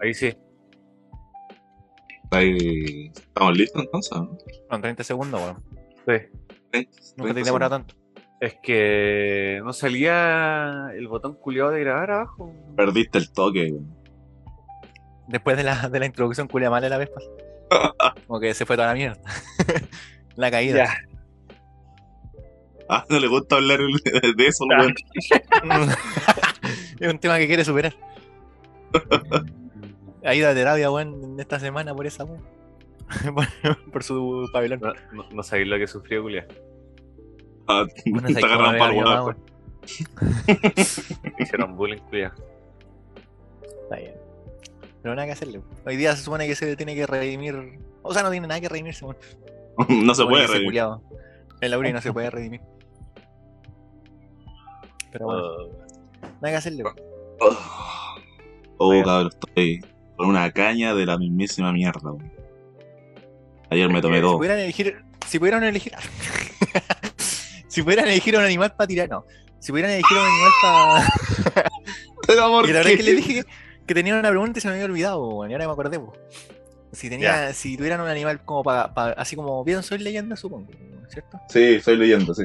Ahí sí. Ahí- ¿Estamos listos entonces? no? Con 30 segundos, weón. Sí. Nunca te 30 demora tanto. Es que no salía el botón culiado de grabar abajo. Perdiste el toque, weón. Después de la, de la introducción culia mala la vez pasada. Como que se fue toda la mierda. la caída. Ya. Ah, no le gusta hablar de de eso, weón. es un tema que quiere superar. Ha ido a terapia, weón, en esta semana por esa weón. por, su pabellón. No, no, no sabéis lo que sufrió Julia. Ah, Bueno, te ¿sabes cómo agarran me para alguna. Hicieron bullying, culiao. Está bien. Pero nada que hacerle. Hoy día se supone que se tiene que redimir. O sea, no tiene nada que redimirse, weón. No se puede ese reír. culiao. El Lauri no se puede redimir. Pero bueno, Oh, nada que hacerle. weón. Oh, Vaya. cabrón, estoy con una caña de la mismísima mierda, weón. Ayer me tomé Si Si dos. pudieran elegir. Si pudieran elegir. si pudieran elegir un animal para tirar, no. Si pudieran elegir un animal para. Pero, ¿por Y la verdad es que le dije que tenía una pregunta y se me había olvidado, weón, y ahora me acordé, po. Si tenía, si tuvieran un animal como para, así como vieron soy leyenda, supongo, ¿cierto? Sí, estoy leyendo, sí.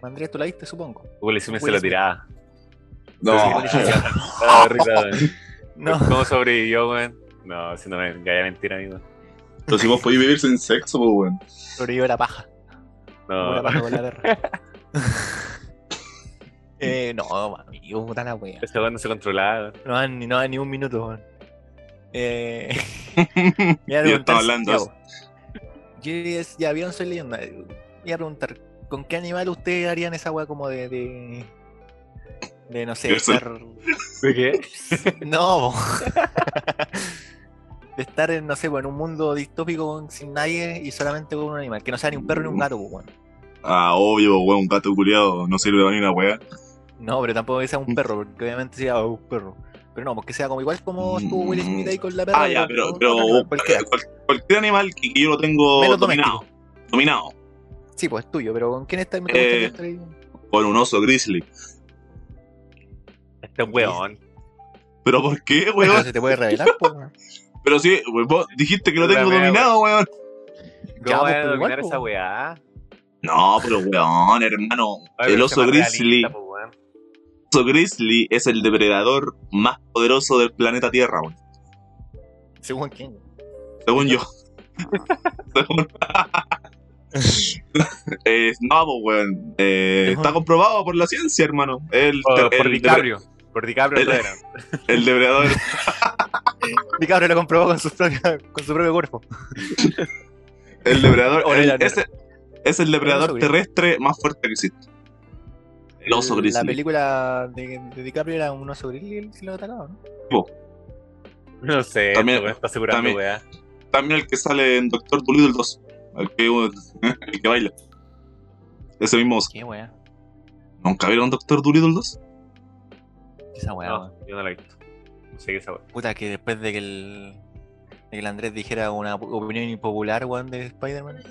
Andrés, tú la viste, supongo. Smith se lo tiraba. No, Ah, weón. No, ¿Cómo sobrevivió, weón? No, si no me gaya mentira, amigo. pero si vos podéis vivir sin sexo, pues, weón. sobrevivió la paja. No, la paja con la perra. eh, no, amigo, puta la wea. ese weón no se controlaba. No dan ni, no ni un minuto, weón. Eh, Yo estaba hablando. Yo es- ya vieron soy leyenda. Iba a preguntar, ¿con qué animal ustedes harían esa wea como de. de, de, no sé, soy- estar. ¿De qué? No, de estar en, no sé, en un mundo distópico sin nadie y solamente con un animal. Que no sea ni un perro ni un gato, weón. Ah, obvio, weón, un gato culiado no sirve ni una weá. No, pero tampoco que sea un perro, porque obviamente sea un perro. Pero no, porque sea como igual como estuvo Will Smith ahí con la perra. Ah, ya, pero, pero cualquier animal que, que yo lo tengo Menos dominado. Dominado. Sí, pues es tuyo, pero ¿con quién está? Me Eh? Con un oso grizzly. Este weón. ¿Pero por qué, Pero weón? se te puede revelar, weón. Pero sí, vos dijiste que lo tengo dominado, weón. ¿Cómo Ya, voy a pero igual, dominar esa weá? No, pero weón, hermano. El pero oso grizzly. realista, po, weón. El oso grizzly es el depredador más poderoso del planeta Tierra, weón. Según quién. Según yo. Según- Eh, no, pues, weón. eh, está comprobado por la ciencia, hermano. El, Por, por el- DiCaprio. Por DiCaprio el- era. el depredador. DiCaprio lo comprobó con su propio, con su propio cuerpo. El depredador. O el- ese- es el depredador terrestre más fuerte que existe. El oso La grizzly. película de, de DiCaprio era un oso grizzly si lo atacaba, ¿no? No sé, También- está asegurando también- weá. También el que sale en Doctor Dolittle 2. El que, el que baila. Ese mismo oso. Qué wea. ¿Nunca vieron Doctor Dolittle 2? Esa wea, No, yo no la he visto. No sé qué es esa weá. Puta, que después de que el. de que el Andrés dijera una opinión impopular, weón, de Spider-Man.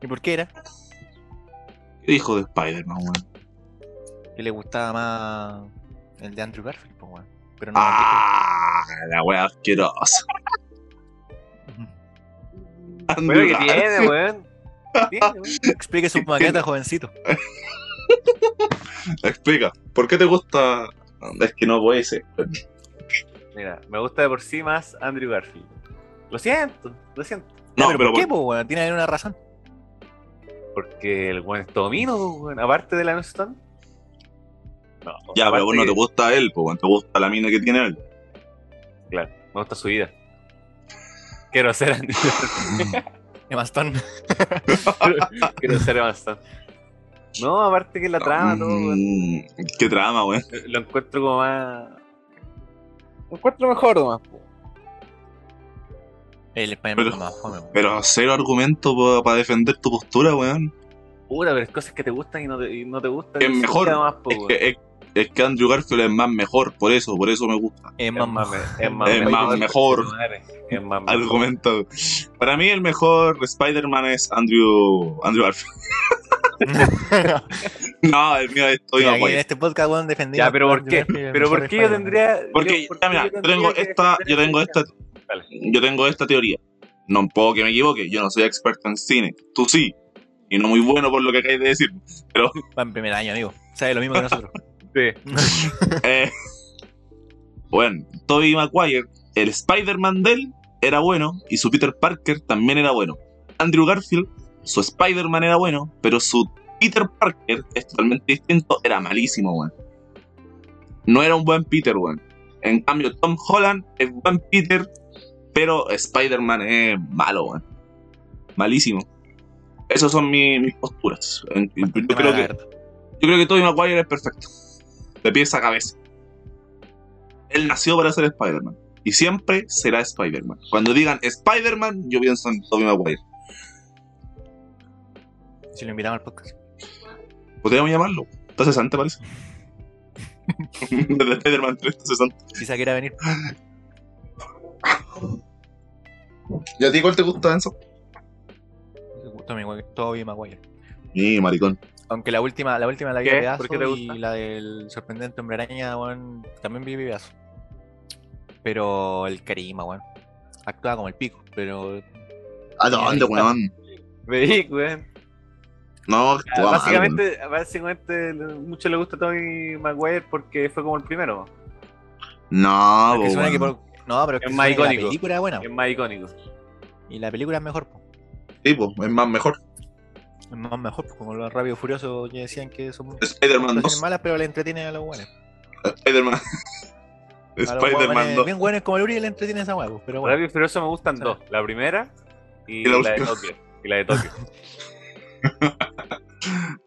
¿Y por qué era? ¿Qué dijo de Spider-Man, weón? Que le gustaba más el de Andrew Garfield, pues, weón. Pero no Ah, la wea asquerosa. Bueno, ¿qué Andrew tiene, weón? ¿Qué tiene, weón? Explique su maqueta, jovencito. Explica, ¿por qué te gusta? Es que no puede ser. Mira, me gusta de por sí más Andrew Garfield. Lo siento, lo siento. Ya, No, pero, pero ¿por qué, por- pues, weón? Tiene que una razón. Porque el weón es todo mino, po, weón. Aparte de la Emma Stone. No, Ya, pero vos no que- te gusta él, pues, weón, te gusta la mina que tiene él. Claro, me gusta su vida. Quiero ser. Emma Stone. Quiero ser Emma Stone. No, aparte que la trama, todo, weón. Mm, Qué trama, weón. Lo encuentro como más. Lo encuentro mejor nomás. El Spider-Man Pero- más fome, weón. Pero cero argumento para defender tu postura, weón. Puta, pero es cosas que te gustan y no te, y no te gustan. Es mejor. nada más, po, Es weón. que, es, es que Andrew Garfield es más mejor, por eso, por eso me gusta. Es Es más, más, me- es más Es más mejor. Es más mejor. Argumento. Para mí el mejor Spider-Man es Andrew, Andrew Garfield. No, el mío es Tobey en este podcast, weón, defendimos. Ya, pero a ¿por qué? Pero ¿por qué yo tendría. Porque, ¿por ya, qué mira, yo tengo esta, yo tengo esta- yo tengo esta teoría. No puedo que me equivoque, yo no soy experto en cine. Tú sí. Y no muy bueno por lo que acabas de decir. Va en primer año, amigo. Sabe lo mismo que nosotros. Sí. Eh, bueno, Tobey Maguire, el Spider-Man de él era bueno y su Peter Parker también era bueno. Andrew Garfield, su Spider-Man era bueno, pero su Peter Parker, que es totalmente distinto, era malísimo, weón. No era un buen Peter, weón. En cambio, Tom Holland es buen Peter, pero Spider-Man es malo, weón. Malísimo. Esas son mi- mis posturas. Yo creo que yo creo que Tobey Maguire es perfecto. De pies a cabeza. Él nació para ser Spider-Man. Y siempre será Spider-Man. Cuando digan Spider-Man, yo pienso en Tobey Maguire. Si lo invitamos al podcast. Podríamos llamarlo. Está cesante, parece. Desde Spider-Man 3 está cesante. Quizá quiera venir. ¿Y a ti cuál te gusta, Enzo? Tommy Maguire- Tobey Maguire. Sí, maricón. Aunque la última, la última la vi ¿Qué? a pedazo ¿Por qué te y gusta? la del sorprendente hombre araña, weón, también vi pedazo. Pero el carisma, weón. Actuaba como el pico, pero ¿A dónde, weón? Veí, weón. No, actúa mal, Básicamente, básicamente, mucho le gusta a Tobey Maguire porque fue como el primero. No, porque po, suena que weón. por- no, pero es que Es más que la icónico. película es buena. Es más icónico. Y la película es mejor, po. Sí, po, es más mejor. Es más mejor, po, como los Rápidos Furiosos que decían que son Spider-Man actuaciones 2. malas, pero le entretienen a los buenos. Spider-Man. A Spider-Man hueones 2. Bien buenos como el Uri le entretiene esa huevo, pero bueno. Rápido y Furioso me gustan dos. La primera y, Y la de Tokio. Y la de Tokio.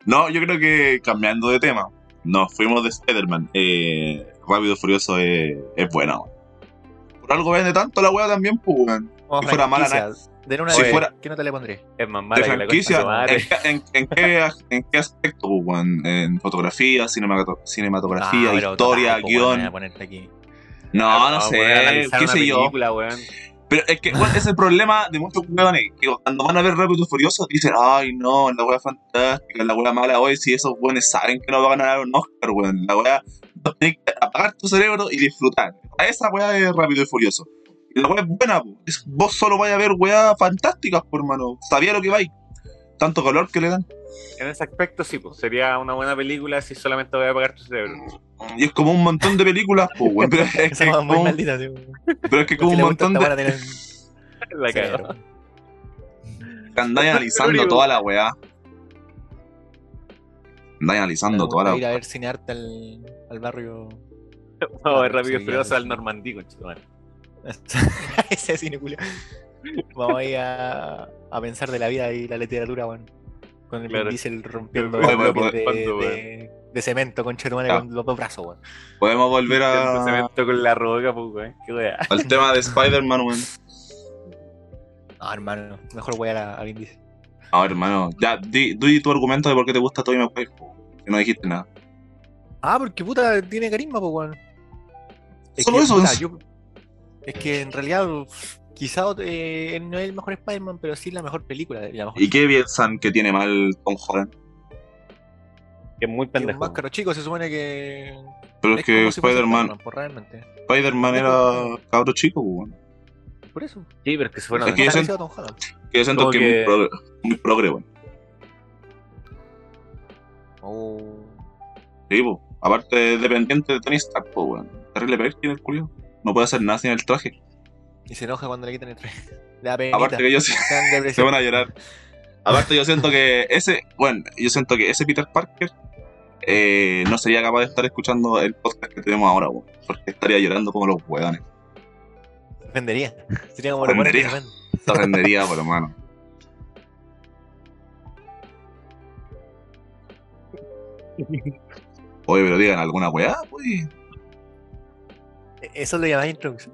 No, yo creo que cambiando de tema, nos fuimos de Spider-Man. Eh, Rápido Furioso es, es bueno. Por algo vende tanto la wea también, pues. Como si fuera mala, Den una Si de fuera- ¿Qué nota le pondré? Es más De mala que la franquicia, concha de ¿en, en- en qué, en qué aspecto, pues, weón? ¿En fotografía, cinemato- cinematografía, pero historia, total, guion? aquí. No, no weón, sé, qué sé yo. película, weón. Pero es que, weón, es el problema de muchos weones, que cuando van a ver Rápido y Furioso dicen, ay, no, la wea es fantástica, la wea mala, hoy si esos weones saben que no van a ganar un Oscar, weón. La wea, tenés que apagar tu cerebro y disfrutar. A esa wea es Rápido y Furioso. Y la wea es buena, po. Es- vos solo vais a ver weas fantásticas, por hermano. Sabía lo que vais. Tanto color que le dan. En ese aspecto sí, pues sería una buena película si solamente voy a apagar tu cerebro. Y es como un montón de películas, pues, weón. Pero es que, es muy como, maldita, sí, weón. pero es que como Si un montón de. weá, La que andáis analizando toda la weá. Andáis analizando toda la ir a ver cinearte al, al barrio. Vamos a ver Ah, rápido y furioso al. Normandí, conchetumare. Ese cine culio. Vamos a ir a, a pensar de la vida y la literatura, weón. Con el Claro. Diesel rompiendo oye, bloques de, ¿cuándo, de, de cemento con Chetumare Ya. con los dos brazos, weón. Podemos volver a, metió con la roca, pues, weón. Qué al tema de Spider-Man, weón. No, hermano, mejor voy a la a Vin Diesel. Ver, hermano, ya, di, di tu argumento de por qué te gusta Tobey Maguire, que no dijiste nada. Ah, porque puta tiene carisma, pues, weón. Solo que, eso, puta, es- yo- es que en realidad, quizá eh, él no es el mejor Spider-Man, pero sí la mejor película. La mejor ¿Y qué piensan que tiene mal Tom Holland? Que es muy pendejo. máscaro chico, se supone que. Pero es, que fuese Spider-Man pues, realmente. Spider-Man era cabro chico, po, weón. Por eso. Sí, pero es que se fueron Es que a yo Parecido a Tom Holland. Que yo siento que, que- es muy, progre, muy progre, weón. Oh. Sí, po. Aparte, dependiente de Tony Stark, po, weón. Terrible Perkin, el culiao. No puede hacer nada sin el traje. Y se enoja cuando le quitan el traje. Penita. Aparte que yo se van a llorar. Aparte, yo siento que ese, bueno, yo siento que ese Peter Parker eh, no sería capaz de estar escuchando el podcast que tenemos ahora. Porque estaría llorando como los hueones. Se ofendería. Sería como se Ofendería. Se rendería, por hermano. Oye, pero digan alguna weá, pues. Eso lo llamáis introducción.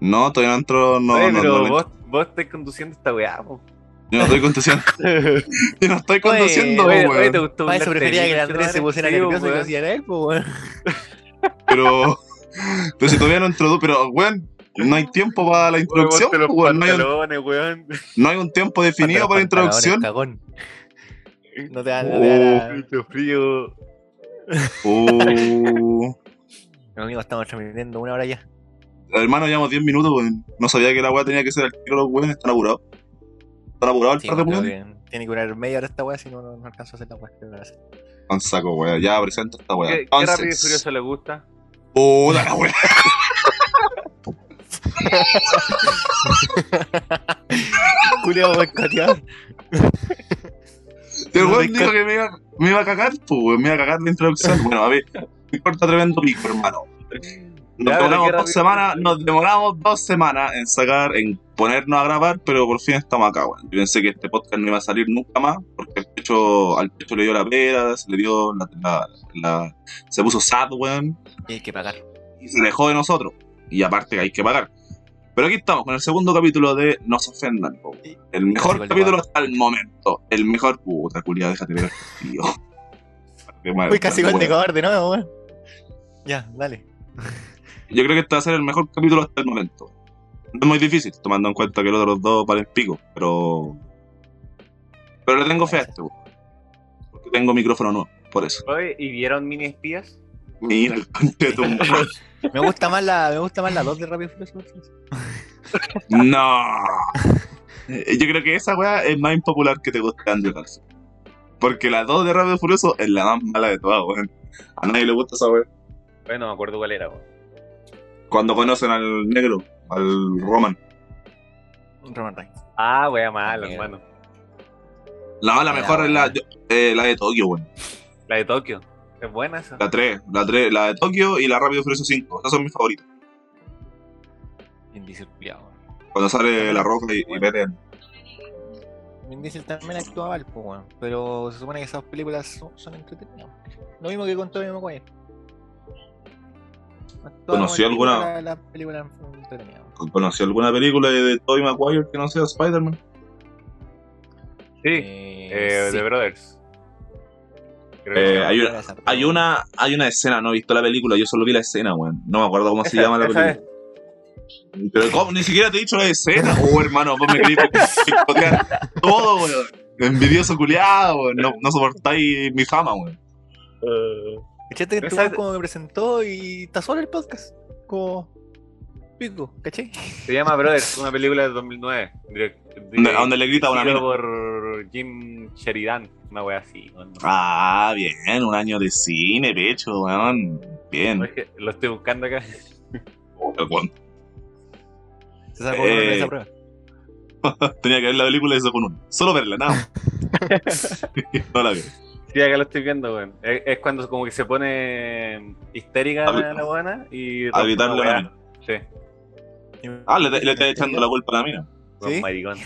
No, todavía no entro. No, Oye, no, pero no, vos, vos estás conduciendo esta weá, po. yo no estoy conduciendo. yo no estoy conduciendo, Oye, weón. oye, te gustó Para eso prefería que el Andrés se pusiera nervioso y weón. lo él, pues, weón. Pero. Pero si todavía no introdujo. Pero, weón, no hay tiempo para la introducción, pues, weón. No hay, un- weón. no hay un tiempo definido para la introducción. Cagón. No te da, no te da la- frío. Uh, Amigo, estamos transmitiendo una hora ya. hermano, llevamos 10 minutos, weón. No sabía que la weá tenía que ser al tiro los weones, están apurados. Están apurados el Sí, par de weones. tiene que durar media hora esta weá si no, no, no alcanzo a hacer la weá que voy a hacer. Con saco, weá. Ya presenta esta weá. ¿Qué, qué rápido y furioso le gusta? Puta la weá. Julio boicoteado. El No weón dijo que me iba, me iba a cagar, pues, weón. Me iba a cagar la introducción. Bueno, a ver, me importa tremendo pico, hermano. Nos Ya, demoramos dos semanas, nos demoramos dos semanas en sacar, en ponernos a grabar, pero por fin estamos acá, weón. Yo pensé que este podcast no iba a salir nunca más, porque el pecho, al pecho le dio la pera, se le dio la, la- la- se puso sad, weón, Y hay que pagar. y se alejó de nosotros. Y aparte que hay que pagar. Pero aquí estamos con el segundo capítulo de No se ofendan, po. El mejor capítulo hasta el momento. El mejor. Puta, culia, déjate ver, tío. Uy, casi gol de weón. cobar de nuevo, weón. Ya, dale. Yo creo que este va a ser el mejor capítulo hasta el momento. No es muy difícil, tomando en cuenta que los otros dos valen pico, pero. Pero le tengo fe a este, weón. Porque tengo micrófono nuevo, por eso. Oye, ¿y vieron mini espías? Mira el conche de tu. Me gusta más la, me gusta más la 2 de Rápido Furioso. No. Eh, Yo creo que esa weá es más impopular que te guste Andrew Garfield. Porque la 2 de Rápido Furioso es la más mala de todas, weón. A nadie le gusta esa weá. Bueno, no me acuerdo cuál era, weón. Cuando conocen al negro, al Roman. Roman Reigns. Ah, wea mal, Mierda. hermano. La, la Mira, mejor es la, eh, la de Tokio, weón. La de Tokio. Es buena esa. La 3, la 3, la de Tokio y la Rápido Furioso 5. Esas son mis favoritas. Weón. Cuando sale la roca y, y pelean. Vin Diesel también actúa mal, pues, weón. Pero se supone que esas películas son, son entretenidas. Lo mismo que con Tobey Maguire. Actúa ¿Conocí como el alguna- La, la película fue entretenida. weón. ¿Conocí alguna película de, de Tobey Maguire que no sea Spider-Man? Sí, Eh, eh, sí. The Brothers. Creo Eh, hay una- Hay una, hay una escena, no he visto la película, yo solo vi la escena, weón. No me acuerdo cómo se llama la película. Pero ¿cómo? Ni siquiera te he dicho la escena, oh hermano, vos me querés todo, weón. Envidioso culiado, weón. No, no soportáis mi fama, weón. Eh, ¿Cachaste que Esa- tú como me presentó y está solo el podcast? Como pico, ¿cachai? se llama Brothers, una película de 2009. direct- Donde, le grita a una por Jim Sheridan, una wea así. weón. Ah, bien, un año de cine, pecho, weón. Bien. No, es que lo estoy buscando acá. Weón, Se sacó Eh, de esa prueba. Tenía que ver la película y se con uno. Solo verla, nada. no la vi. Sí, acá lo estoy viendo, weón. Es, es cuando como que se pone histérica A- la, la buena y... A gritarle a una una wea. mina. Sí, Ah, le, le está echando la culpa a la mina. ¿Sí? maricón.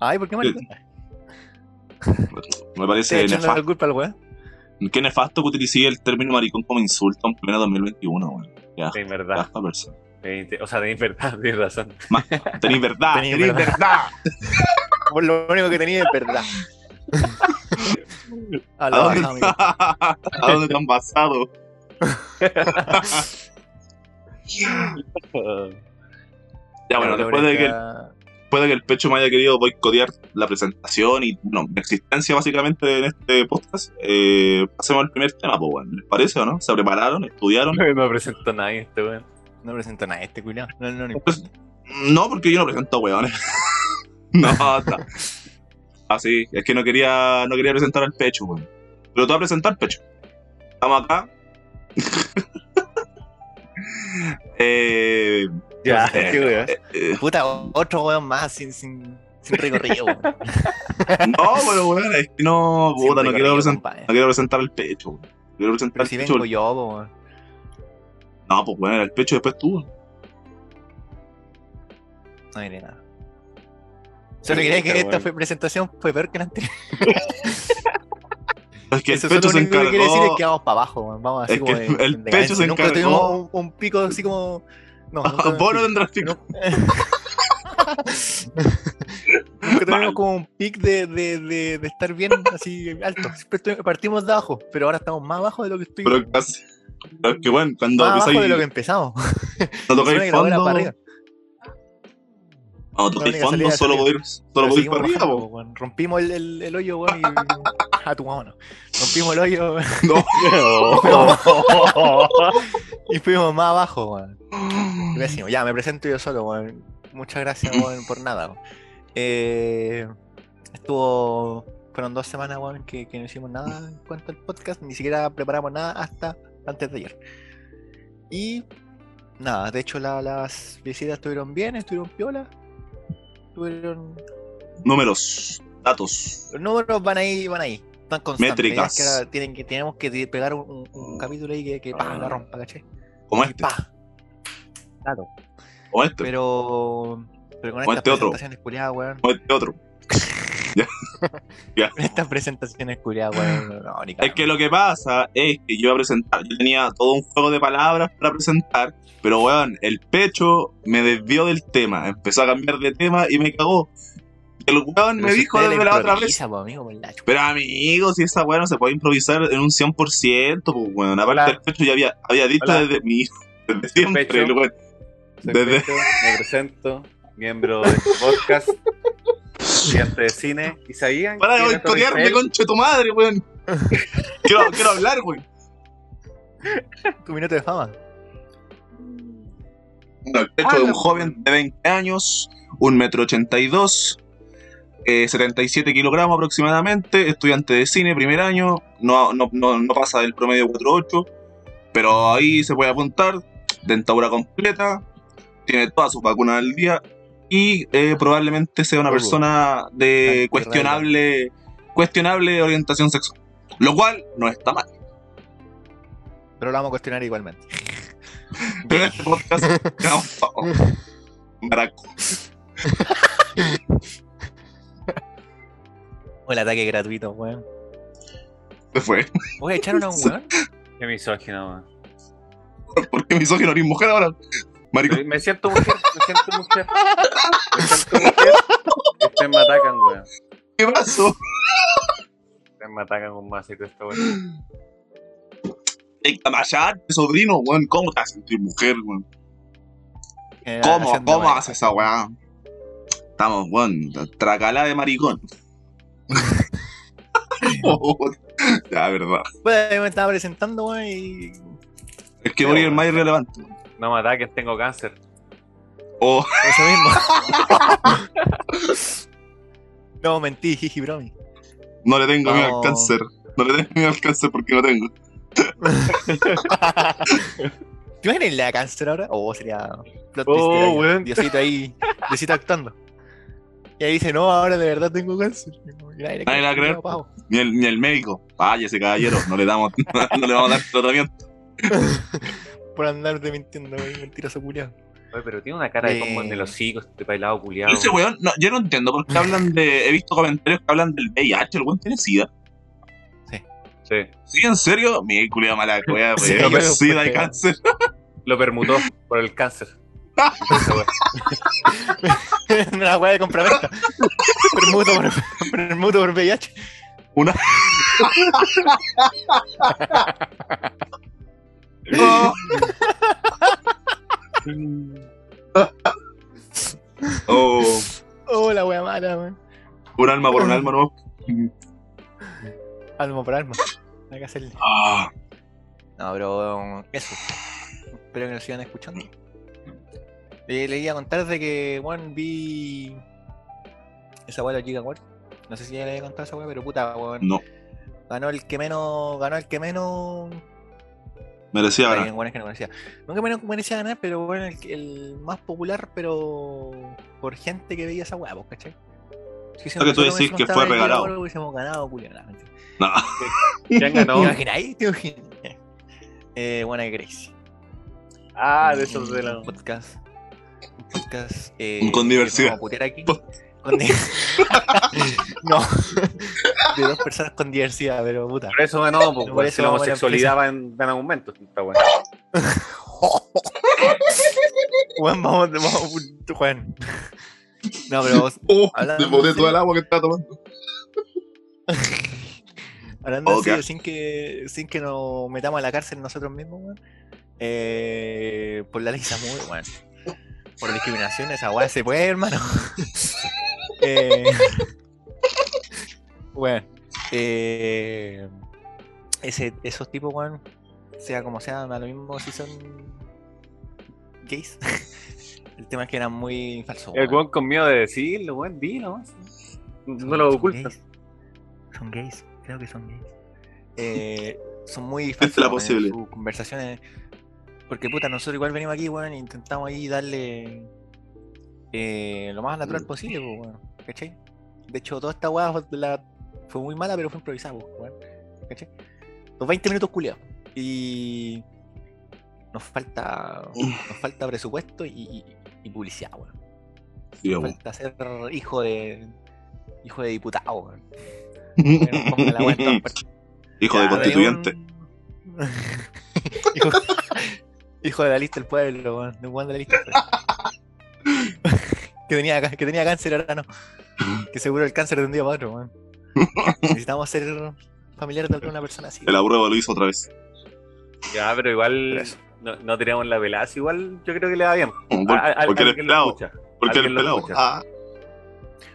Ay, ¿por qué maricón? Me parece echando la nefasto. culpa al weón. Qué nefasto que utilicé el término maricón como insulto en pleno 2021, weón. Ya, ya verdad. esta persona. O sea, de verdad, tienes razón. Tenéis verdad, Tenéis tenéis verdad. verdad. Por lo único que tenía es verdad. A ¿A la dónde. ¿A dónde te han pasado? Ya bueno, después de que, ahorita- después de que el pecho me haya querido boicotear la presentación y bueno, la existencia básicamente en este podcast, eh, pasemos al primer tema, pues bueno, ¿les parece o no? ¿Se prepararon? ¿Estudiaron? No me presentó nadie este weón. No presento nada este culiao. No, no, no Pues, no, porque yo no presento weones. no, está. Ah, sí, es que no quería, no quería presentar al pecho, weón. Pero te voy a presentar, pecho. Estamos acá. eh, Ya, eh, qué weón. eh, Puta, otro weón más sin, sin, sin recorrido, weón. no, pero weón, es que no, Sin puta, no quiero, no quiero presentar al pecho, weón. Quiero presentar Pero si pecho. vengo yo, weón. No, pues bueno, el pecho después tú. No diré nada. Solo quería que esta fue- presentación fue peor que la anterior. Es que Eso el pecho se lo único que quiere decir es encargó. que vamos para abajo, weón. Vamos así Es como que de- el- el pecho decadencia. se Nunca encargó- tuvimos un, un pico así como. No, nunca, Vos no tendrás pico. Nunca tuvimos como un pic de, de, de, de estar bien así alto. Siempre partimos de abajo, pero ahora estamos más abajo de lo que estoy. Pero casi. Pero es que bueno, cuando más abajo pisáis- de lo que empezamos. supone tocáis fondo. para arriba. No, La toqué única fondo, solo poder, solo para arriba, po. Rompimos el, el, el hoyo, weón, y. A tu mano. Rompimos el hoyo No. y fuimos más abajo, weón. Y decimos, ya, me presento yo solo, weón. Muchas gracias, weón, por nada. Eh, estuvo. Fueron dos semanas, weón, que, que no hicimos nada en cuanto al podcast. Ni siquiera preparamos nada hasta antes de ayer. Y. Nada, de hecho, la- las visitas estuvieron bien, estuvieron piola. Estuvieron Números, datos. los números van ahí, van ahí. Están constantes. Es que Métricas. ahora tienen que, tenemos que pegar un, un- un capítulo ahí que, que pa, la rompa, ¿cachai? Como Y este, pa. Claro. este, Pero. Pero con Como estas este otro. presentaciones culiadas, weón. como este otro. Con estas presentaciones culiadas, weón. No, ni Es que lo que pasa es que yo iba a presentar, yo tenía todo un juego de palabras para presentar, pero weón, el pecho me desvió del tema, empezó a cambiar de tema y me cagó. El weón me si dijo desde la otra vez. po, amigo, por la. Pero amigo, si esa weá no se puede improvisar en un 100%, pues weón. Aparte Hola. el pecho ya había, había dicho Hola. desde mi desde siempre, Pecho. el weón. Desde- Pecho, me presento, miembro de este podcast, estudiante de cine. ¿Y sabían Para de boicotearme, Eiffel- conche tu madre, weón. quiero, quiero hablar, weón. Tu minuto de fama. Bueno, el pecho Ah, de un no. joven de 20 años, un metro 82, eh, 77 kilogramos aproximadamente, estudiante de cine, primer año, no, no, no, no pasa del promedio 4.8, pero ahí se puede apuntar, dentadura completa, tiene todas sus vacunas al día y eh, probablemente sea una Todo. persona de cuestionable, cuestionable orientación sexual, lo cual no está mal. Pero lo vamos a cuestionar igualmente. Pero en este podcast, maraco. El ataque gratuito, weón. Se fue. Voy a echar una un weón. Qué misógino, man. ¿Por qué misógino eres mujer ahora? Maricón. Me siento mujer, me siento mujer. Me siento mujer. Ustedes me atacan, weón. ¿Qué pasó? Ustedes me atacan con más secreto esta weón. Camayate, sobrino, weón. ¿Cómo te vas a sentir mujer, weón? ¿Cómo? De ¿Cómo weón. haces esa weá? Estamos, weón, tracalá de maricón. ya, verdad. Pues me estaba presentando, weón, y. Es que voy a ir más irrelevante. weón. No me ataquen, tengo cáncer. Oh, Eso mismo. no, mentí, jiji, bromi. no le tengo miedo al No. cáncer. No le tengo miedo al cáncer porque no tengo. ¿Te imaginas la cáncer ahora? Oh, sería. plot Oh, twist. Diosito ahí. Diosito actuando. Y ahí dice, no, ahora de verdad tengo cáncer. Nadie le va a creer. No, pavo. Ni el, ni el médico. Vaya ese caballero, no le damos, no le vamos a dar tratamiento. Por andar de mintiendo, wey, mentiroso culiao. Oye, pero tiene una cara de como en el Eh. hocico, este bailado culiado. Ese weón, no, yo no entiendo por qué hablan de. He visto comentarios que hablan del VIH, el weón tiene SIDA. Sí. Sí, en serio, mi culiado mala wea, Sí, weón. pero SIDA y cáncer. Lo permutó por el cáncer. Una weá de compraventa. Permuto por, permuto por VIH. Una. Oh. Oh, Oh, la weá mala, weón. un alma por un alma, ¿no? Alma por alma. Hay que hacerle. Ah, No, pero eso. Espero que nos sigan escuchando. Le iba a contar de que, weón, vi esa weá de la Giga War. No sé si ya le había contado esa weá, pero puta, weón. no, Ganó el que menos. Ganó el que menos. Merecía ganar. weones que no merecía. Nunca menos merecía ganar, pero bueno, el, que- el más popular, pero por gente que veía esa weá, pues, ¿cachai? Si Lo que tú decís hubiésemos que fue regalado. War, hubiésemos ganado, la mentira. No, ¿Quién ganó? ¿Te imagináis? ¿Te imagináis? Eh, buena Gracie. Ah, de esos de la. Un podcast. Un podcast. Eh, Con diversidad. vamos a putear aquí. Po- Con no. De dos personas con diversidad, pero puta. Por eso ganó, pues, Por weón, eso si la homosexualidad va en, va en aumento. Está bueno. Juan, vamos, vamos, Juan. No, pero vos- oh, Hablando te boté en todo el agua que estaba tomando. hablando serio, sin que, sin que nos metamos a la cárcel nosotros mismos, weón. Eh, por la ley Samuel, weón. por discriminación esa weá se puede, hermano. Eh, bueno, eh, ese, esos tipos, weón, sea como sea, da lo mismo si son gays. El tema es que eran muy falsos. El weón. con miedo de decirlo, weón, dilo, weón. No lo ocultas. gays. Son gays, creo que son gays. Eh, son muy falsos la en posible. sus conversaciones. Porque puta, nosotros igual venimos aquí, weón, e intentamos ahí darle eh, lo más natural posible, pues, weón. ¿Cachai? De hecho, toda esta weá fue, la- fue muy mala, pero fue improvisada, weón. ¿Cachai? Los 20 minutos culiados. Y nos falta nos falta presupuesto y, y- y publicidad, weón. Sí, Nos falta ser hijo de hijo de diputado, weón. Hijo de constituyente. un- hijo, hijo de la lista del pueblo, weón. De de la lista del pueblo. Que, tenía, que tenía cáncer, ahora no. Que seguro el cáncer de un día para otro, weón. Necesitamos ser familiares de alguna persona así. El apruebo lo hizo otra vez. Ya, pero igual no, no teníamos la velaza, igual yo creo que le va bien. ¿Por- A- a- porque alguien lo pelado. escucha. Porque alguien lo escucha. Ah,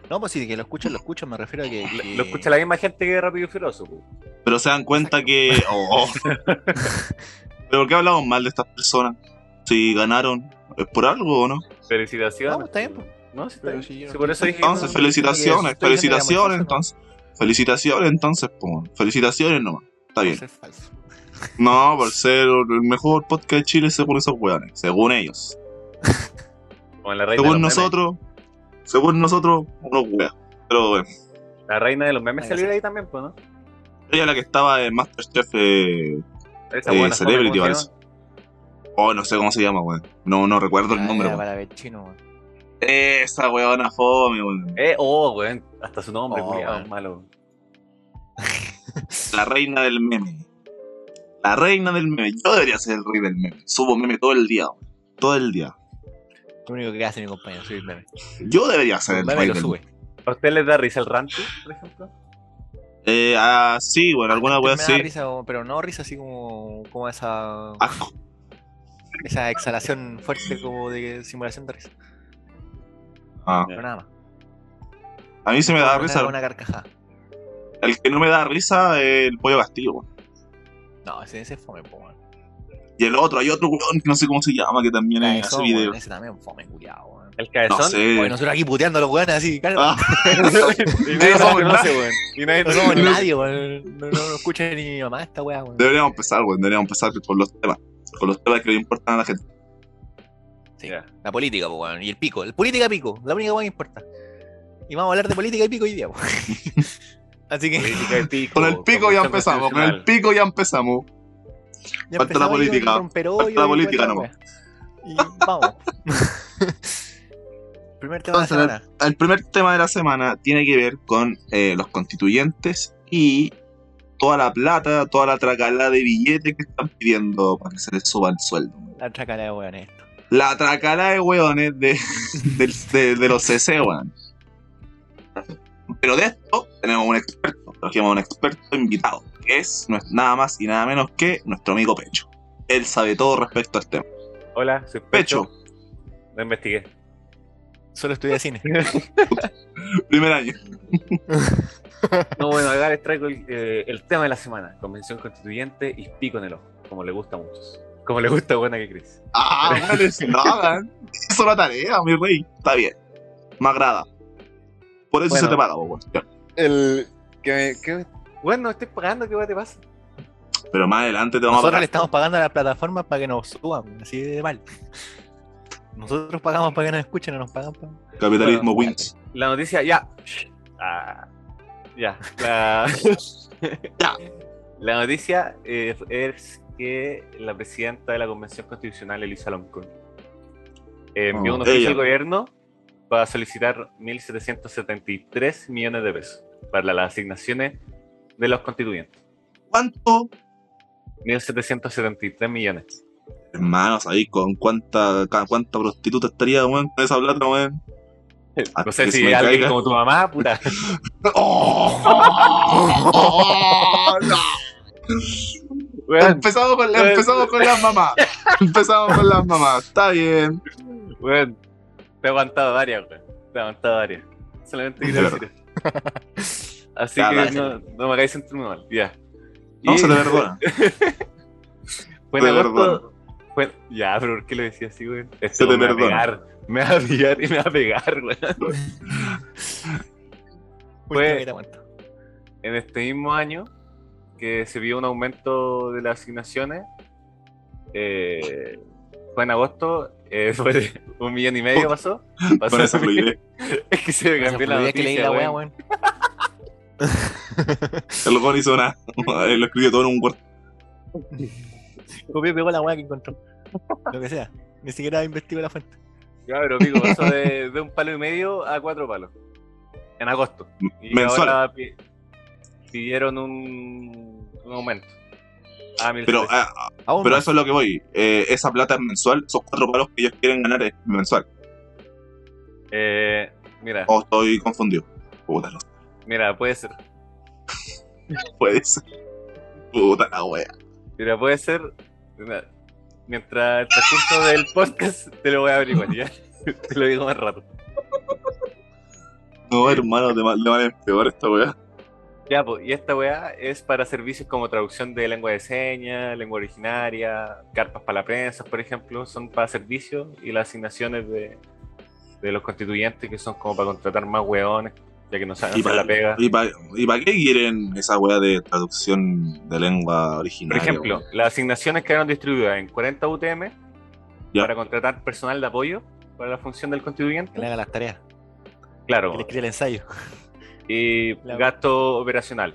No, pues sí, que lo escucho, lo escucho, me refiero a que. Lo- que- Lo escucha la misma gente que Rápido y Feroz. po. pero se dan cuenta que. oh, oh. ¿Pero por qué hablamos mal de estas personas? Si ganaron, ¿es por algo o no? Felicitaciones. No, está bien, po. No, sí, está si por eso dije. Entonces, no, felicitaciones, felicitaciones, entonces. Felicitaciones, entonces, po. Felicitaciones nomás. Está bien. falso. No, por ser el mejor podcast de Chile según esos weones. Según ellos. La reina Según memes. nosotros. Según nosotros, unos weas. Pero bueno. La reina de los memes salió ahí también, pues, ¿no? Ella es la que estaba en Masterchef eh, eh, Celebrity, ¿cómo se parece. Oh, no sé cómo se llama, weón. No, no recuerdo el Ah, nombre, era para ver chino, weón. Esa weona fome, weón. Eh, oh, weón. Hasta su nombre, Oh, malo. La reina del meme. La reina del meme. Yo debería ser el rey del meme. Subo meme todo el día, weón. Todo el día. Lo único que hace mi compañero, subir meme. Yo debería ser el Meme rey lo del sube. meme. ¿A usted les da risa el ranty, por ejemplo? Eh, ah, sí, bueno, alguna wea sí. risa, pero no risa así como, como esa, Asco. esa exhalación fuerte como de simulación de risa. Ah. Pero nada más. A mí se me da risa. Una carcajada. El que no me da risa es el pollo castillo, weón. No, ese, ese es fome, po, weón. Y el otro, hay otro weón que no sé cómo se llama, que también hace Cabezón, videos. weón, Ese también es fome, culiao, weón. El cabezón. No sé. Oye, nosotros aquí puteando a los weones así, claro. Ah, y nadie No nos somos conoce, weón. Y nadie No somos nadie, weón. No, no, no escucha ni mi mamá esta weá, weón. deberíamos empezar, weón. Deberíamos empezar con los temas. Con los temas que le importan a la gente. Sí, la política. Y el pico. El política pico. La única weá que importa. Y vamos a hablar de política y pico hoy día. Así que Política de pico. Con el pico ya empezamos. Con el pico ya empezamos. ya Falta la política. Falta la y política la nomás. Y vamos. Primer tema de la semana. El primer tema de la semana tiene que ver con eh, los constituyentes y toda la plata, toda la tracalada de billetes que están pidiendo para que se les suba el sueldo. La tracala de weón esto. La tracalada de hueones de, de, de los CC, weón. Pero de esto tenemos un experto, trajimos un experto invitado, que es no nada más y nada menos que nuestro amigo Pecho. Él sabe todo respecto al tema. Hola, soy Pecho, Pecho. Lo investigué. Solo estudia cine. primer año. No, bueno, acá les traigo el, eh, el tema de la semana: Convención Constituyente y pico en el ojo, como le gusta a muchos. Como le gusta a Buena que Cris. Ah, vale, si no hagan. Hizo la tarea, mi rey. Está bien. Me agrada. Por eso Bueno. se te paga. Ya. El. Que que Bueno, estoy pagando, ¿qué va te pasa? Pero más adelante te vamos a Nosotros pagar. le estamos pagando a las plataformas para que nos suban, así de mal. Nosotros pagamos para que nos escuchen, no nos pagan para. Capitalismo Bueno, wins. La noticia, ya. Ah, ya. La, Ya. la noticia eh, es que la presidenta de la Convención Constitucional, Elisa Loncón, envió Oh, un oficio al gobierno para solicitar 1.773 millones de pesos para las asignaciones de los constituyentes. ¿Cuánto? 1.773 millones. Hermanos, ahí con cuánta, cuánta prostituta estaría, weón, con esa plata, weón. No sé si alguien caiga. como tu mamá, puta. ¡Oh! No. Weón, Empezamos con, empezamos con las mamás. Empezamos con las mamás. Está bien. weón, te he aguantado varias, weón. Te he aguantado varias. Solamente De decir eso. Así que no, no me hagáis sentirme mal. Ya. No, Y se te perdona. Fue en te agosto. Fue... Ya, pero ¿por qué lo decía así, weón? Esto Se te me va a perdona. pegar. Me va a pillar y me va a pegar, weón. Fue- en este mismo año que se vio un aumento de las asignaciones. eh, fue en agosto, eh, fue de un millón y medio pasó. pasó fluidez. es que se me cambió la fluidez que leí noticia, la wea, weón. El gol hizo una. Lo escribió todo en un Word. Copió y pegó la weá que encontró. Lo que sea. Ni siquiera investigó la fuente. Ya, pero pico, pasó de, de un palo y medio a cuatro palos. En agosto. Y Mensual. ahora pidieron un, un aumento. Ah, Pero, 1300. ah, Aún pero más. eso es lo que voy. Eh, esa plata es mensual. Esos cuatro palos que ellos quieren ganar es mensual. Eh, mira, O estoy confundido. Puta, no mira, puede ser. puede ser. Puta la wea. Mira, puede ser. mira, Mientras el transcurso del podcast te lo voy a averiguar, ¿ya? Te lo digo más rato. No, hermano, de mal, de mal en peor esta wea. Ya, pues, y esta weá es para servicios como traducción de lengua de señas, lengua originaria, carpas para la prensa, por ejemplo, son para servicios y las asignaciones de, de los constituyentes que son como para contratar más weones, ya que no saben para la pega. ¿Y para y pa qué quieren esa wea de traducción de lengua Por originaria? ejemplo, wea? las asignaciones quedaron distribuidas en 40 UTM Ya. para contratar personal de apoyo para la función del Que le constituyente. haga las tareas. Claro, Que le escriba el ensayo. Y La- gasto operacional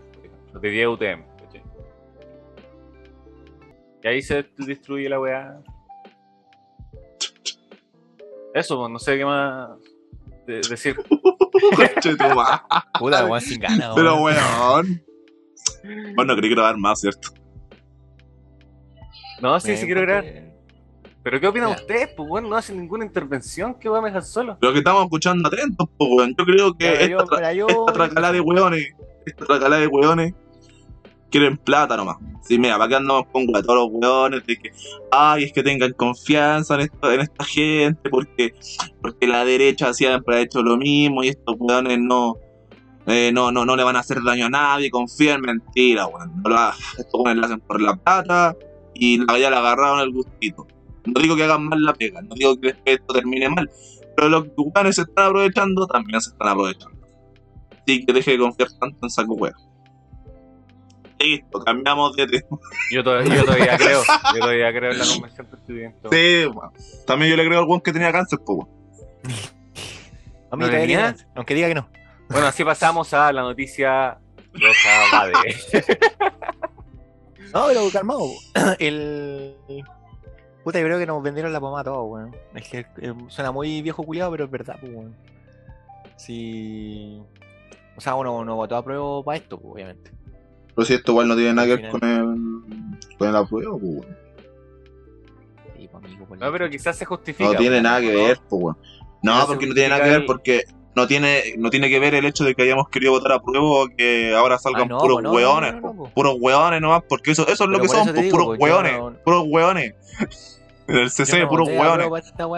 de 10 UTM. ¿cachai? Y ahí se distribuye la weá. Eso, pues, no sé qué más de- decir. Puta, weón, sin ganas, Pero weón. Bueno, creí grabar más, ¿cierto? No, sí, Me sí quiero grabar. Pero ¿qué opinan ustedes? Pues bueno, no hacen ninguna intervención. ¿Qué weá me dejan solo? Lo que estamos escuchando atentos, pues weón. Yo creo que yo- esta, tra- pero yo- esta tracalada de weones, esta tracalada de weones, quieren plata nomás. Sí, mira, para qué andamos con todos los weones de que, ay, es que tengan confianza en, esto, en esta gente, porque, porque la derecha siempre ha hecho lo mismo y estos weones no, eh, no, no, no le van a hacer daño a nadie, confían, mentira, weón. No lo estos weones lo hacen por la plata y la ya le agarraron el gustito. No digo que hagan mal la pega, no digo que esto termine mal, pero los que weones se están aprovechando también se están aprovechando. Así que deje de confiar tanto en saco wea. Listo, cambiamos de tema. Yo todavía, yo todavía creo. Yo todavía creo en la convención constituyente. Sí, weón. También yo le creo al weón que tenía cáncer, pues weón. A mí ¿No todavía tenía? tiene- Aunque diga que no. Bueno, así pasamos a la noticia Rosa Bade. No, pero calmado. El. Puta, yo creo que nos vendieron la pomada a todos, weón. Es que eh, suena muy viejo culiado, pero es verdad, pues, weón. Si. O sea, uno no votó a prueba para esto, pues, obviamente. Pero si esto igual no tiene nada que ver con el, con el apruebo, pues weón. Sí, pues, amigo, por No, pero quizás se justifica. No tiene pues, nada que ver, pues weón. No, porque no tiene nada que ver, porque no tiene, no tiene que ver el hecho de que hayamos querido votar a prueba o que ahora salgan Ah, no, puros pues no, hueones, no, po. puros hueones nomás, porque eso, eso es lo que son, pues, digo, puros hueones, puros hueones. El CC, puros hueones. para esta.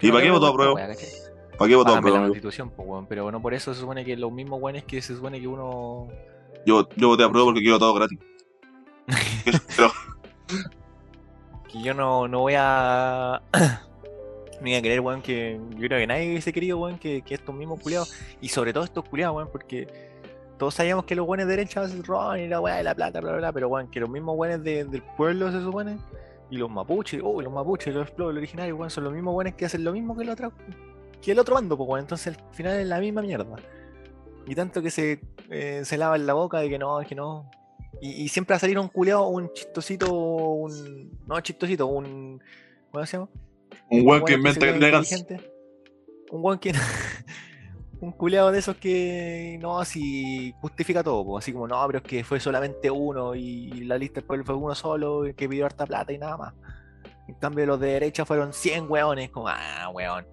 ¿Y para qué votó a prueba? ¿Para qué votó a la prueba? amigo? constitución, weón. Pero no por eso se supone que los mismos weones que se supone que uno. Yo, yo voté a prueba porque quiero todo gratis. Pero, Que yo no, no voy a. no voy a querer, weón, que. Yo creo que nadie hubiese querido, weón, que, que estos mismos culiados. Y sobre todo estos culiados, weón, porque. Todos sabíamos que los buenos de derecha roban y la weá de la plata, bla, bla, bla. Pero, weón, que los mismos buenos del pueblo se supone. Y los mapuches, oh, los mapuches, los pueblos originarios, weón, son los mismos buenos que hacen lo mismo que el otro, que el otro bando, pues, weón. Entonces al final es la misma mierda. Y tanto que se, eh, se lava en la boca de que no, que no. Y, y siempre va a salir un culeado, un chistosito, un. No, chistosito, un. ¿Cómo se llama? Un weón que inventa elegancia. Un weón que. un culeado de esos que. No, así. justifica todo, po, así como, no, pero es que fue solamente uno y la lista del pueblo fue uno solo que pidió harta plata y nada más. En cambio, los de derecha fueron 100 weones, como, ah, weón.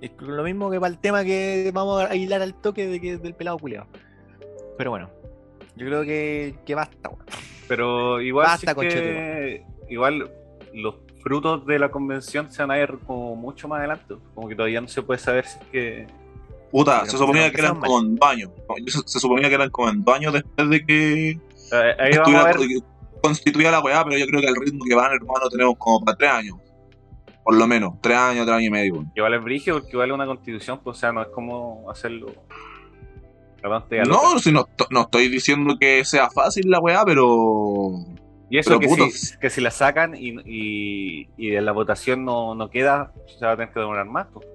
Es lo mismo que para el tema que vamos a hilar al toque de que, del pelado culeado. Pero bueno, yo creo que, que basta, weón. Pero igual, Basta, que- igual los frutos de la convención se van a ver como mucho más adelante. Como que todavía no se puede saber si es que. Puta, se suponía empezaron que eran mal. como en dos años. Se, se suponía que eran como en dos años después de que eh, Ahí vamos a estuviera- ver. constituía la weá, pero yo creo que el ritmo que van, hermano, tenemos como para tres años. Por lo menos, tres años, tres años y medio. weón. Igual es brigio porque es una constitución, pues, o sea, no es como hacerlo. No, si no, no estoy diciendo que sea fácil la weá, pero. Y eso que, si, que si la sacan y, y, y en la votación no, no queda, se va a tener que demorar más. pues.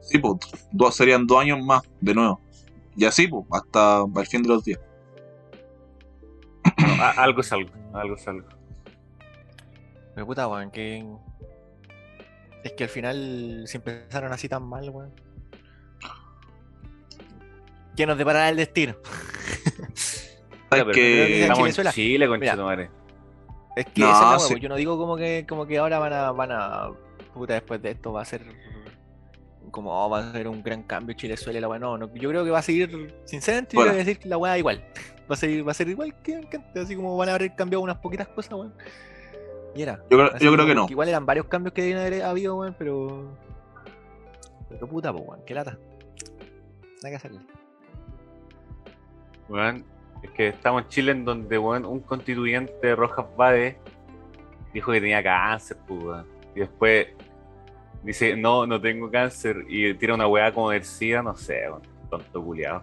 Sí, pues, dos, serían dos años más, de nuevo. Y así, pues, hasta el fin de los días. Bueno, a- algo es algo, algo es algo. Me puta, weón, que. Es que al final se empezaron así tan mal, weón. ¿Qué nos deparará el destino? ¿Sabes pero que Estamos Venezuela. en Chile, con Mira. Es que No, es sí. pues, Yo no digo como que, como que ahora van a, van a. Puta, después de esto va a ser. Como oh, va a ser un gran cambio Chile-Suele la weá. No, no, yo creo que va a seguir. Sinceramente, yo Bueno. voy a decir que la weá igual. Va a seguir, va a ser igual que, antes, Así como van a haber cambiado unas poquitas cosas, weón. Y era. yo, creo- yo creo que no. Igual eran varios cambios que debían haber habido, weón, pero. Pero puta, pues, weón, qué lata. Nada que hacerle. Weón, es que estamos en Chile en donde un constituyente Rojas Bade dijo que tenía cáncer, pues, weón. Y después dice, no, no tengo cáncer. Y tira una weá como del SIDA, no sé. Tonto culiado.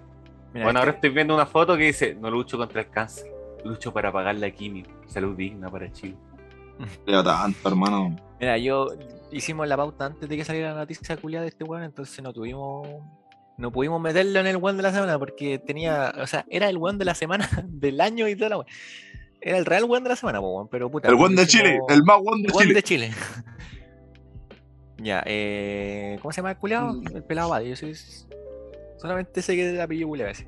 Mira, Bueno, es ahora que- estoy viendo una foto que dice, no lucho contra el cáncer, lucho para pagar la quimio. Salud digna para Chile. Ya tanto, hermano. Mira, yo hicimos la pauta antes de que saliera la noticia culiada de este weón, entonces no tuvimos. No pudimos meterlo en el weón de la semana porque tenía. O sea, era el weón de la semana del año y toda la weón. Era el real weón de la semana, pero puta. El buen de Chile, el más buen de el Chile. de Chile. ya, eh. ¿Cómo se llama el culiado? Mm. El pelado Badi, yo sé- Solamente sé que es el apellido culiao ese.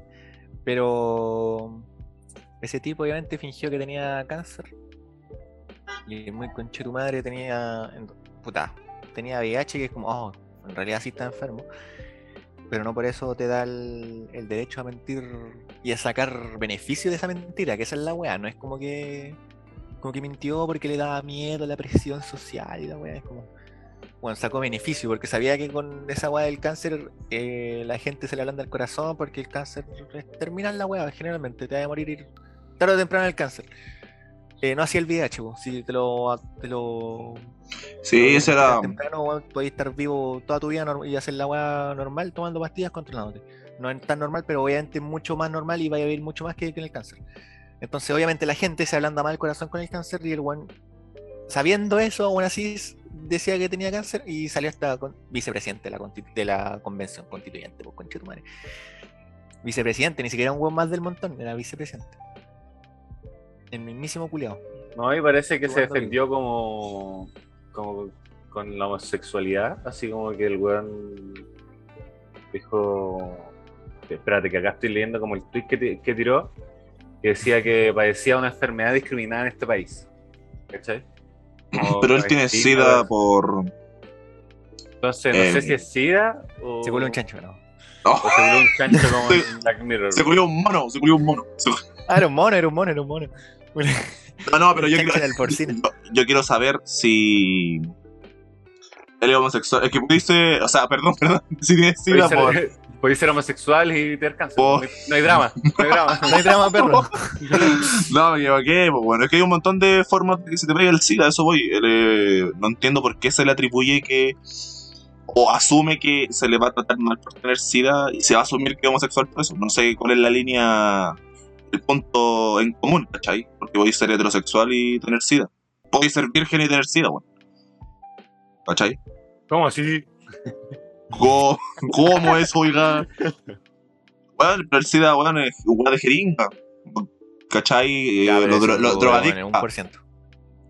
Pero. Ese tipo obviamente fingió que tenía cáncer. Y muy conche tu madre tenía. Puta. Tenía VIH que es como, oh, en realidad sí está enfermo. Pero no por eso te da el, el derecho a mentir y a sacar beneficio de esa mentira, que esa es la weá. No es como que. Como que mintió porque le daba miedo la presión social y la weá. Es como. Bueno, sacó beneficio porque sabía que con esa weá del cáncer eh, la gente se le ablanda el corazón porque el cáncer es terminal la weá, generalmente te va a morir ir tarde o temprano el cáncer. Eh, no hacía el VIH, po, si te lo, te lo Sí, ese era. temprano podés estar vivo toda tu vida y hacer la weá normal tomando pastillas controlándote. No es tan normal, pero obviamente es mucho más normal y va a vivir mucho más que con el cáncer. Entonces, obviamente, la gente se ablanda mal el corazón con el cáncer y el weón, sabiendo eso, aún así decía que tenía cáncer y salió hasta con- vicepresidente de la, de la convención constituyente, pues, concha tu madre. Vicepresidente, ni siquiera un weón más del montón, era vicepresidente. El mismísimo culiao. No, y parece que se defendió como, como con la homosexualidad, así como que el weón dijo, espérate que acá estoy leyendo como el tweet que, ti- que tiró, que decía que padecía una enfermedad discriminada en este país. ¿Cachai? Como Pero él tiene sida por. Entonces, no eh, sé si es SIDA o, Se vuelve un chancho, ¿no? Oh, o se volvió un chancho como Se- en Black Mirror. se culió un mono, se culió un mono. Se- Ah, era un mono, era un mono, era un mono. No, no, pero yo quiero, yo, yo quiero saber si. Él es homosexual. Es que dice. O sea, perdón, perdón. Si tiene sida por. ser, podéis ser homosexual y tener cáncer. No, hay, no hay drama, no hay drama. No hay drama, perro. No, me equivoqué, pues bueno, es que hay un montón de formas de que se te pegue el SIDA, eso voy. Eh, no entiendo por qué se le atribuye que. O asume que se le va a tratar mal por tener SIDA y se va a asumir que es homosexual por eso. No sé cuál es la línea, el punto en común, ¿cachai? Porque voy a ser heterosexual y tener SIDA. Puedo ser virgen y tener SIDA, bueno. ¿Cachai? ¿Cómo así? ¿Cómo, cómo es, oiga? Bueno, pero el SIDA, bueno, es igual de jeringa. ¿Cachai? Ya, Eh, lo eso dro- lo lo- drogadicta. bueno, un por ciento.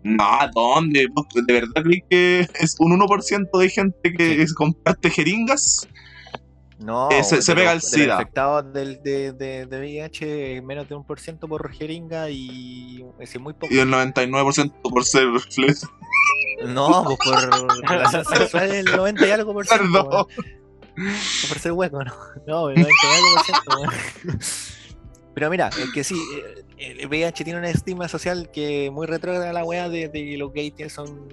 No, ¿dónde? ¿Vos ¿De verdad crees que es un 1% de gente que Sí. es- comparte jeringas? No, Eh, se- pega el SIDA. infectados del, de, de, de VIH, menos de un por ciento por jeringa y es muy poco. Y el 99% por ser fleto. No, pues por relación sexual el 90 y algo por ciento. Perdón. Por ser hueco, no. No, el 90 y algo por ciento. weón. Pero mira, es que sí, eh, el VIH tiene una estigma social que muy retrógrada la wea de, de que los gays son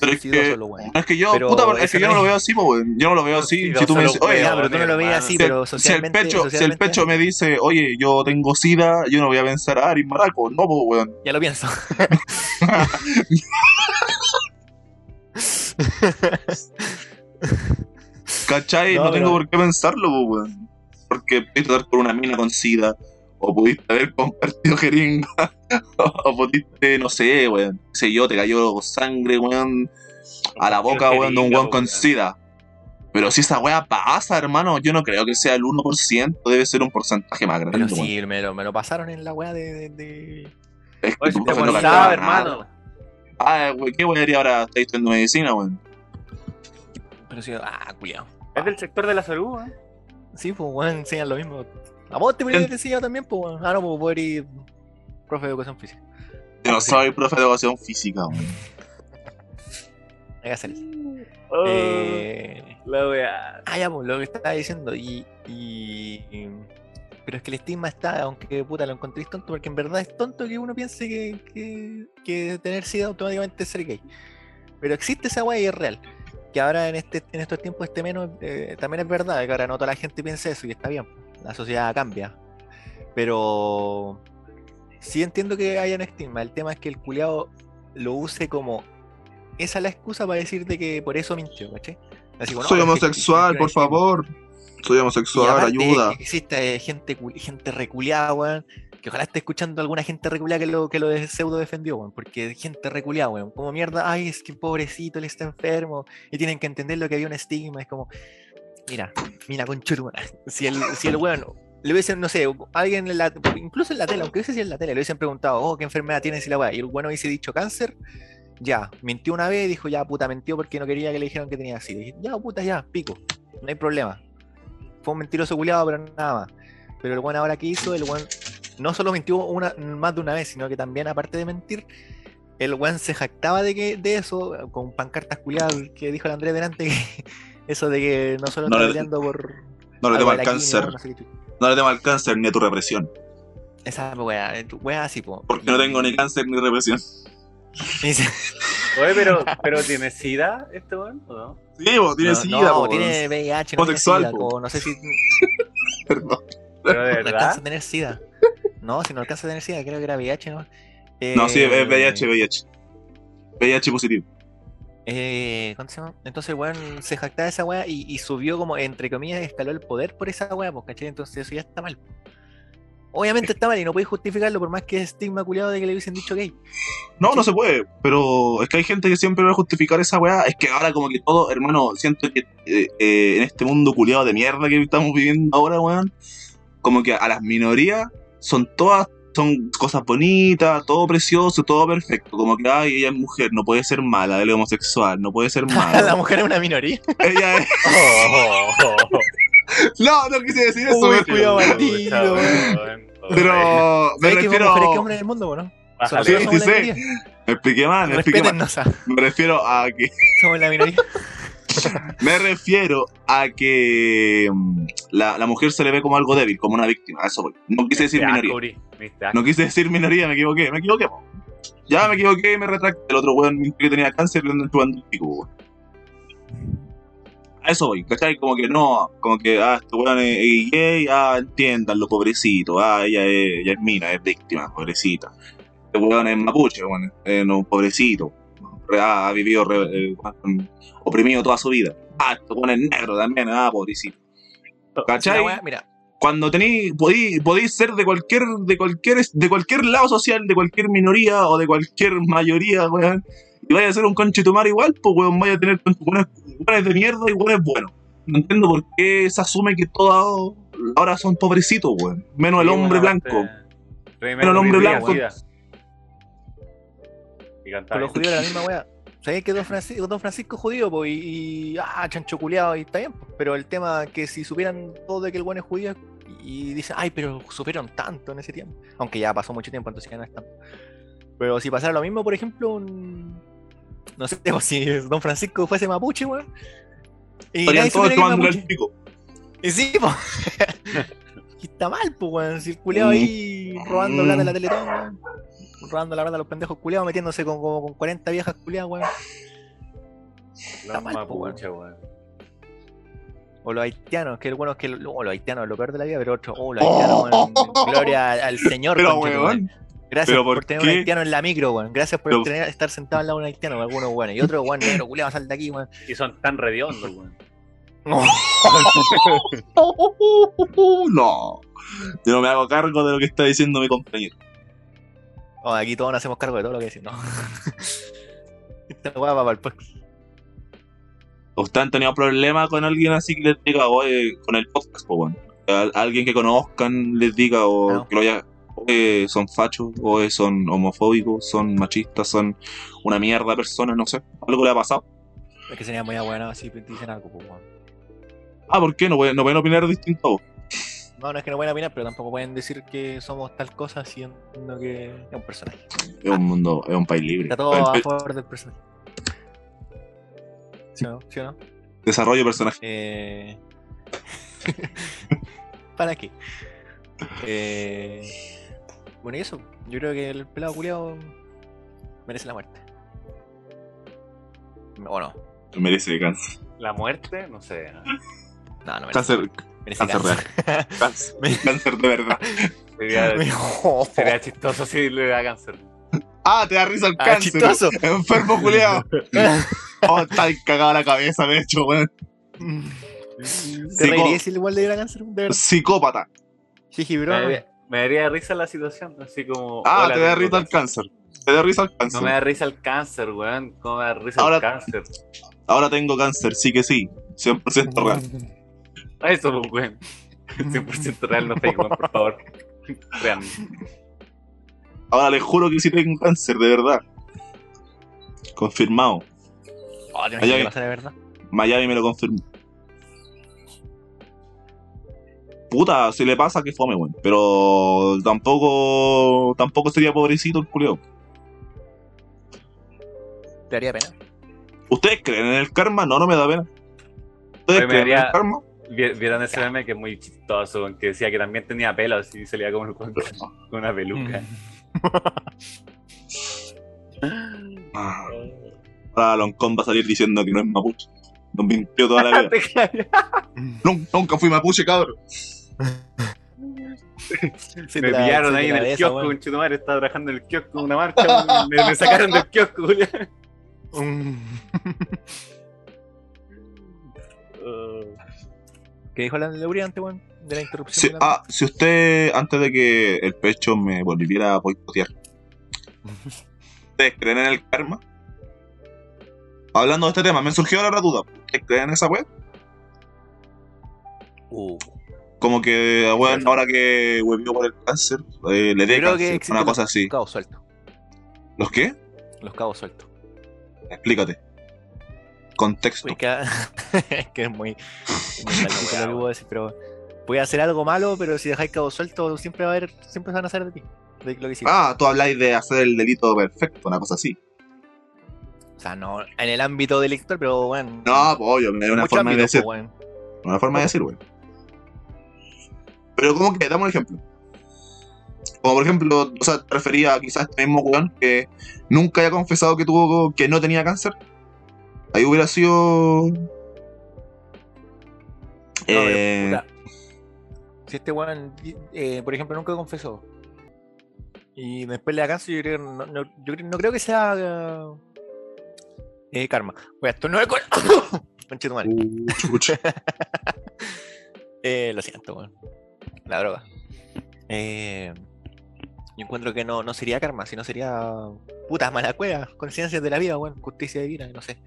Pero es que- solo, weón. Es que yo, Pero puta, es que yo no lo veo así, weón. Yo no lo veo así. Sí, Si tú me dices, oye, pero tú no lo veías así, si, pero el, si el socialmente. pecho, si el socialmente, pecho me dice, oye, yo tengo sida, yo no voy a pensar, ah, eres maraco. No, pues, weón. Ya lo pienso. ¿Cachai? No, No, tengo pero- por qué pensarlo, pues, weón. Porque pudiste estar con una mina con sida, o pudiste haber compartido jeringa, o pudiste, no sé, weón. qué sé yo, te cayó sangre, weón, a la boca, weón, de un weón con sida. Pero si esa weá pasa, hermano, yo no creo que sea el 1%, debe ser un porcentaje más grande. Pero weón. sí, me lo, me lo pasaron en la weá de. de, de- Es que Oye, tu si te no hermano. nada. Ah, weón, ¿qué weón haría ahora? ¿Estáis estudiando medicina, weón? Pero sí, ah, culiao. Es del sector de la salud, ¿eh? Sí, pues weón, enseñan lo mismo. A vos te podrías enseñar también, pues. Ah, no, pues poder ir profe de educación física. Yo no soy profe de educación física, weón. Hay que hacer. Oh, Eh, La weá. Ah, ya, pues lo que estaba diciendo. Y, y- Pero es que el estigma está, aunque puta lo encontréis tonto, porque en verdad es tonto que uno piense que, que, que tener SIDA automáticamente es ser gay. Pero existe esa weá y es real. Que ahora en este en estos tiempos este menos eh, también es verdad, que ahora no toda la gente piensa eso y está bien. La sociedad cambia. Pero sí entiendo que haya un estigma. El tema es que el culiado lo use como esa es la excusa para decirte que por eso mintió, ¿cachai? Así Soy homosexual, por favor. Soy homosexual, aparte, ayuda. Existe gente, gente reculeada, weón. Que ojalá esté escuchando alguna gente reculeada que lo, que lo de- pseudo defendió, weón. Porque gente reculeada, weón. Como mierda, ay, es que pobrecito, él está enfermo. Y tienen que entender lo que había un estigma. Es como, mira, mira con churumana. Si el, si el weón le hubiesen, no sé, alguien en la, incluso en la tele, aunque hubiese sido en la tele, le hubiesen preguntado, oh, ¿qué enfermedad tienes y la weá? Y el bueno hubiese dicho cáncer. Ya, mintió una vez, dijo, ya, puta, mintió porque no quería que le dijeran que tenía así. Dije, ya, puta, ya, pico. No hay problema fue un mentiroso culiado, pero nada más. Pero el buen ahora que hizo, el buen no solo mintió una, más de una vez, sino que también, aparte de mentir, el buen se jactaba de que de eso, con pancartas culiadas que dijo el Andrés delante, que eso de que no solo No le- peleando por. No le tema al cáncer. no sé. No le tema al cáncer ni a tu represión. Esa wea, wea así, po. Porque no Y- tengo ni cáncer ni represión. Oye, pero, pero ¿tiene sida este weón o no? Sí, vos, tiene no, sida, no, po, tiene VIH, no tiene SIDA, po. o no sé si Perdón. Pero de no alcanza verdad. a tener SIDA. No, si no alcanza a tener SIDA, creo que era VIH, ¿no? No, sí, es Eh, VIH, VIH. VIH positivo. Eh, ¿Cuánto se llama? Entonces el weón se jactaba de esa weá y, y subió como, entre comillas, escaló el poder por esa weá, pues, ¿cachai? Entonces eso ya está mal. Obviamente está mal y no podéis justificarlo por más que es estigma culiado de que le hubiesen dicho gay. No, no se puede, pero es que hay gente que siempre va a justificar esa weá. Es que ahora como que todo, hermano, siento que eh, eh, en este mundo culiado de mierda que estamos viviendo ahora, weón, como que a las minorías son todas, son cosas bonitas, todo precioso, todo perfecto. Como que, ay, ella es mujer, no puede ser mala, él es homosexual, no puede ser la mala. mujer es una minoría. ella es... Oh, No, no quise decir eso, Uy, cuidado, weón. pero me ¿Sabes que hay refiero... mujeres que hombres en el mundo, no? Sí, la. Me expliqué mal, me expliqué mal. Me refiero a que somos la minoría. Me refiero a que mm, la, la mujer se le ve como algo débil, como una víctima. A eso voy. No quise decir minoría. No quise decir minoría, me equivoqué, me equivoqué. po. Ya me equivoqué, me retracté. El otro weón que tenía cáncer y le andan chupando el pico, weón. A eso voy, ¿cachai? Como que no, como que, ah, este weón es, es gay, ah, entiéndanlo, pobrecito, ah, ella es, ella es mina, es víctima, pobrecita. Este weón es mapuche, weón, eh, no, pobrecito. Re- ah, ha vivido re- eh, oprimido toda su vida. Ah, este weón es negro también, ah, pobrecito. ¿Cachai? mira, cuando tení, podí, podí ser de cualquier, de cualquier, de cualquier lado social, de cualquier minoría o de cualquier mayoría, weón. Y vaya a ser un conchetumar igual, pues weón, vaya a tener buenos de mierda y buenos buenos. No entiendo por qué se asume que todos ahora son pobrecitos, weón. Menos el hombre blanco. Pero el hombre blanco- con los judíos era la misma weá. ¿Sabéis que Don Francisco, Don Francisco es judío, po? Y, y, ah, chancho culiado, y está bien. Pero el tema que si supieran todo de que el buen es judío, y dicen, ay, pero supieron tanto en ese tiempo. Aunque ya pasó mucho tiempo, entonces ya no es tanto. Pero si pasara lo mismo, por ejemplo, un- no sé, pues, si Don Francisco fuese mapuche, weón. Y todos tomándole el mapuche. pico. Y sí, po. y está mal, pues, weón. Si el culiao ahí robando plata en la Teletón, weón. Robando la plata a los pendejos culiados, metiéndose con, como con 40 viejas culiadas, weón. Los mal, po, mapuches, weón. O los haitianos, que bueno es que lo- oh, los haitianos es lo peor de la vida, pero otro, oh, los haitianos, weón, gloria al Señor. Pero, weón. Gracias ¿pero por, por tener qué? un haitiano en la micro, weón. Gracias por Pero- tener- estar sentado al lado de un haitiano, algunos weones. Y otro weón negro, culiado, sal de aquí, weón. Y son tan rediondos, weón. No. Yo no me hago cargo de lo que está diciendo mi compañero. Oh, aquí todos nos hacemos cargo de todo lo que decimos. No. Esta weá va para el. ¿Ustedes han tenido problemas con alguien así que les diga, oye, con el podcast, pues bueno? Alguien que conozcan les diga, o No. que lo haya, oye, son fachos, o son homofóbicos, son machistas, son una mierda de personas, no sé. Algo le ha pasado. Es que sería muy bueno así te dicen algo, pues, weón. Ah, ¿por qué? No pueden, no pueden opinar distinto a vos. No, no es que no pueden opinar, pero tampoco pueden decir que somos tal cosa siendo que es un personaje. Es un mundo, es un país libre. Está todo a favor del personaje. ¿Sí o no? ¿Sí o no? Desarrollo de personaje. Eh... ¿Para qué? Eh... Bueno, y eso. Yo creo que el pelado culiao merece la muerte. ¿O no? Merece cáncer. La muerte, no sé. No, no merece. Cáncer, merece cáncer cáncer, cáncer de verdad. Sería, real. sería chistoso si le da cáncer. Ah, te da risa el Ah, cáncer. chistoso. Enfermo culiao. Oh, está ahí cagado la cabeza, de hecho, weón. ¿Te Psico- reirías si igual le diera cáncer? De verdad. Psicópata. Jiji, bro. Me daría, me daría risa la situación, así como. Ah, te da risa el cáncer. Te da risa el cáncer. No me da risa el cáncer, weón. ¿Cómo me da risa Ahora- el cáncer? Ahora tengo cáncer, sí que sí. 100% real. Eso, pues, weón. 100% real, no fake, weón, por favor. Vean. Ahora les juro que sí tengo cáncer, de verdad. Confirmado. Oh. Miami me lo confirmó. Puta, si le pasa que fome, weón. Pero tampoco. Tampoco sería pobrecito el culeo. ¿Te daría pena? ¿Ustedes creen en el karma? No, no me da pena. ¿Ustedes Oye, creen en el karma? Vi- ¿Vieron ese meme que es muy chistoso, que decía que también tenía pelos y salía como con, con una peluca? Ah. Ahora Loncón va a salir diciendo que no es mapuche. Nos mintió toda la vida. Nunca fui mapuche, cabrón. Se me pillaron ahí en el kiosco, un chutumare, estaba trabajando en el kiosco en una marcha, me, me sacaron del kiosco. Mm. ¿Qué dijo la Leuria antes, weón? De la interrupción. Si, de la- ah, si usted, antes de que el pecho me volviera a boicotear, ¿ustedes creen en el karma? Hablando de este tema, me surgió ahora la duda. ¿Ustedes creen en esa web? Uh. Como que, weón, ahora que huevió por el cáncer, eh, le dé cáncer, una los cosa así. cabos sueltos. ¿Los qué? Los cabos sueltos. Explícate. Contexto. Es que es muy, muy lo que puedo decir, pero voy a hacer algo malo, pero si dejáis cabos sueltos, siempre va a haber, siempre se van a hacer de ti. De lo que hiciste. Ah, tú habláis de hacer el delito perfecto, una cosa así. O sea, no en el ámbito delictual, pero bueno. No, pues obvio, es una forma de decir. pues. Una forma de decir, güey. Pero como que, dame un ejemplo. Como por ejemplo, o sea, te refería a quizás este mismo weón que nunca haya confesado que tuvo que no tenía cáncer. Ahí hubiera sido. No, Eh, si este weón, eh, por ejemplo, nunca confesó y después le da cáncer, yo creo, que no, no- yo creo- no creo que sea eh, karma. Voy a estornudar con. Conchetumare. uh. Eh, lo siento, weón. La droga. Eh, yo encuentro que no, no sería karma, sino sería. Puta mala cueva. Conciencias de la vida, weón. Justicia divina, no sé.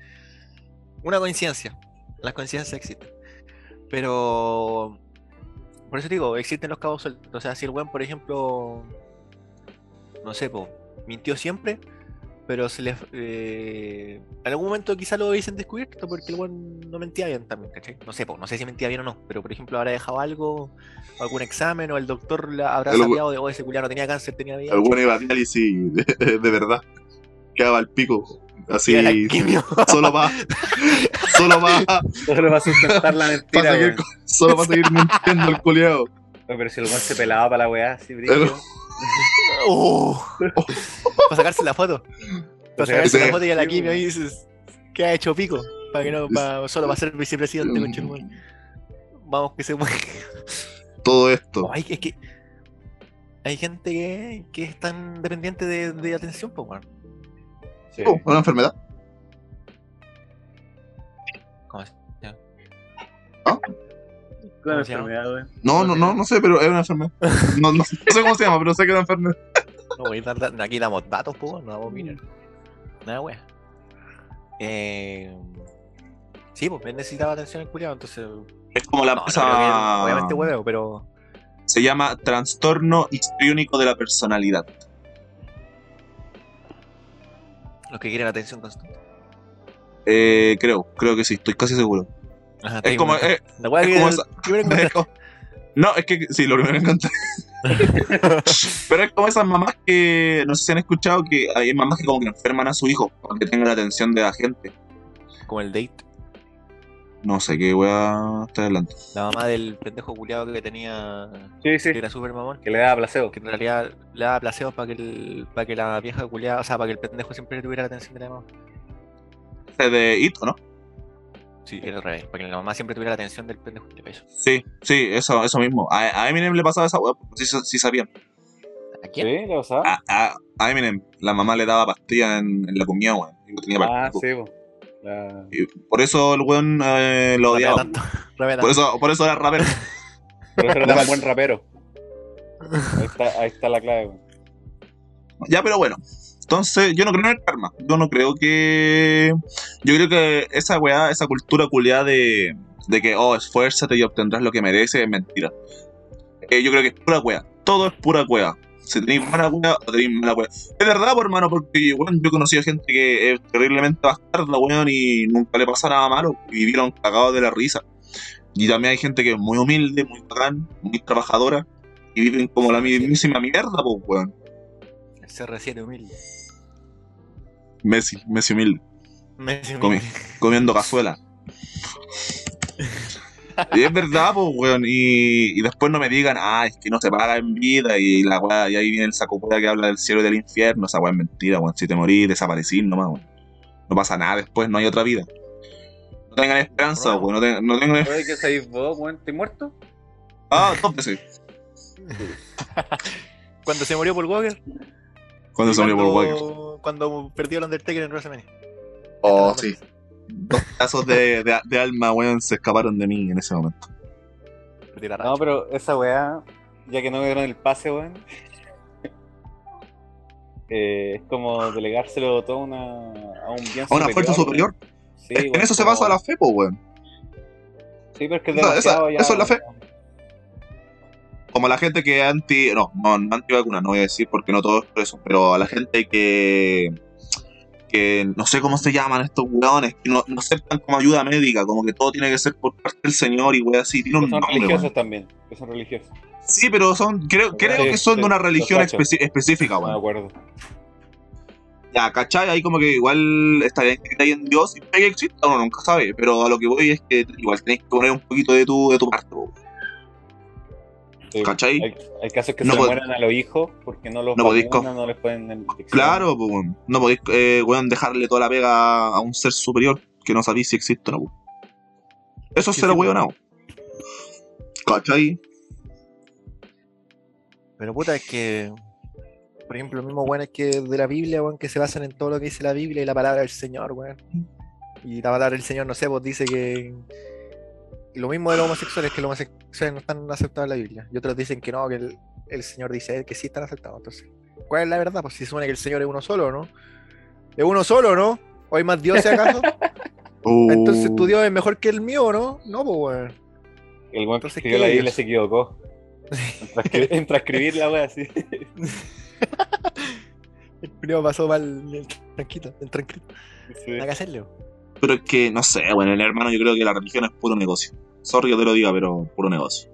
Una coincidencia. Las coincidencias existen. Pero. Por eso digo, existen los cabos sueltos. O sea, si el weón, por ejemplo. No sé, po, mintió siempre. Pero se le. eh, en algún momento quizá lo hubiesen descubierto porque el weón no mentía bien también, ¿cachai? No sé, po, no sé si mentía bien o no. Pero por ejemplo, habrá dejado algo, algún examen, o el doctor la habrá sabido de, oh, ese culiao no tenía cáncer, tenía vida. El weón iba a diálisis de, de verdad. Quedaba al pico. Así. Solo para. Solo para. Solo va a sustentar la mentira, seguir weón. Solo para seguir mintiendo el culiao. Oye, Pero si el weón se pelaba para la weá, así, brillo. Uh, para sacarse la foto. Para sacarse la foto y a la quimio y dices, ¿qué ha hecho pico? Para que no, pa- solo para ser vicepresidente, conchetumare. Vamos que se puede. Todo esto. No, hay, es que hay gente que, que es tan dependiente de, de atención, pues. Sí. Oh, una enfermedad. ¿Cómo se ¿Cuál No, no, no, no sé, pero es una enfermedad. No, no, sé- no sé cómo se llama, pero sé que es una enfermedad. No, voy a dar, aquí damos datos, pues, no damos opinión. Nada, wea. Eh, sí, pues él necesitaba atención el culiado, entonces. No, Es como la no que él- obviamente hueveo, pero. Se llama trastorno histriónico de la personalidad. Los que quieren atención constante. Eh, creo, creo que sí, estoy casi seguro. Ajá, Es como, eh, La wea es como esa- es No, es que sí, lo primero que encontré. Pero es como esas mamás que, no sé si han escuchado, que hay mamás que como que enferman a su hijo para que tenga la atención de la gente. Como el date. No sé qué wea está hablando. La mamá del pendejo culiado que tenía. Sí, sí. Que era súper mamón. Que le da placebo. Que en realidad le daba placebos para que, el, para que la vieja culiada, o sea, para que el pendejo siempre tuviera la atención de la mamá. De Ito, ¿no? Sí, era al revés, para que la mamá siempre tuviera la atención del pendejo. Eso. Sí, sí, eso, eso mismo. A, a Eminem le pasaba esa wea, pues, sí, sí sabían. ¿A ¿Sí? quién? ¿Le pasaba? A, a- a Eminem, la mamá le daba pastillas en, en la comida, weón. y no tenía Ah, partido. sí. La- Y por eso el weón eh, lo odiaba. tanto. Por eso, por eso era rapero. Por eso era tan buen rapero. Ahí está, ahí está la clave, weón. Ya, pero bueno. Entonces, yo no creo en el karma. Yo no creo que. Yo creo que esa weá, esa cultura culiada de, de que, oh, esfuérzate y obtendrás lo que mereces, es mentira. Eh, yo creo que es pura weá. Todo es pura weá. Si tenéis buena weá o tenéis mala weá. Es verdad, por hermano, porque weón, yo he conocido gente que es terriblemente bastarda, weón, y nunca le pasa nada malo. Y vivieron cagados de la risa. Y también hay gente que es muy humilde, muy bacán, muy trabajadora. Y viven como la mismísima mierda, pues, weón. El CR7 humilde. Messi, Messi humilde. Messi Comi- humilde. comiendo cazuela. Y es verdad, pues, weón. Y, y después no me digan, ah, es que no se paga en vida. Y la weá, y ahí viene el saco que habla del cielo y del infierno. Esa weá es mentira, weón. Si te morís, desaparecís nomás, weón. No pasa nada después, no hay otra vida. No tengan esperanza, weón. No, ten- no tengan. ¿qué sabéis vos, weón? ¿Estoy muerto? Ah, dos veces. Cuando se murió Paul Walker. Cuando y se murió por Walker. Cuando- perdió el Undertaker en WrestleMania. Oh, sí. Dos pedazos de, de, de alma, weón, se escaparon de mí en ese momento. No, pero esa weá, ya que no me dieron el pase, weón. eh, es como delegárselo todo a una, a un bien A una fuerza superior. Sí, en weón, eso se basa la fe, pues, weón. Sí, pero es que es Esa- ya. eso es la fe. Como la gente que anti, no, no, no anti vacuna, no voy a decir porque no todo eso, pero a la gente que, que no sé cómo se llaman estos weones, que no, no aceptan como ayuda médica, como que todo tiene que ser por parte del Señor y wey así, tiene Que un son nombre, religiosos también. Que son religiosos. Sí, pero son, creo, creo Sí, que son sí, de una religión específica, No weón. acuerdo. Ya, ¿cachai? Ahí como que igual está bien que en Dios y que exista, uno nunca sabe, pero a lo que voy es que igual tenéis que poner un poquito de tu, de tu parte, weón. Sí. ¿Cachai? Hay, hay casos que No se mueren a los hijos porque no los No podéis vacunan, no les pueden. Claro, pues. No podéis, eh, dejarle toda la pega a un ser superior que no sabéis si existe o no. weón. Eso es Sí, ser sí, weón, ¿Cachai? Pero puta, es que. Por ejemplo, lo mismo, weón, es que de la Biblia, weón, que se basan en todo lo que dice la Biblia y la palabra del Señor, weón. Y la palabra del Señor, no sé, pues dice que. Y Lo mismo de los homosexuales, que los homosexuales no están aceptados en la Biblia. Y otros dicen que no, que el, el Señor dice que sí están aceptados. Entonces, ¿cuál es la verdad? Pues si se supone que el Señor es uno solo, ¿no? ¿Es uno solo, no? ¿O hay más dioses acaso? Uh, Entonces tu Dios es mejor que el mío, ¿no? No, pues, weón. El buen que Entonces, escribió ¿qué la? Biblia se equivocó. En transcri- En transcribir la wea así. El primo pasó mal el tranquilo, el tranquilo. Sí. Nada que hacerle. Pero es que, no sé, bueno, el hermano, yo creo que la religión es puro negocio. Sorry que te lo diga, pero puro negocio.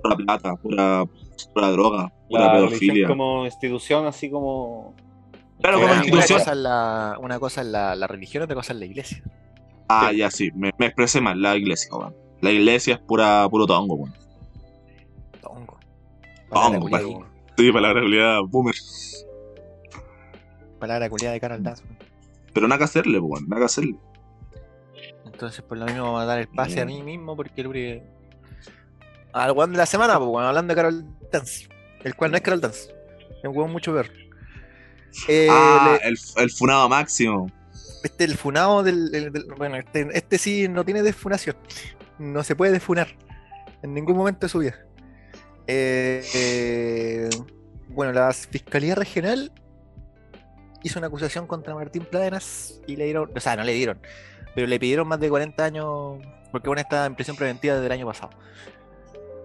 Pura plata, pura, pura droga, pura La pedofilia. como institución, así como. Claro, como Una, institución. cosa es la, una cosa es la, la religión, otra cosa es la iglesia. Ah, ya sí, me, me expresé mal, la iglesia, weón. La iglesia es pura, puro tongo, weón. Tongo. Tongo, culiada Sí, palabra realidad, boomer. Palabra culiada de weón. Pero nada que hacerle, weón, nada que hacerle. Entonces, por lo mismo, vamos a dar el pase a mí mismo porque el Uri. Al weón de la semana, pues, weón, hablando de Carol Dance. El cual no es Carol Dance. Es un weón mucho peor. Eh, ah, le- el, el funado máximo. este el funado del. del- del- bueno, este, este sí no tiene desfunación. No se puede desfunar. En ningún momento de su vida. Eh, eh, bueno, la Fiscalía Regional hizo una acusación contra Martín Pladenas y le dieron. O sea, no le dieron. Pero le pidieron más de 40 años. Porque bueno, está en prisión preventiva desde el año pasado.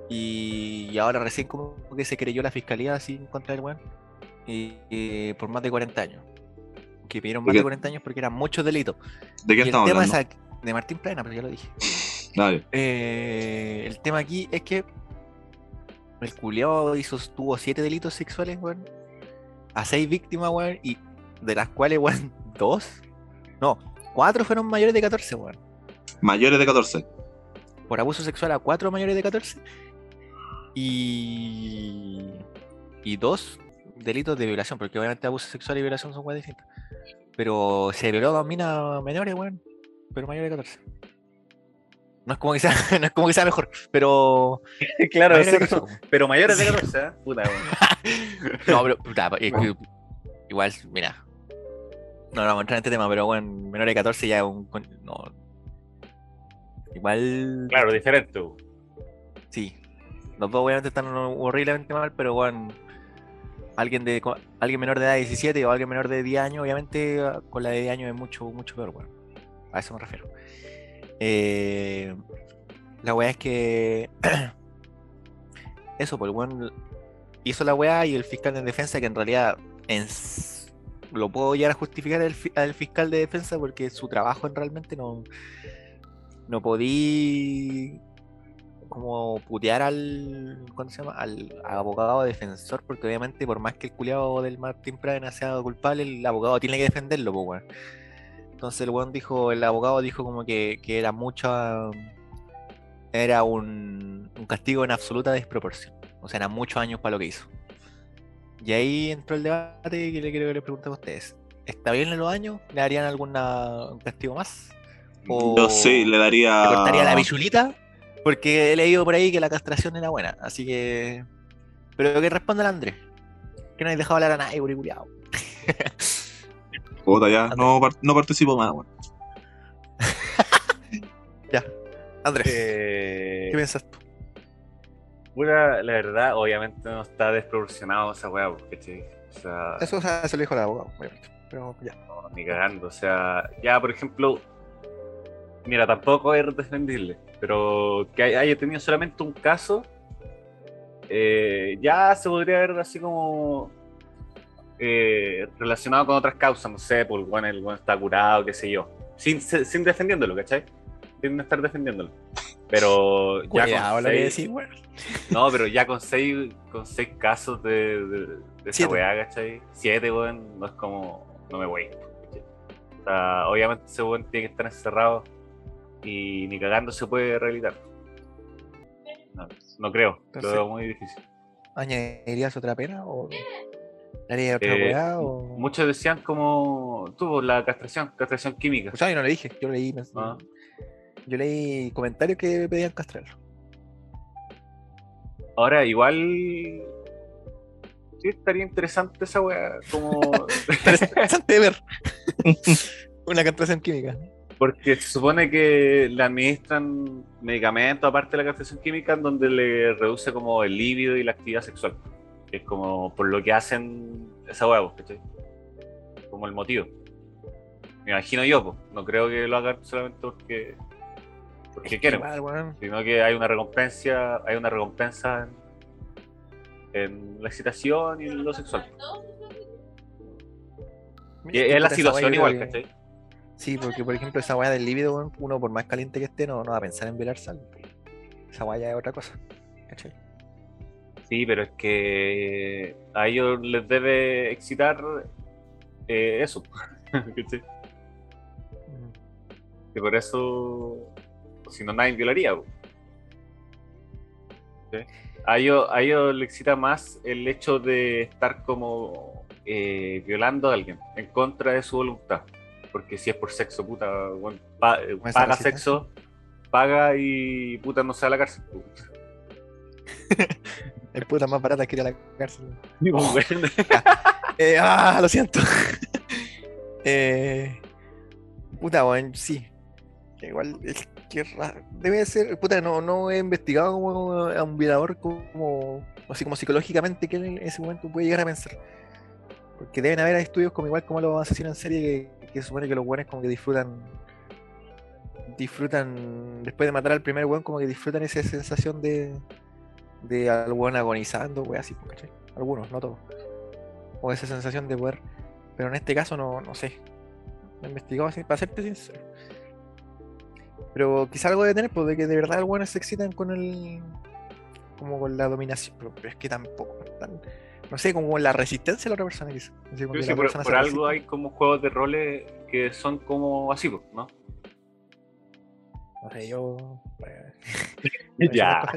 Y, y ahora recién como que se creyó la fiscalía así en contra del weón. Y, y por más de 40 años. Que pidieron más ¿De de qué? 40 años porque eran muchos delitos. ¿De qué Y el tema hablando? es de Martín Plana, pero ya lo dije. Dale. Eh, el tema aquí es que el culiao hizo, tuvo siete delitos sexuales, weón. A seis víctimas, weón. Y de las cuales, weón, dos. No, cuatro fueron mayores de 14, weón. Mayores de 14. Por abuso sexual a cuatro mayores de 14. Y. Y dos delitos de violación, porque obviamente abuso sexual y violación son weas distintas. Pero se violó a dos minas menores, weón. Pero mayores de 14. No es como que sea, no es como que sea mejor, pero. claro, mayores de ese- 14, weón. pero mayores de 14, ¿eh? Puta, weón. No, pero puta, igual, mira. No, no vamos a entrar en este tema, pero bueno, menor de 14 ya es un. No. Igual. Claro, diferente. Sí. Los dos obviamente están horriblemente mal, pero bueno. Alguien de alguien menor de edad de 17 o alguien menor de 10 años, obviamente con la de 10 años es mucho, mucho peor, weón. A eso me refiero. Eh, la weá es que. eso, pues el weón hizo la weá y el fiscal de defensa, que en realidad en lo puedo llegar a justificar al fiscal de defensa porque su trabajo en realmente no. No podí como putear al ¿cuándo se llama? al abogado defensor, porque obviamente por más que el culiado del Martín Pradena sea culpable, el abogado tiene que defenderlo, weón. Entonces el weón dijo, el abogado dijo como que, que era mucha era un, un castigo en absoluta desproporción. O sea, eran muchos años para lo que hizo. Y ahí entró el debate que le quiero que le pregunten a ustedes. ¿Está bien en los años? ¿Le darían alguna un castigo más? O- Yo sí, le daría. ¿Le cortaría la bichulita? Porque he leído por ahí que la castración era buena, así que. Pero que responda el Andrés. Que no hay dejado hablar a nadie, culiao. Puta, ya. No, par- no participo más, weón. Andrés, Eh, ¿qué piensas tú? Pura, la verdad, obviamente no está desproporcionado esa weá, porque, ¿cachai? O sea, Eso o sea, se lo dijo el abogado, obviamente. Pero ya. no, ni cagando. O sea, ya, por ejemplo, mira, tampoco es defendible, pero que hay- haya tenido solamente un caso, eh, ya se podría ver así como eh, relacionado con otras causas, no sé, pues bueno, el bueno está curado, qué sé yo, sin, sin defendiéndolo, ¿cachai? Sin estar defendiéndolo. Pero ya Cuidado con lo seis- decís, weón. No, pero ya con seis, con seis casos de, de, de esa weá, ¿cachai? Siete, weón, no es como, no me voy. O sea, obviamente ese weón tiene que estar encerrado y ni cagando se puede rehabilitar. No, no creo, lo Entonces- veo muy difícil. ¿Añadirías otra pena? ¿O le harías otra Eh, weá? O... Muchos decían como, tuvo la castración, castración química. O sea, yo no le dije, yo leí, mens- Ah. Yo leí comentarios que pedían castrarlo. Ahora, igual, sí estaría interesante esa weá, como... Interesante de ver. Una castración química. Porque se supone que le administran medicamentos aparte de la castración química en donde le reduce como el líbido y la actividad sexual. Que es como por lo que hacen esa hueá, ¿cachai? Como el motivo. Me imagino yo, pues. No creo que lo hagan solamente porque, porque quieren, sino que hay una recompensa, hay una recompensa en, en la excitación y en lo sexual. Es la situación igual, que- ¿cachai? Sí, porque por ejemplo esa weá del líbido, uno por más caliente que esté, no, no va a pensar en violar sal. Esa weá ya es otra cosa. ¿Cachai? Sí, pero es que a ellos les debe excitar eh, eso. ¿cachai? Mm. Y por eso, si no, nadie violaría. ¿Sí? A ellos, a ellos les excita más el hecho de estar como eh, violando a alguien en contra de su voluntad. Porque si es por sexo, puta, pa- eh, paga sexo, paga y puta no se a la cárcel. pues. Es puta más barata que ir a la cárcel. Eh, ah, lo siento. eh, puta, weón, sí. Igual, es que ra- debe ser. Puta, no, no he investigado como a un violador como. Así como psicológicamente que en ese momento puede llegar a pensar. Porque deben haber estudios como igual como los asesinos en serie que, que supone que los buenos como que disfrutan. Disfrutan. Después de matar al primer weón, como que disfrutan esa sensación de. De al agonizando, weón, así, ¿cachai? Algunos, no todos o esa sensación de poder. Pero en este caso no, no sé. No he investigado así, para serte sincero. Pero quizá algo debe tener, pues de que de verdad los buenos se excitan con el. como con la dominación. Pero, pero es que tampoco. tan- no sé, como con la resistencia de la otra persona, quizá. No sé, sí, por, persona por se algo resiste. hay como juegos de roles que son como así, pues, ¿no? No sé, yo. Ya.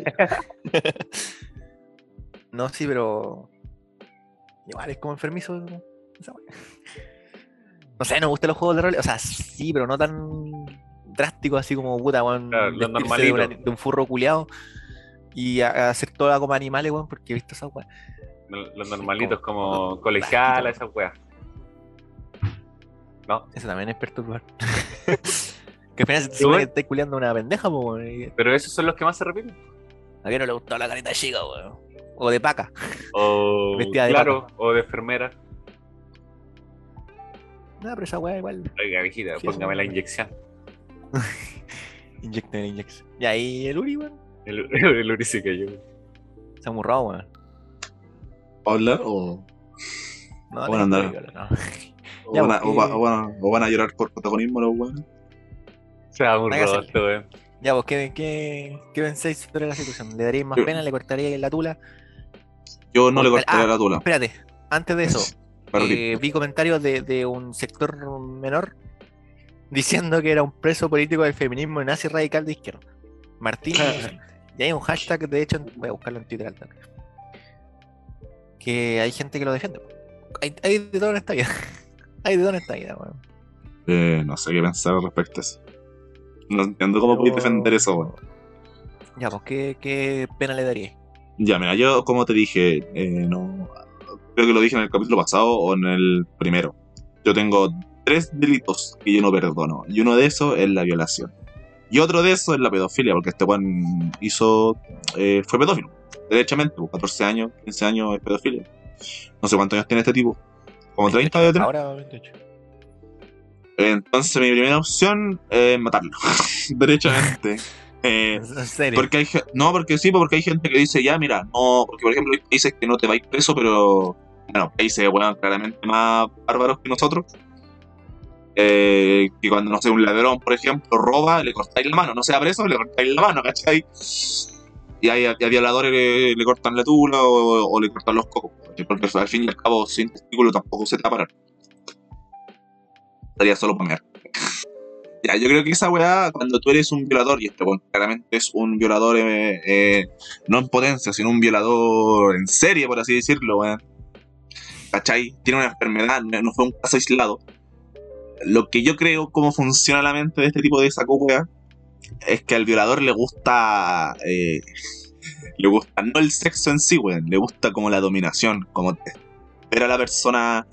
no, sí, pero. Igual es como enfermizo. No sé, no me gustan los juegos de rol. O sea, sí, pero no tan drástico así como puta, weón. Claro, de, una- normalitos. de un furro culeado y a- a hacer toda como animales, weón, porque he visto esa weá. Los normalitos como- como plástico. esas weas. ¿No? Eso también es perturbar. que apenas se supone que estáis culeando una pendeja, weón. Pero esos son los que más se repiten. ¿A qué no le gustó la carita chica, weón? O de paca. O, Vestida de claro, o de enfermera. No, pero esa weá igual. Oiga, viejita, póngame la inyección. Inyecten, inyecten. Y ahí el Uri, weón. El, el Uri se cayó. Se ha murrado, weón. ¿Hablar o, No, Bueno, no, anda. no. o Ya, van a, porque- o va- o van a- o van a llorar por protagonismo los weones? Se Hágase. roto, este weón. Ya, vos, ¿qué, qué, qué pensáis sobre la situación? ¿Le daríais más Yo- pena? ¿Le cortaríais la tula? Yo no le Cortar- cortaría ah, la tula. Espérate, antes de eso, eh, vi comentarios de, de un sector menor diciendo que era un preso político del feminismo nazi radical de izquierda. Martín Inocente. Y hay un hashtag, de hecho, voy a buscarlo en Twitter. Que hay gente que lo defiende. Hay, hay de todo en esta vida. hay de todo en esta vida, weón. Eh, no sé qué pensar al respecto a eso. No entiendo cómo podéis Yo- defender eso, weón. Ya, pues, ¿qué, qué pena le daríais? Ya, mira, yo como te dije, eh, no creo que lo dije en el capítulo pasado o en el primero. Yo tengo tres delitos que yo no perdono. Y uno de esos es la violación. Y otro de esos es la pedofilia, porque este weón hizo. eh, fue pedófilo. Derechamente, pues, 14 años, 15 años es pedofilia. No sé cuántos años tiene este tipo. Como 30 de tener. Ahora 28. Entonces mi primera opción es matarlo. Derechamente. Eh, En serio. porque hay no, porque sí, porque hay gente que dice, ya, mira, no, porque por ejemplo hay países que no te vais preso, pero, bueno, países, bueno, claramente más bárbaros que nosotros, eh, que cuando, no sé, un ladrón, por ejemplo, roba, le cortáis la mano, no sea preso, le cortáis la mano, ¿cachai? Y hay, a, y a violadores le, le cortan la tula o, o le cortan los cocos, porque al fin y al cabo, sin testículo tampoco se te va a parar. Estaría solo para. Ya, yo creo que esa weá, cuando tú eres un violador, y este weón claramente es un violador, eh, eh, no en potencia, sino un violador en serie, por así decirlo, weón. ¿Cachai? Tiene una enfermedad, no fue un caso aislado. Lo que yo creo, cómo funciona la mente de este tipo de weá, es que al violador le gusta. eh, le gusta no el sexo en sí, weón, le gusta como la dominación, como ver a la persona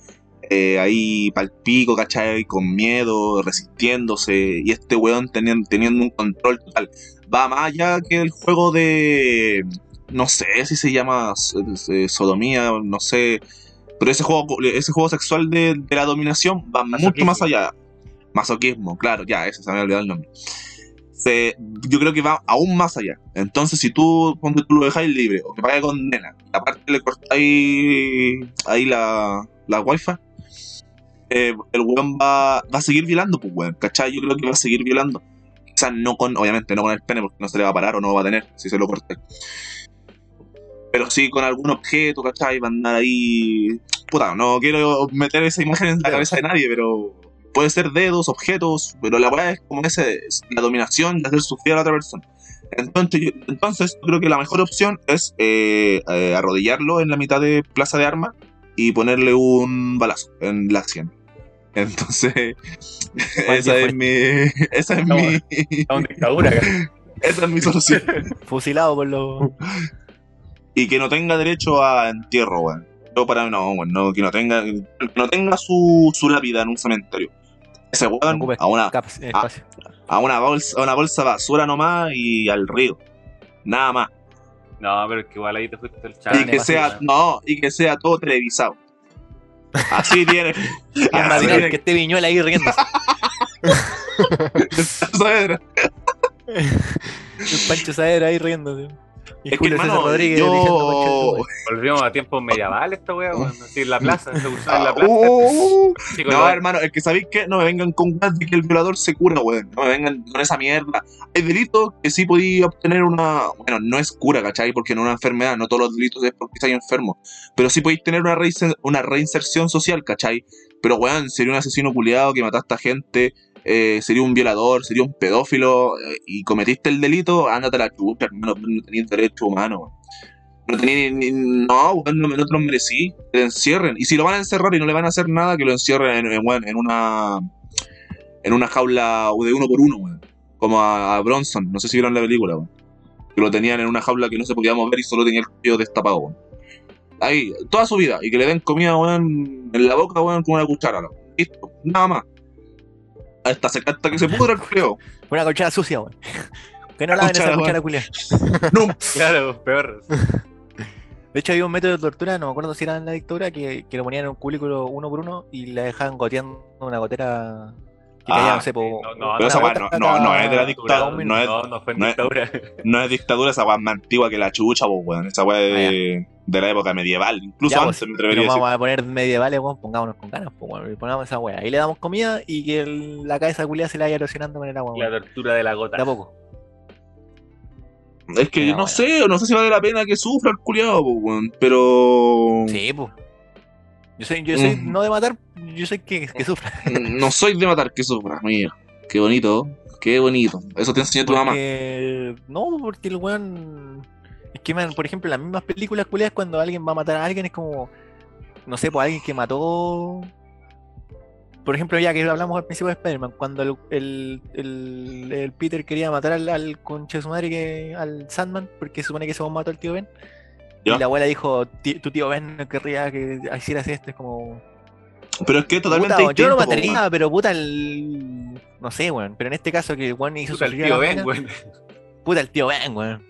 eh, ahí palpico, ¿cachai? Con miedo, resistiéndose, y este weón teniendo, teniendo un control total. Va más allá que el juego de. No sé si se llama eh, sodomía, no sé. Pero ese juego, ese juego sexual de, de la dominación va mucho Masoquismo. más allá. Masoquismo, claro, ya, ese se me había olvidado el nombre. Se- yo creo que va aún más allá. Entonces, si tú, ponte tú lo dejáis libre o que pague condena, aparte le cortáis ahí la, la wifi, eh, el weón va, va a seguir violando, pues weón, ¿cachai? Yo creo que va a seguir violando. Quizás no con, obviamente no con el pene, porque no se le va a parar o no va a tener si se lo corta. Pero sí con algún objeto, ¿cachai? Va a andar ahí. Puta, no quiero meter esa imagen en la cabeza de nadie, pero puede ser dedos, objetos, pero la weá es como ese, es la dominación de hacer sufrir a la otra persona. Entonces, yo, entonces creo que la mejor opción es eh, eh, arrodillarlo en la mitad de plaza de armas y ponerle un balazo en la acción. Entonces, ¿Cuál esa es mi. Esa es No, mi. Estamos en dictadura acá. Esa es mi solución. Fusilado por los. Y que no tenga derecho a entierro, weón. Yo para mí no, weón, no, que no tenga, que no tenga su, su lápida en un cementerio. Ese weón a una, a una bolsa, a una bolsa basura nomás y al río. Nada más. No, pero es que igual ahí te fuiste el y chat. que sea, no, y que sea todo televisado. Así tiene. Es más así tiene que esté Viñuela ahí riendo. Pancho Saavedra ahí riendo. Y Es que, Julio hermano, Rodríguez yo-. Volvimos a tiempos medievales esta weá, weón. Así en la plaza, se usaba en la Ah, plaza. uh, Chicos, no, lo- hermano, es que sabéis que no me vengan con weas de que el violador se cura, weón. No me vengan con esa mierda. Hay delitos que sí podía obtener una. Bueno, no es cura, ¿cachai? Porque no es una enfermedad, no todos los delitos es porque estáis enfermo. Pero sí podéis tener una, reinser- una reinserción social, ¿cachai? Pero, weón, sería un asesino culiado que mataste a gente, eh, sería un violador, sería un pedófilo eh, y cometiste el delito, ándate a la chucha, hermano, no tenías derecho humano. No tenías ni, No, no, te lo merecí. Lo encierren. Y si lo van a encerrar y no le van a hacer nada, que lo encierren en, en, en una. En una jaula de uno por uno. Como a, a Bronson. No sé si vieron la película. Que lo tenían en una jaula que no se podía mover y solo tenía el cuello destapado. Ahí, toda su vida. Y que le den comida, weón, en la boca, weón, con una cuchara. Listo, nada más. Hasta se hasta que se pudra el creo. Una colchada sucia, weón. Que no laven Cuchara, esa cuchara culia. No, Claro, peor. De hecho, había un método de tortura, no me acuerdo si era en la dictadura, que, que lo ponían en un cubículo uno por uno y la dejaban goteando una gotera que Ah, no sé, po, no, no, pero esa weá no- no- no es de la dictadura, no es- No, no fue en no es- dictadura. no es dictadura, esa weá es más antigua que la chucha, pues, weón. Esa weá de, de la época medieval. Incluso Ya, antes, pues, me pero atrevería a decir. vamos a poner medievales, weón, pongámonos con ganas, pues, weón, y pongamos esa weá. Ahí le damos comida y que el- la cabeza culia se la vaya erosionando con el agua, La weón. tortura de la gota. De a poco. Es que no bueno. sé, no sé si vale la pena que sufra el culiado, pues, weón. Pero. Sí, pues. Yo soy, yo soy Mm. no de matar, yo soy que, que sufra. No soy de matar que sufra, mira. Qué bonito, qué bonito. Eso te enseñó tu mamá. No, porque el weón. Es que, man, por ejemplo, en las mismas películas culiadas, cuando alguien va a matar a alguien, es como. No sé, pues alguien que mató. Por ejemplo, ya que hablamos al principio de Spider-Man, cuando el, el, el- el Peter quería matar al, al conche de su madre, que, al Sandman, porque supone que se mató al tío Ben. Ya. Y la abuela dijo: "Ti- Tu tío Ben no querría que hicieras esto. Es como. Pero es que es totalmente Puta, yo no lo distinto, po, mataría, pero puta, el. No sé, weón. Pero en este caso, que el weón hizo Puta, el sufrir a tío la Ben, weón. Puta, el tío Ben, weón.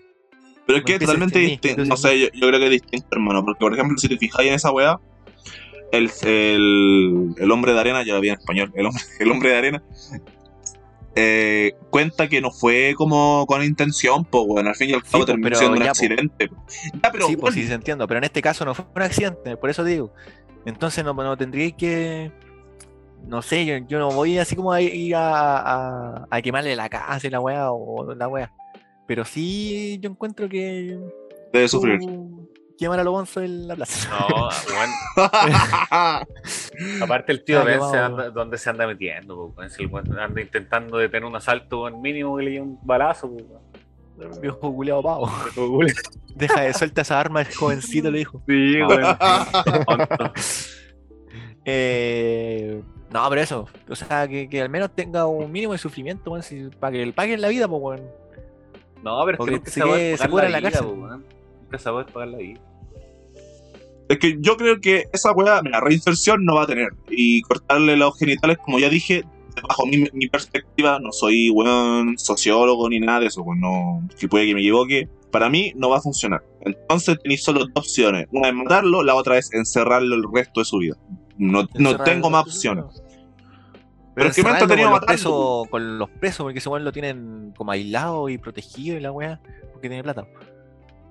Pero es que es totalmente distinto. No sé, yo, yo creo que es distinto, hermano. Porque, por ejemplo, si te fijáis en esa weá, el, el, el hombre de arena, ya lo vi en español, el hombre, el hombre de arena, eh, cuenta que no fue como con intención, pues, weón. Al fin y al cabo po, terminó siendo un ya, po. accidente. Ya, pero, sí, pues sí se entiendo, pero en este caso no fue un accidente, por eso digo. Entonces no, no tendríais que. No sé, yo, yo no voy así como a ir a, a, a quemarle la casa y la weá o la weá. Pero sí yo encuentro que. debe sufrir. Quemar a los bonzos en la plaza. No, weón. Aparte el tío Ah, Ben se anda, ¿dónde se anda metiendo? po, anda intentando detener un asalto, mínimo que le lleve un balazo. po. Viejo culiao pavo. Deja de suelta esa arma, el jovencito le dijo. Sí. Tonto. Eh, no, pero eso, o sea, que, que al menos tenga un mínimo de sufrimiento, weón, si- para que le paguen la vida, pues, weón. No, pero es que que nunca se quede- se pudra la en la vida, cárcel. po, weón. Nunca se va a pagar la vida. Es que yo creo que esa weá, la reinserción no va a tener. Y cortarle los genitales, como ya dije, bajo mi, mi perspectiva, no soy weón sociólogo ni nada de eso, pues no, que puede que me equivoque. Para mí no va a funcionar. Entonces tenéis solo dos opciones. Una es matarlo, la otra es encerrarlo el resto de su vida. No, no tengo más opciones. Pero, Pero es que me han encerrarlo entretenido con los, presos, con los presos, porque ese weón lo tienen como aislado y protegido y la weá, porque tiene plata.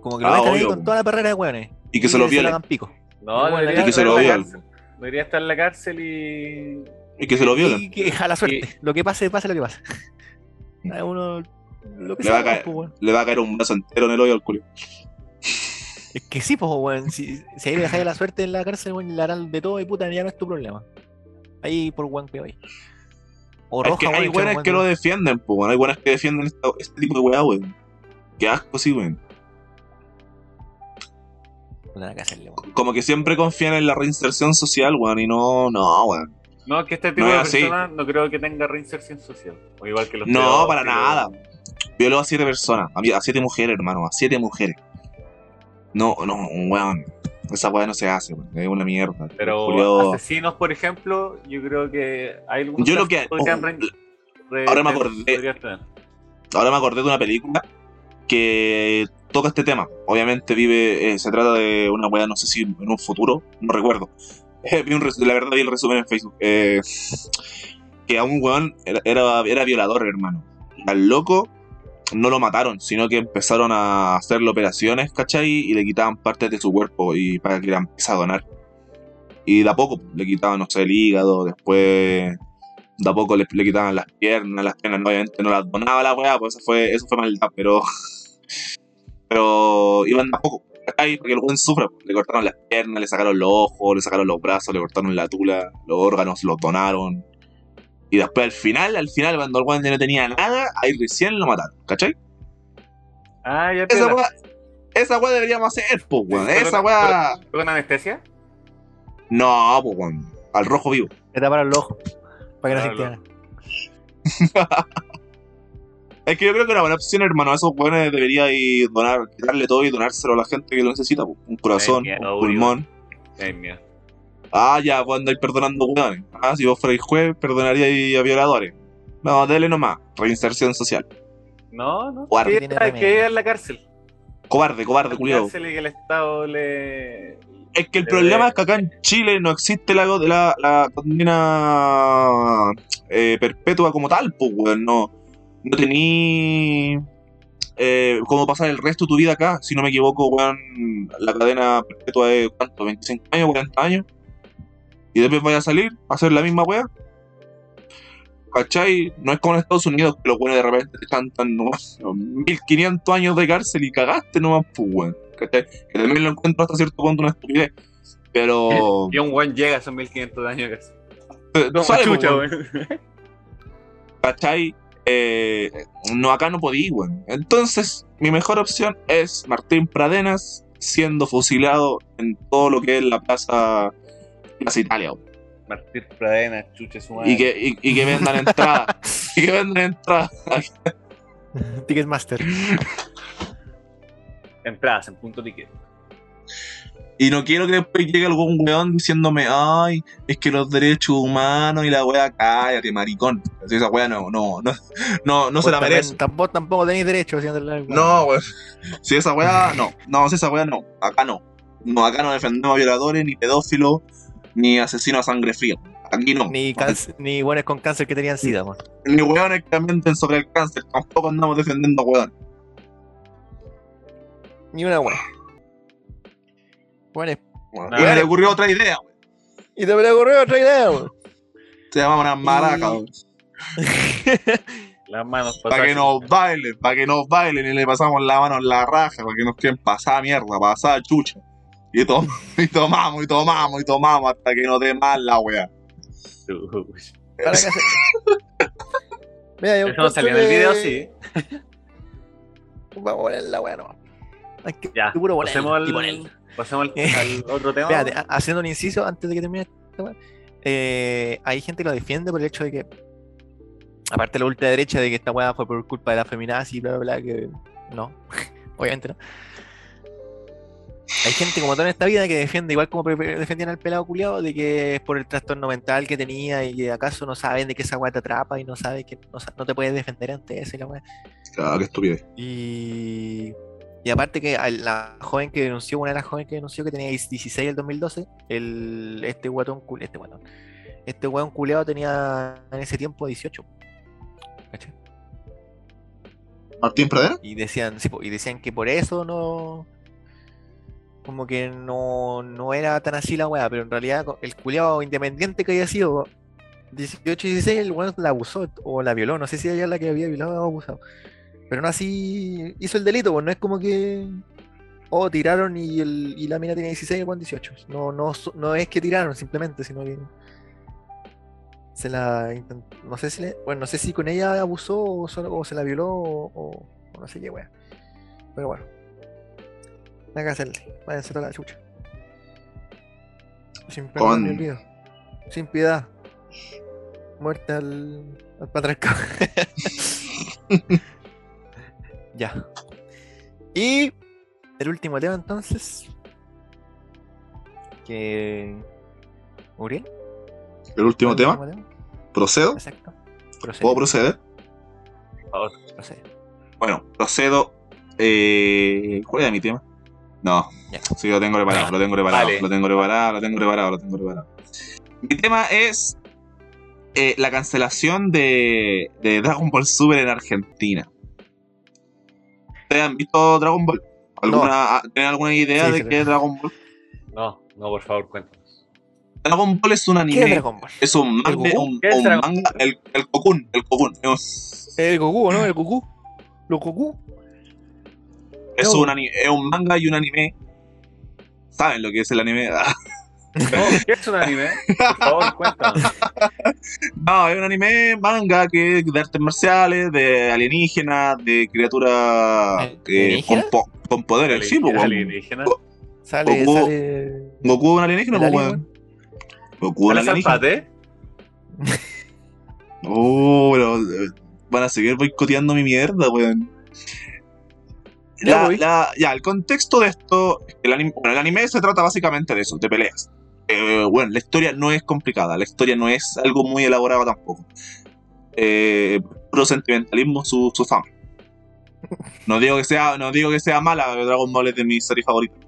Como que lo Ah, ahí con toda la perrera de weones. Y que se lo le violen. hagan pico. No, Y bueno, debería y que se estar lo en la violen. cárcel. Debería estar en la cárcel y. Y que se lo violen. Y que a la suerte. Lo que pase, pase lo que pase. A uno. Lo que Le va a sea, caer. pues, weón. Le va a caer un brazo entero en el hoyo al culo. Es que sí, pues, weón. Si, si ahí le dejáis la suerte en la cárcel, weón, le harán de todo y puta, ya no es tu problema. Ahí por weón que ahí. O Es roja, que weón, hay buenas weón que lo defienden, pues, bueno, hay buenas que defienden esta- este tipo de weá, weón. Qué asco, sí, weón. Puta, nada que hacerle, weón. Como que siempre confían en la reinserción social, weón, y no, no, weón. No, que este tipo No de personas no creo que tenga reinserción social. O igual que los No, para nada. Violó a siete personas, a, siete mujeres, hermano, a siete mujeres. No, no, weón. Esa weá no se hace, weón. Es una mierda. Pero Culiao- asesinos, por ejemplo, yo creo que hay algunos Yo lo que- oh, re- ahora me acordé. Ahora me acordé de una película que toca este tema. Obviamente vive, eh, se trata de una weá, no sé si en un futuro, no recuerdo. Vi un la verdad vi el resumen en Facebook. Eh, que a un weón era, era, violador, hermano. Al loco no lo mataron, sino que empezaron a hacerle operaciones, ¿cachai? Y le quitaban partes de su cuerpo y para que la empiece a donar. Y de a poco le quitaban, no sé, el hígado, después de a poco le, le quitaban las piernas, las piernas obviamente no las donaba la weá, pues eso fue, eso fue maldad, pero. Pero iban de a poco, ¿cachai? Porque el buen sufre, le cortaron las piernas, le sacaron los ojos, le sacaron los brazos, le cortaron la tula, los órganos, los donaron. Y después al final, al final, cuando el ya no tenía nada, ahí recién lo mataron, ¿cachai? Ah, ya Esa weá, esa weá deberíamos hacer, pues, weón. Esa weá. ¿Fue con anestesia? No, pues, weón. Al rojo vivo. Le taparon los ojos. Para que no Claro. Es que yo creo que una buena opción, hermano, a esos weones debería ir donar, quitarle todo y donárselo a la gente que lo necesita. Un corazón, Ay, un pulmón. Ay, mía. Ah, ya, vos andáis perdonando weones. Ah, si vos fuerais juez, perdonaríais a violadores. No, dele nomás. Reinserción social. No, no. Guarda, que en la cárcel. Cobarde, cobarde, la cárcel y que el Estado le. Es que el le- problema es que acá en Chile no existe la, la, la condena eh, perpetua como tal, pues, weón. No, no tení eh, cómo pasar el resto de tu vida acá. Si no me equivoco, weón, la cadena perpetua es, ¿cuánto? ¿25 años, 40 años? Y después vaya a salir a hacer la misma weá. ¿Cachai? No es como en Estados Unidos que los buenos de repente están tan nomás 1500 años de cárcel y cagaste nomás, pues, weón. ¿Cachai? Que también lo encuentro hasta cierto punto una estupidez. Pero. Y un buen llega a esos 1500 de años casi. eh, Como sale, pues, weón. weón. ¿Cachai? Eh, no, acá no podí, weón. Entonces, mi mejor opción es Martín Pradenas siendo fusilado en todo lo que es la plaza, plaza Italia, weón. Martín Pradena, chuche su madre. Y que, y, y que vendan entradas. y que vendan entradas. Ticketmaster. Entradas en punto ticket. Y no quiero que después llegue algún weón diciéndome, ay, es que los derechos humanos y la wea, cállate, maricón. Así, esa wea no, no, no, no, no se la merece. Tampoco, tampoco tenéis derecho a haciéndole algo. No, weón. Si esa weá, no. No, si esa weá, no. Acá no. No, acá no defendemos a violadores, ni pedófilos, ni asesinos a sangre fría. Aquí no. Ni, ni buenos con cáncer que tenían sida, man. Ni weones que mienten sobre el cáncer. Tampoco andamos defendiendo a weones. Ni una buena. Bueno, y me le ocurrió otra idea, weón. y te me ocurrió otra idea, weón. Se llama una maraca, Y- weón. Las manos Para que nos bailen, para que nos bailen y le pasamos la mano en la raja, para que nos queden pasada mierda, pasada chucha. Y, to- y tomamos, y tomamos, y tomamos hasta que nos dé mal la weá. Para que se- Mira, yo Eso no salió en el video, sí. Vamos a poner la weá nomás. Hay que Ya, puro pasemos y al, pasemos al, al otro tema. Espérate, ha- haciendo un inciso antes de que termine esta weá. Eh, hay gente que lo defiende por el hecho de que, aparte de la ultraderecha, de que esta weá fue por culpa de la feminazi y bla, bla, bla, que no, obviamente no. Hay gente como todo en esta vida que defiende, igual como defendían al pelado culiado, de que es por el trastorno mental que tenía y que acaso no saben de que esa weá te atrapa y no sabes que no te puedes defender ante eso y la weá. Claro, qué estupidez. Y, y aparte que la joven que denunció, una de las jóvenes que denunció que tenía 16 en el 2012, el, este guatón, este guatón, este weón culeado tenía en ese tiempo 18. ¿cachai? Martín Pradera. Y decían, sí, y decían que por eso no, como que no, no era tan así la weá, pero en realidad el culeado independiente que había sido 18 y 16, el weón la abusó o la violó, no sé si ella la que había violado o abusado. Pero no así hizo el delito, pues no es como que. Oh, tiraron y, el, y la mina tiene 16 y weón 18. No, no, no es que tiraron simplemente, sino que. Se la No sé si le- Bueno, no sé si con ella abusó o, solo- o se la violó o, o- o no sé qué wea. Pero bueno. Nada que hacerle. Váyanse toda la chucha. Sin perdón ni olvido. Sin piedad. Muerte al, al patriarcado. ya. Y el último tema entonces. Que. ¿Uriel? El último ¿El tema, último procedo. Exacto. Procede, ¿Puedo proceder? Por favor. procede. Bueno, procedo. Eh, ¿Cuál era mi tema? No, Ya. sí, lo tengo preparado, lo tengo preparado, Vale. lo tengo preparado, lo tengo preparado, lo tengo preparado. Mi tema es eh, la cancelación de, de Dragon Ball Super en Argentina. ¿Ustedes han visto Dragon Ball? ¿Alguna, ¿Tienen alguna idea Sí, de sí, qué es Dragon Ball? No, no, por favor, cuéntanos. Dragon Ball es un ¿Qué es anime, Dragon Ball? es un manga, Goku? un, ¿Qué es un Dragon manga, el, el Cocoon, el Cocoon. Es, El Goku, ¿no? El Goku. Los Goku. es No. un, ani- es un manga y un anime. ¿Saben lo que es el anime? No, ¿Qué es un anime? Por favor, cuéntanos. No, es un anime manga que de artes marciales, de alienígenas, de criaturas eh, con, po- con poderes. Sí, pues, weón. alienígena. Sale, Goku. sale. Goku es un alienígena, pues, weón. Goku es un ¿Sale alienígena. Zapate? Oh, pero eh, van a seguir boicoteando mi mierda, weón. Ya La- ya, el contexto de esto, el anime, bueno, el anime se trata básicamente de eso, de peleas. Eh, bueno, la historia no es complicada, la historia no es algo muy elaborado tampoco. Eh, puro sentimentalismo su, su fama. No digo que sea, no digo que sea mala, Dragon Ball es de mis series favoritas.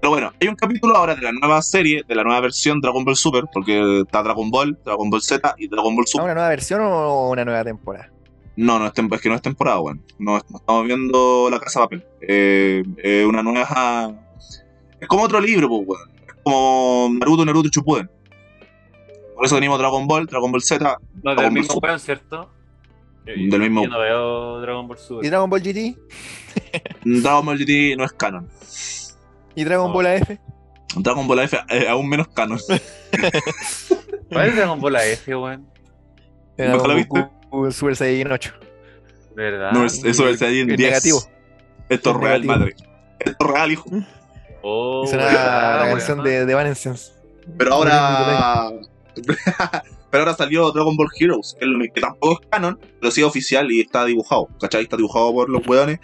Pero bueno, hay un capítulo ahora de la nueva serie, de la nueva versión Dragon Ball Super, porque está Dragon Ball, Dragon Ball Z y Dragon Ball ¿Ah, Super. ¿Una nueva versión o una nueva temporada? No, no es, que no es temporada, weón. No, no estamos viendo La Casa de Papel. Eh, es una nueva. Es como otro libro, pues, weón. Como Naruto, Naruto y Shippuden. Por eso tenemos Dragon Ball, Dragon Ball Z. No, Dragon del mismo Super. weón, ¿cierto? Yo- Del mismo- Yo no veo Dragon Ball ¿Y Super. Dragon Ball GT? Dragon Ball GT no es canon. ¿Y Dragon Oh. Ball AF? Dragon Ball F es aún menos canon. ¿Cuál es Dragon Ball AF, weón? ¿Nunca lo Goku Super Saiyan 8. De verdad. no, es, eso es Saiyajin el 10. negativo. Esto es real, negativo. madre. Esto es real, hijo. Oh, Hizo una- ¿verdad, la weón? canción de, de Evanescence. Pero ahora. pero ahora salió Dragon Ball Heroes, que, es lo que tampoco es canon, pero sí es oficial y está dibujado. ¿Cachai? Está dibujado por los weones.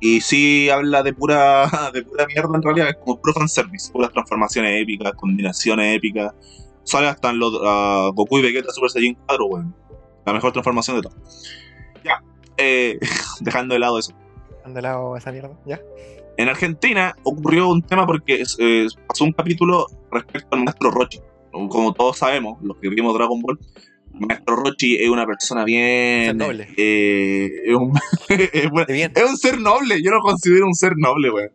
Y sí habla de pura, de pura mierda en realidad, es como puro fanservice, puras transformaciones épicas, combinaciones épicas. Sale hasta en los ah, Goku y Vegeta Super Saiyan 4, weón. La mejor transformación de todo. Ya. Eh, dejando de lado eso. Anda al lado esa mierda. ¿Ya? En Argentina ocurrió un tema porque eh, pasó un capítulo respecto al maestro Rochi. Como todos sabemos, los que vimos Dragon Ball, maestro Rochi es una persona bien. Noble. eh, es, un, es buen- De bien. es un ser noble, yo lo considero un ser noble, weón.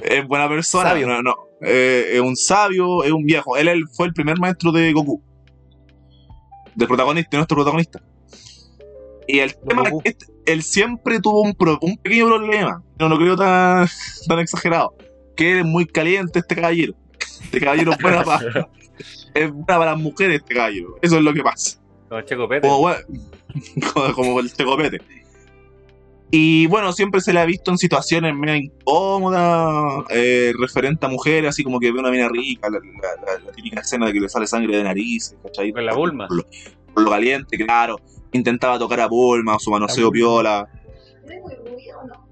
Es buena persona, Sabio. no, no. Eh, es un sabio, es un viejo. Él, él fue el primer maestro de Goku. Del protagonista, de nuestro protagonista. Y el tema Goku. es que este- él siempre tuvo un, pro- un pequeño problema. No lo creo tan, tan exagerado. Que es muy caliente este caballero. Este caballero es buena para, es buena para las mujeres este caballero. Eso es lo que pasa. Como Checo Pete. Como, como, como el checopete. Y bueno, siempre se le ha visto en situaciones medio incómodas, eh, referente a mujeres, así como que ve una mina rica, la, la- la- la típica escena de que le sale sangre de nariz, ¿cachai? Con la Bulma. Por lo, por lo caliente, claro. Intentaba tocar a Bulma, su manoseo piola. ¿Eres muy rubio o no?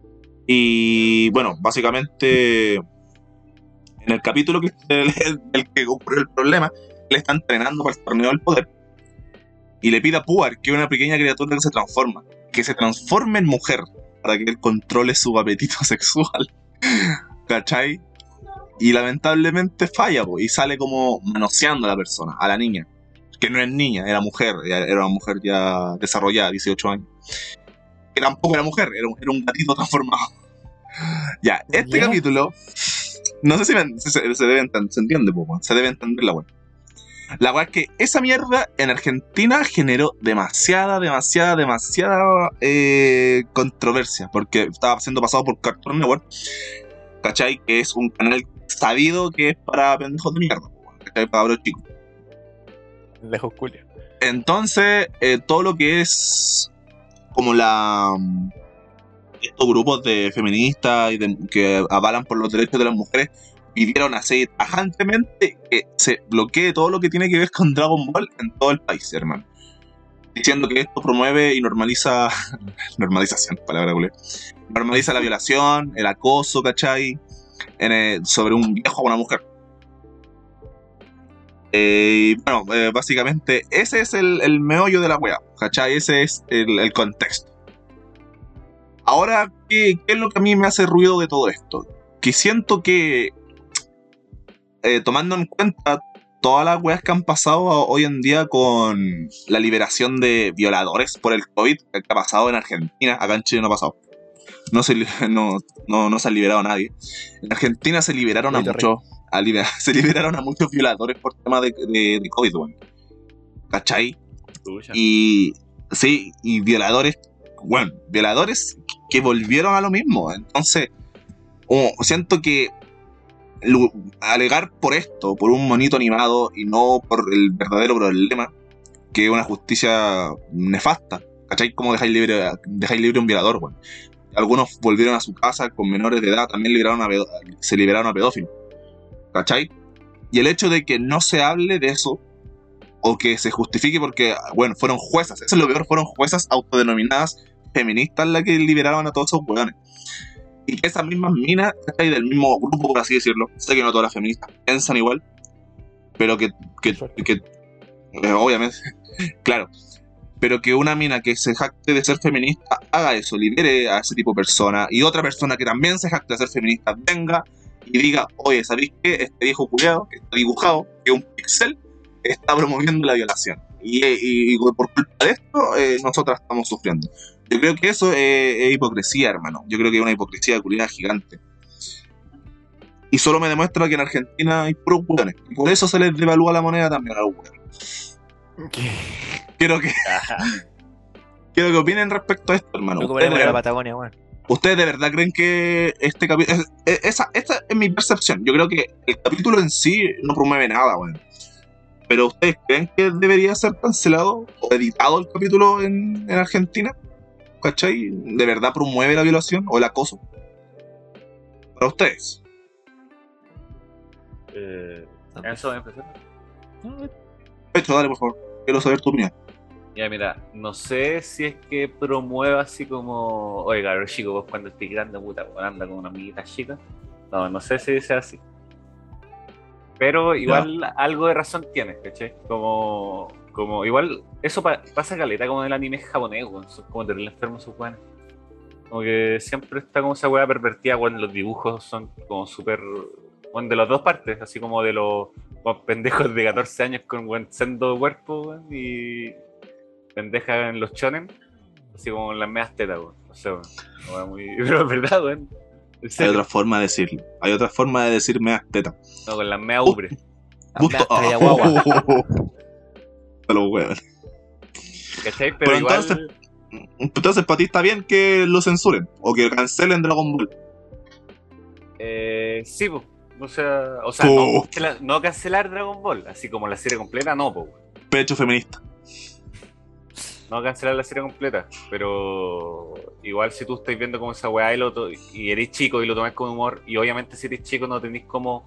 Y bueno, básicamente en el capítulo que el, el que ocurrió el problema, le está entrenando para el torneo del poder. Y le pide a Puar, que es una pequeña criatura que se transforma, que se transforme en mujer para que él controle su apetito sexual. ¿Cachai? Y lamentablemente falla, po, y sale como manoseando a la persona, a la niña. Que no es niña, era mujer, era una mujer ya desarrollada, 18 años. Que tampoco era mujer, era un, era un gatito transformado. Ya, este capítulo, no sé si me- se, se- debe enten- se entiende, po, weón, se debe entender la weá. La weá es que esa mierda en Argentina generó demasiada, demasiada, demasiada eh, controversia, porque estaba siendo pasado por Cartoon Network, ¿cachai? Que es un canal sabido que es para pendejos de mierda, ¿cachai? Para chicos. Julio. Entonces, eh, todo lo que es como la estos grupos de feministas y de- que avalan por los derechos de las mujeres pidieron así tajantemente que se bloquee todo lo que tiene que ver con Dragon Ball en todo el país, hermano. Diciendo que esto promueve y normaliza. normalización, palabra culé. Normaliza la violación, el acoso, ¿cachai? En, eh, sobre un viejo o una mujer. Eh, bueno, eh, básicamente ese es el, el meollo de la wea, ¿cachai? Ese es el, el contexto. Ahora, ¿qué, ¿qué es lo que a mí me hace ruido de todo esto? Que siento que, eh, tomando en cuenta todas las weas que han pasado hoy en día con la liberación de violadores por el COVID, que ha pasado en Argentina, acá en Chile no ha pasado. No se, no, no, no se ha liberado a nadie. En Argentina se liberaron a muchos. A se liberaron a muchos violadores por tema de, de, de COVID, weón. ¿Cachai? Y sí, y violadores, bueno, violadores que volvieron a lo mismo. Entonces, oh, siento que alegar por esto, por un monito animado y no por el verdadero problema, que es una justicia nefasta. ¿Cachai? Como dejáis libre, dejáis libre a un violador, weón. Algunos volvieron a su casa con menores de edad, también liberaron a se liberaron a pedófilos. ¿Cachai? Y el hecho de que no se hable de eso, o que se justifique porque, bueno, fueron juezas, eso es lo peor, fueron juezas autodenominadas feministas las que liberaron a todos esos hueones. Y que esas mismas minas, ¿cachai? del mismo grupo, por así decirlo, sé que no todas las feministas piensan igual, pero que, que, que eh, obviamente, claro, pero que una mina que se jacte de ser feminista haga eso, libere a ese tipo de persona, y otra persona que también se jacte de ser feminista venga y diga, oye, ¿sabéis qué? Este viejo culiado, que está dibujado, que es un pixel, está promoviendo la violación. Y, y- y por culpa de esto, eh, nosotras estamos sufriendo. Yo creo que eso es, es hipocresía, hermano. Yo creo que es una hipocresía culiada gigante. Y solo me demuestra que en Argentina hay puros hueones. Y por eso se les devalúa la moneda también a los hueones. Quiero que, quiero que opinen respecto a esto, hermano. Lo que ¿Ustedes, ponemos de en la Patagonia, weón. ¿Ustedes de verdad creen que este capítulo... Esa, esa es mi percepción. Yo creo que el capítulo en sí no promueve nada, weón. Pero ¿ustedes creen que debería ser cancelado o editado el capítulo en, en Argentina? ¿Cachai? ¿De verdad promueve la violación o el acoso? Para ustedes. Eh, ¿Eso va a empezar? Pecho, dale, por favor. Quiero saber tu opinión. Ya, mira, no sé si es que promueva así como, oiga, los chicos, vos cuando estés grande, puta, anda con una amiguita chica. No, no sé si sea así. Pero igual algo de razón tiene, ¿cachai? Como, como igual, eso pa- pasa caleta como en el anime japonés, weón. Son como terrible enfermos sus weones. Como que siempre está como esa weá pervertida cuando los dibujos son como súper. Bueno, de las dos partes, así como de los weón, pendejos de 14 años con buen sendo cuerpo, weón, y pendejas en los chonen, así como en las medias tetas, weón. No sé, weón. Muy... Pero es verdad, weón. Hay otra forma de decirlo. Hay otra forma de decir meas tetas. No, con las medias. Gusto. Hasta de guagua. De los huevos. ¿Cachai? Pero, Pero igual. entonces- Entonces, para ti está bien que lo censuren o que cancelen Dragon Ball. Eh, sí, po. O sea, o sea Oh. no, no cancelar Dragon Ball, así como la serie completa, no, po. Pecho feminista. No cancelar la serie completa, pero igual si tú estás viendo como esa weá y, lo y eres chico y lo tomas con humor, y obviamente si eres chico no tenéis como.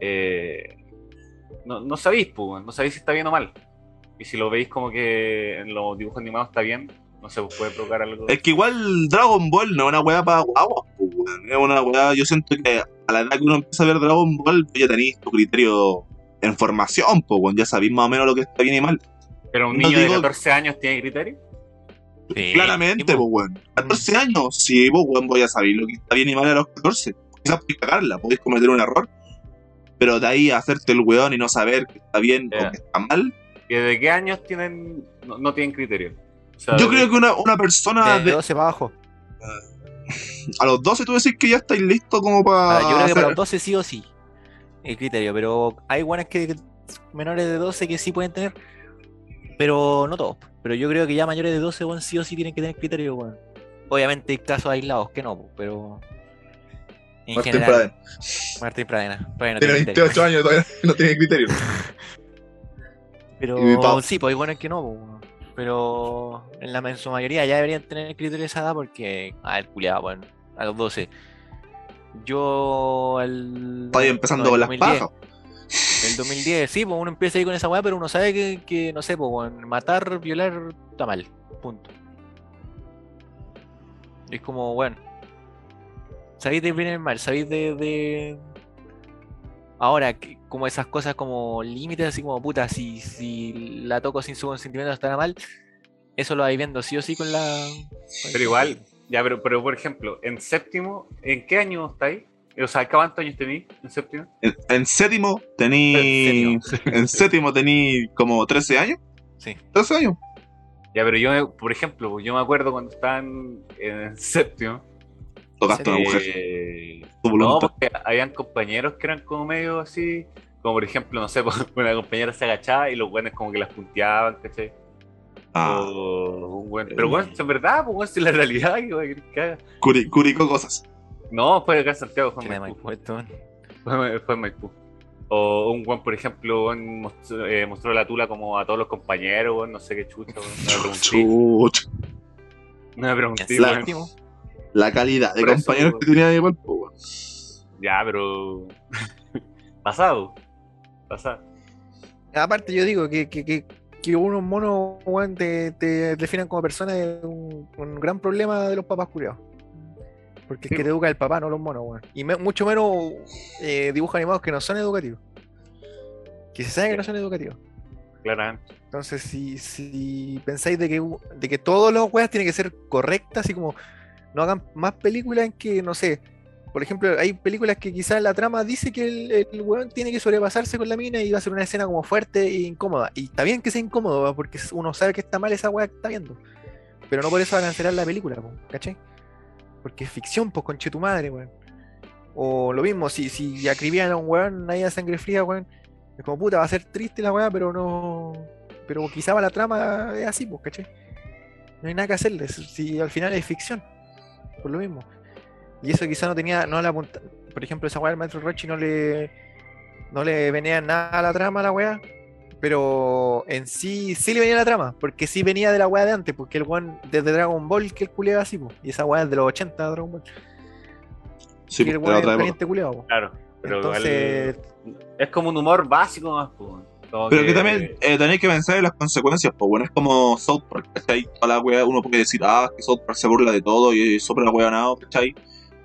eh, no, no sabéis, pues, no sabéis si está bien o mal. Y si lo veis como que en los dibujos animados está bien, no sé, pues puede provocar algo. Es que igual Dragon Ball no es una weá para guaguas. Es una weá. Yo siento que a la edad que uno empieza a ver Dragon Ball, ya tenéis tu criterio en formación, pues. Ya sabéis más o menos lo que está bien y mal. Pero un no niño digo- de 14 años tiene criterio. Sí, Claramente, pues, weón. 14 años, sí, pues, weón, voy a saber lo que está bien y mal a los 14. Quizás podéis cagarla, podéis cometer un error. Pero de ahí a hacerte el weón y no saber que está bien Ya. o que está mal. ¿Y ¿De qué años tienen no, no tienen criterio? O sea, Yo creo que una, una persona de de- 12 para abajo. a los 12 tú decís que ya estáis listos como para. Ah, yo creo que para los 12 sí o sí. El criterio, pero hay buenas que, que- menores de 12 que sí pueden tener, pero no todos. Pero yo creo que ya mayores de 12, bueno, sí o sí tienen que tener criterio, bueno. Obviamente hay casos aislados que no, pero. En Martín general, Pradena. Martín Pradena. todavía no Tiene tiene criterio. 28 años, todavía no tiene criterio. Pero sí, pues hay buenas que no, pero en, la, en su mayoría ya deberían tener criterio esa edad porque, ah, el culiado, bueno, a los 12. Yo. Está ahí empezando con el las 2010. pajas. El 2010, sí, pues uno empieza ahí con esa weá, pero uno sabe que, que, no sé, pues matar, violar, está mal. Punto. Es como, bueno. Sabéis de bien y el mal, sabéis de, de- Ahora, que- como esas cosas como límites, así como puta, si, si la toco sin su consentimiento estará mal, eso lo vais viendo sí o sí con la. con Pero igual, ya, pero, pero por ejemplo, en séptimo, ¿en qué año estáis? O sea, ¿cuántos años tenéis en séptimo? En, en séptimo tení. En séptimo tení como 13 años. Sí. 13 años. Ya, pero yo, me- por ejemplo, yo me acuerdo cuando estaban en séptimo. Tocaste a una Sí. mujer. eh, Tu no, voluntad. porque habían compañeros que eran como medio así, como por ejemplo, no sé, una compañera se agachaba y los buenos como que las punteaban, ¿cachai? Ah, O un buen- Pero bueno, es verdad, pues bueno, es la realidad. curi- curicó cosas. No, fue acá en Santiago, fue en Maipú. weón. Fue, fue en Maipú. O un buen, por ejemplo, eh, mostró la tula como a todos los compañeros, no sé qué chucha, weón, no me pregunté. Chucha. No. La calidad de Por eso, compañeros que tenía pues, weón. Ya, pero. Pasado. Pasado. Aparte, yo digo que, que, que, que unos monos weón, te, te definan como persona es un, un gran problema de los papás curiados. Porque es Sí, que te educa el papá, no los monos, weón. Y me- mucho menos eh, dibujos animados que no son educativos. Que se sabe que no son educativos. Claramente. Entonces, si, si pensáis de que, de que todos los weas tienen que ser correctas, así como no hagan más películas en que, no sé, por ejemplo, hay películas que quizás la trama dice que el, el weón tiene que sobrepasarse con la mina y va a ser una escena como fuerte e incómoda. Y está bien que sea incómodo, ¿va? porque uno sabe que está mal esa wea que está viendo. Pero no por eso van a cancelar la película, ¿cachai? Porque es ficción, pues, conche tu madre, weón. O lo mismo, si, si acribían a un weón ahí a sangre fría, weón. Es como puta, va a ser triste la weá, pero no. Pero quizá la trama es así, pues, ¿cachai? No hay nada que hacerle, si al final es ficción. Por lo mismo. Y eso quizá no tenía, no la. Por ejemplo, esa weá del Maestro Rochi no le. No le venía nada a la trama a la weá. Pero en sí, sí le venía la trama. Porque sí venía de la weá de antes. Porque el weón desde Dragon Ball que el culeaba así. Y esa weá es de los 80 de Dragon Ball. Sí, que el pues, weón es caliente culeado, po. Claro. Pero Entonces, es como un humor básico más, pues. como Pero que también eh, tenéis que pensar en las consecuencias, pues bueno, es como South Park, ¿cachai? Toda la wea, uno puede decir, ah, que South Park se burla de todo y es súper nada, ¿cachai?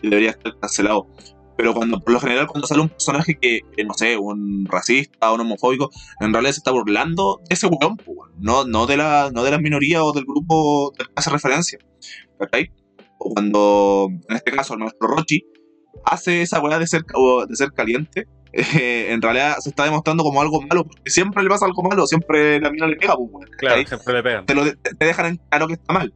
Y debería estar cancelado. Pero cuando, por lo general, cuando sale un personaje que, no sé, un racista o un homofóbico, en realidad se está burlando de ese weón, pues, no, no de la, no de las minorías o del grupo que hace referencia, ¿cachai? O cuando, en este caso, nuestro Rochi hace esa weá de ser, de ser caliente, eh, en realidad se está demostrando como algo malo, porque siempre le pasa algo malo, siempre la mina le pega, pues, Claro, siempre le pegan. te, lo de- te dejan en claro que está mal.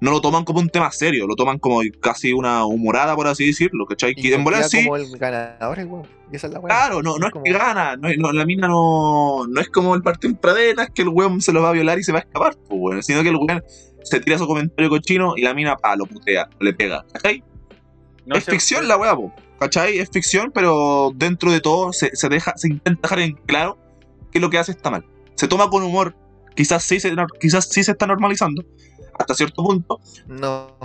No lo toman como un tema serio, lo toman como casi una humorada, por así decirlo, ¿cachai? y Que en volar queda sí, como el ganador, el weón. Y esa es la weá. claro, no, no es como- que gana, no, no, la mina no, no es como el partido en pradera, es que el weón se lo va a violar y se va a escapar, pues, weón, sino que el weón se tira su comentario cochino y la mina, pa, lo putea, le pega, ¿cachai? No, es ficción la weá, po, ¿cachai? Es ficción, pero dentro de todo se, se deja, se intenta dejar en claro que lo que hace está mal. Se toma con humor, quizás sí se, quizás sí se está normalizando, hasta cierto punto, No,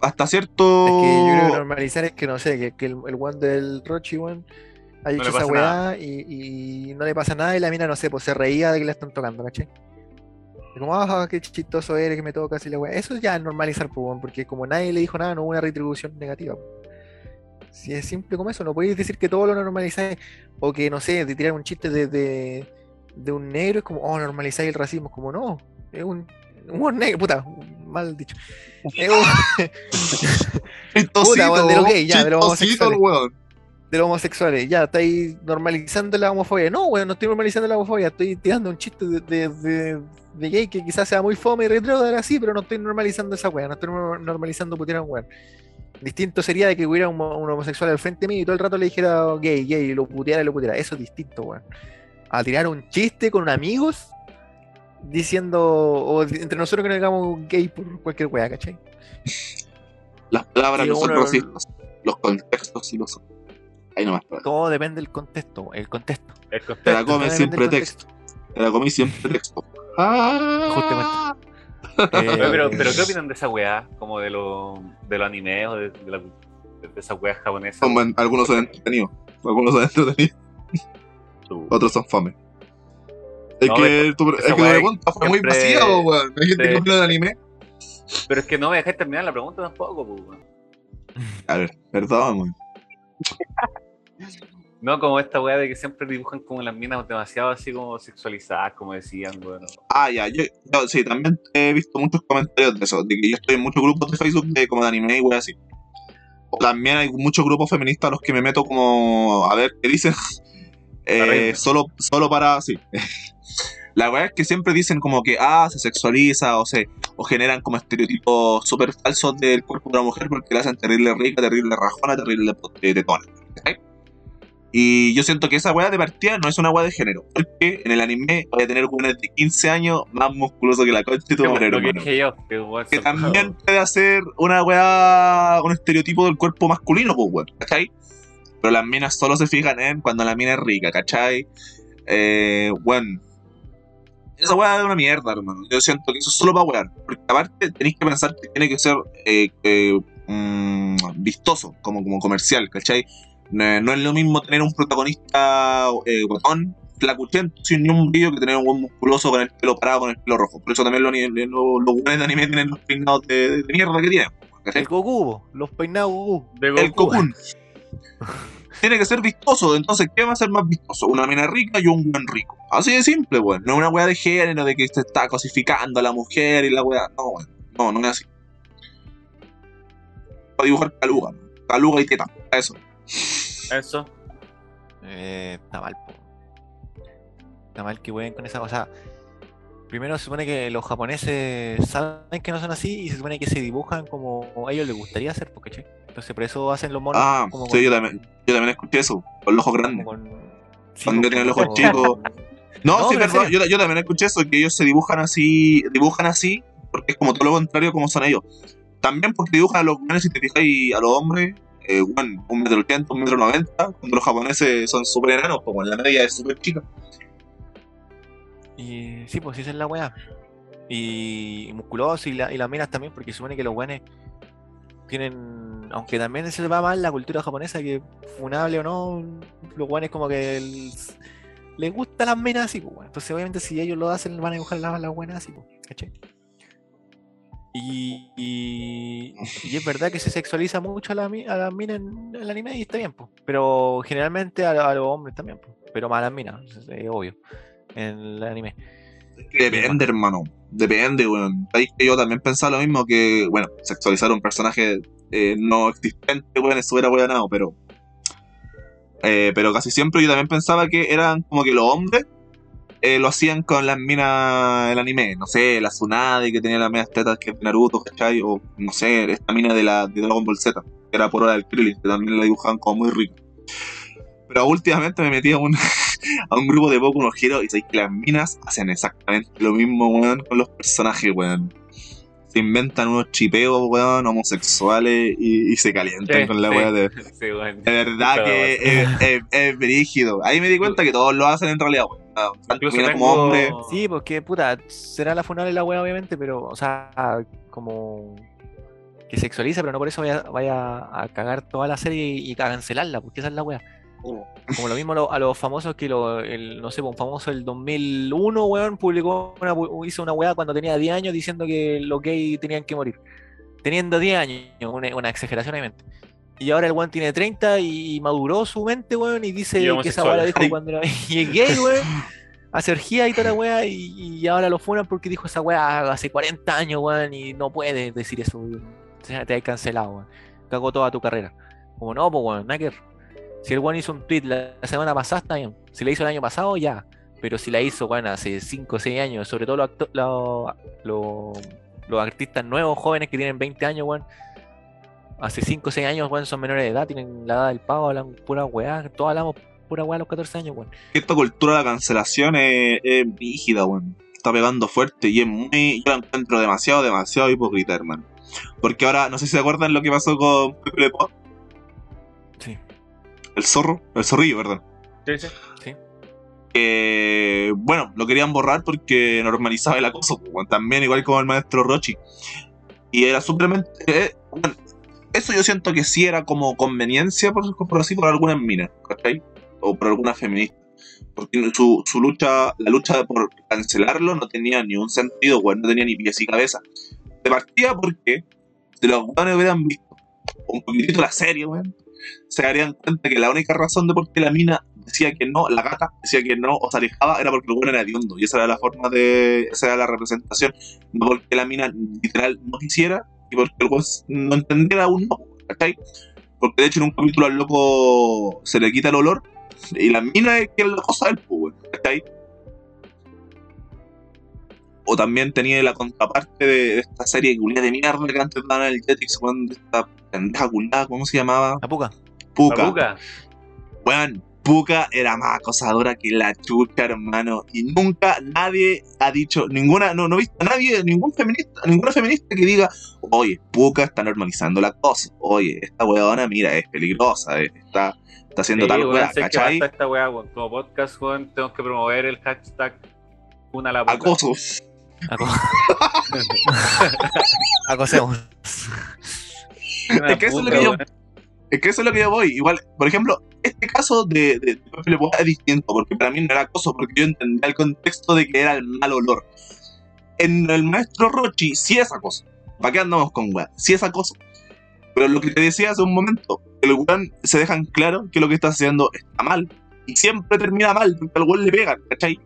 hasta cierto... es que yo creo que normalizar es que no sé, que, que el, el one del Rochi, weón, ha le hecho esa weá y, y no le pasa nada y la mina, no sé, pues se reía de que la están tocando, ¿cachai? Y como, ah, qué chistoso eres que me tocas y la weá. Eso ya es normalizar, pues, weón, porque como nadie le dijo nada, no hubo una retribución negativa. Si es simple como eso, no podéis decir que todo lo normalizáis o que, no sé, de tirar un chiste de, de, de un negro es como, oh, normalizáis el racismo. Como, no, es un, un negro, puta, mal dicho. Chistosito, weón, de lo gay, ya, de los homosexuales. weón. de los homosexuales. Ya, estáis normalizando la homofobia. No, weón, no estoy normalizando la homofobia. Estoy tirando un chiste de, de, de- de gay que quizás sea muy fome y retrógrado así, pero no estoy normalizando esa weá. No estoy nor- normalizando putear a un weón. Distinto sería de que hubiera un, un homosexual al frente mío y todo el rato le dijera gay, gay, y lo puteara y lo puteara. Eso es distinto, weón. A tirar un chiste con amigos diciendo, o entre nosotros que nos digamos gay por cualquier weá, ¿cachai? Las palabras Sí, no son uno- racistas, los contextos sí lo son. Ahí nomás. para. Todo depende del contexto, el contexto. El Te contexto. la comes sin pretexto. Te la comí sin pretexto. Ah. Justamente. Pero, Eh, pero ¿qué opinan de esa weá? Como de, lo, de los animes o de, de la, de esas weas japonesas. Algunos son entretenidos. Algunos son entretenidos, otros son fome. Es No, que tu, es que tu weá pregunta fue muy vacía, weón. Hay gente que de anime. Pero es que no me dejáis terminar la pregunta tampoco, weón. A ver, perdón, weón. No como esta wea de que siempre dibujan como las minas demasiado así como sexualizadas, como decían, bueno. Ah, ya, yo, yo sí, también he visto muchos comentarios de eso, de que yo estoy en muchos grupos de Facebook de como de anime y wey así. También hay muchos grupos feministas a los que me meto como a ver qué dicen. Eh, solo, solo para, sí. La verdad es que siempre dicen como que, ah, se sexualiza o se o generan como estereotipos súper falsos del cuerpo de una mujer porque la hacen terrible rica, terrible rajona, terrible tetona. ¿cachai? Y yo siento que esa weá de partida no es una weá de género. Porque en el anime voy a tener weones de 15 años más musculoso que la concha tu Lo madre, que dije yo, que, Que también puede hacer una weá, un estereotipo del cuerpo masculino, pues weón, ¿cachai? Pero las minas solo se fijan en cuando la mina es rica, ¿cachai? Eh, bueno. Esa weá es una mierda, hermano. Yo siento que eso es solo para wear. Porque aparte tenéis que pensar que tiene que ser eh, eh, mm, vistoso, como, como comercial, ¿cachai? No, no es lo mismo tener un protagonista eh, guatón, flacuchento, sin ni un brillo, que tener un buen musculoso con el pelo parado, con el pelo rojo. Por eso también los, los, los buenos de anime tienen los peinados de, de mierda que tienen. ¿cachai? El Goku, los peinados Goku. de El Goku. Tiene que ser vistoso, entonces, ¿qué va a ser más vistoso? Una mina rica y un buen rico. Así de simple, weón. No es una weá de género, de que se está cosificando a la mujer y la weá. No, weón. No, no es así. Para dibujar caluga, ¿no? caluga y teta. Eso. Eso. Eh, está mal, po. Está mal que jueguen con esa cosa. Primero se supone que los japoneses saben que no son así y se supone que se dibujan como a ellos les gustaría hacer, porque che. Entonces por eso hacen los monos Ah, como sí, yo también, yo también escuché eso, con los ojos grandes. como con- sí, Cuando pues, tienen los ojos chicos. No, No, sí, perdón, yo, yo también escuché eso, que ellos se dibujan así, dibujan así, porque es como todo lo contrario como son ellos. También porque dibujan a los hombres, si te fijáis, a los hombres, eh, bueno, un metro ochenta, un metro noventa, cuando los japoneses son súper enanos, como en la media es súper chica. Y sí, pues sí, esa es la weá. Y, y musculoso y, la- y las minas también, porque supone que los weones tienen. Aunque también se les va mal la cultura japonesa, que funable o no, los weones como que les gustan las minas así, pues weón. Entonces, obviamente, si ellos lo hacen, van a dibujar las, las buenas así, pues, ¿cachai? Y, y, y es verdad que se sexualiza mucho a la, las minas en el anime y está bien, pues. Pero generalmente a, los hombres también, pues. Pero más a las minas, es, obvio. En el anime. Es que depende, hermano. Depende, weón. Que yo también pensaba lo mismo que, bueno, sexualizar un personaje eh, no existente, weón, eso era weonado, pero. eh, pero casi siempre yo también pensaba que eran como que los hombres eh, lo hacían con las minas del anime. No sé, la Tsunade que tenía las medias tetas que es Naruto, ¿cachai? O no sé, esta mina de la de Dragon Ball Z, que era por hora del Krillin, que también la dibujaban como muy rica. Pero últimamente me metí a un, a un grupo de Boku no Hero y sabéis que las minas hacen exactamente lo mismo, weón, con los personajes, weón. Se inventan unos chipeos, weón, homosexuales y, y se calientan Sí, con la sí. weá de. Sí. De verdad Pero- que es, es, es brígido. Ahí me di cuenta que todos lo hacen en realidad, weón. Ah, Incluso como hombre. Sí, porque puta, será la funal la wea, obviamente, pero, o sea, como que sexualiza, pero no por eso vaya, vaya a cagar toda la serie y, y a cancelarla, porque esa es la wea. Como lo mismo a, lo- a los famosos que lo, el, no sé, un famoso el 2001, weón, publicó una, hizo una weá cuando tenía 10 años diciendo que los gays tenían que morir. Teniendo 10 años, una, una exageración obviamente. Y ahora el weón tiene 30 y maduró su mente, weón, y dice Y que esa weá la dijo cuando era y es gay, weón. Hace orgía y toda la weá, y, y ahora lo funan porque dijo esa weá hace 40 años, weón, y no puede decir eso, weón. O sea, te hay cancelado, weón. Cagó toda tu carrera. Como no, pues weón, ver. Si el weón hizo un tweet la, semana pasada, está bien. Si la hizo el año pasado, ya. Pero si la hizo, weón, hace 5 o 6 años, sobre todo los, los, artistas nuevos, jóvenes que tienen 20 años, weón. Hace 5 o 6 años, weón, son menores de edad, tienen la edad del pavo, hablan pura weá. Todos hablamos pura weá a los 14 años, weón. Esta cultura de la cancelación es, es rígida, weón. Está pegando fuerte y es muy. Yo la encuentro demasiado, demasiado hipócrita, hermano. Porque ahora, no sé si se acuerdan lo que pasó con Pepe Sí. El zorro, el zorrillo, perdón. Sí, sí. que, bueno, lo querían borrar porque normalizaba el acoso, pues, también igual como el maestro Rochi. Y era simplemente, eh, bueno, eso yo siento que sí era como conveniencia, por, por así, por algunas minas, ¿cachai? O por algunas feministas. Porque su, su lucha, la lucha por cancelarlo no tenía ni un sentido, weón, no tenía ni pies y cabeza. De partida porque, si los weones hubieran visto un poquitito la serie, weón, se darían cuenta que la única razón de por qué la mina decía que no, la gata decía que no o se alejaba era porque el weón era hediondo. Y esa era la forma de. esa era la representación. No porque la mina literal no quisiera y porque el weón no entendiera aún no, ¿cachai? Porque de hecho en un capítulo al loco se le quita el olor y la mina es que es la cosa del pues, ¿cachai? O también tenía la contraparte de esta serie culia de mierda que antes daban en el Jetix, weón, de esta pendeja culiada, ¿cómo se llamaba? La puca. Puka. Papuca. Weón, Puka era más acosadora que la chucha, hermano. Y nunca nadie ha dicho, ninguna, no, no he visto a nadie, ningún feminista, ninguna feminista que diga, oye, Puka está normalizando la cosa. Oye, esta weona, mira, es peligrosa, eh, está, está haciendo Sí, tal weá, que ¿cachai? basta esta weá, weón. Como podcast, weón, tenemos que promover el hashtag una la puta. Acoso. Aco- Acosemos. Es que eso es lo que yo- weón. Es que eso es lo que yo voy. Igual, por ejemplo, este caso de, de, de es distinto, porque para mí no era acoso, porque yo entendía el contexto de que era el mal olor. En el maestro Rochi sí es acoso. ¿Para qué andamos con weá? Sí es acoso. Pero lo que te decía hace un momento, el weón se dejan claro que lo que está haciendo está mal. Y siempre termina mal, porque al weón le pegan, ¿cachai?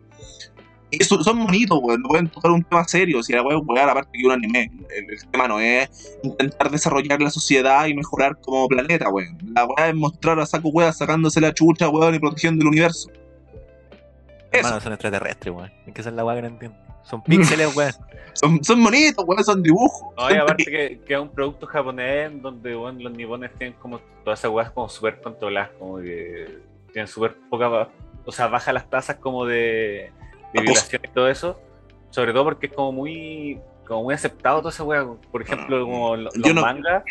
Y eso- son bonitos, weón. No pueden tocar un tema serio. Si la weón weón, aparte que un anime. El, el tema no es intentar desarrollar la sociedad y mejorar como planeta, weón. La weá es mostrar a saco weón sacándose la chucha, weón, y protegiendo el universo. Eso. Hermano, son extraterrestres, weón. Es que esa es la weá que no entiendo. Son píxeles, weón. Son, son bonitos, weón, son dibujos. No, y aparte que, que es un producto japonés donde weón, los nipones tienen como todas esas weas como súper controladas, como que tienen súper poca, o sea, baja las tasas como de, de violación y todo eso, sobre todo porque es como muy como muy aceptado todo ese wea, por ejemplo, como lo- Yo los no- mangas,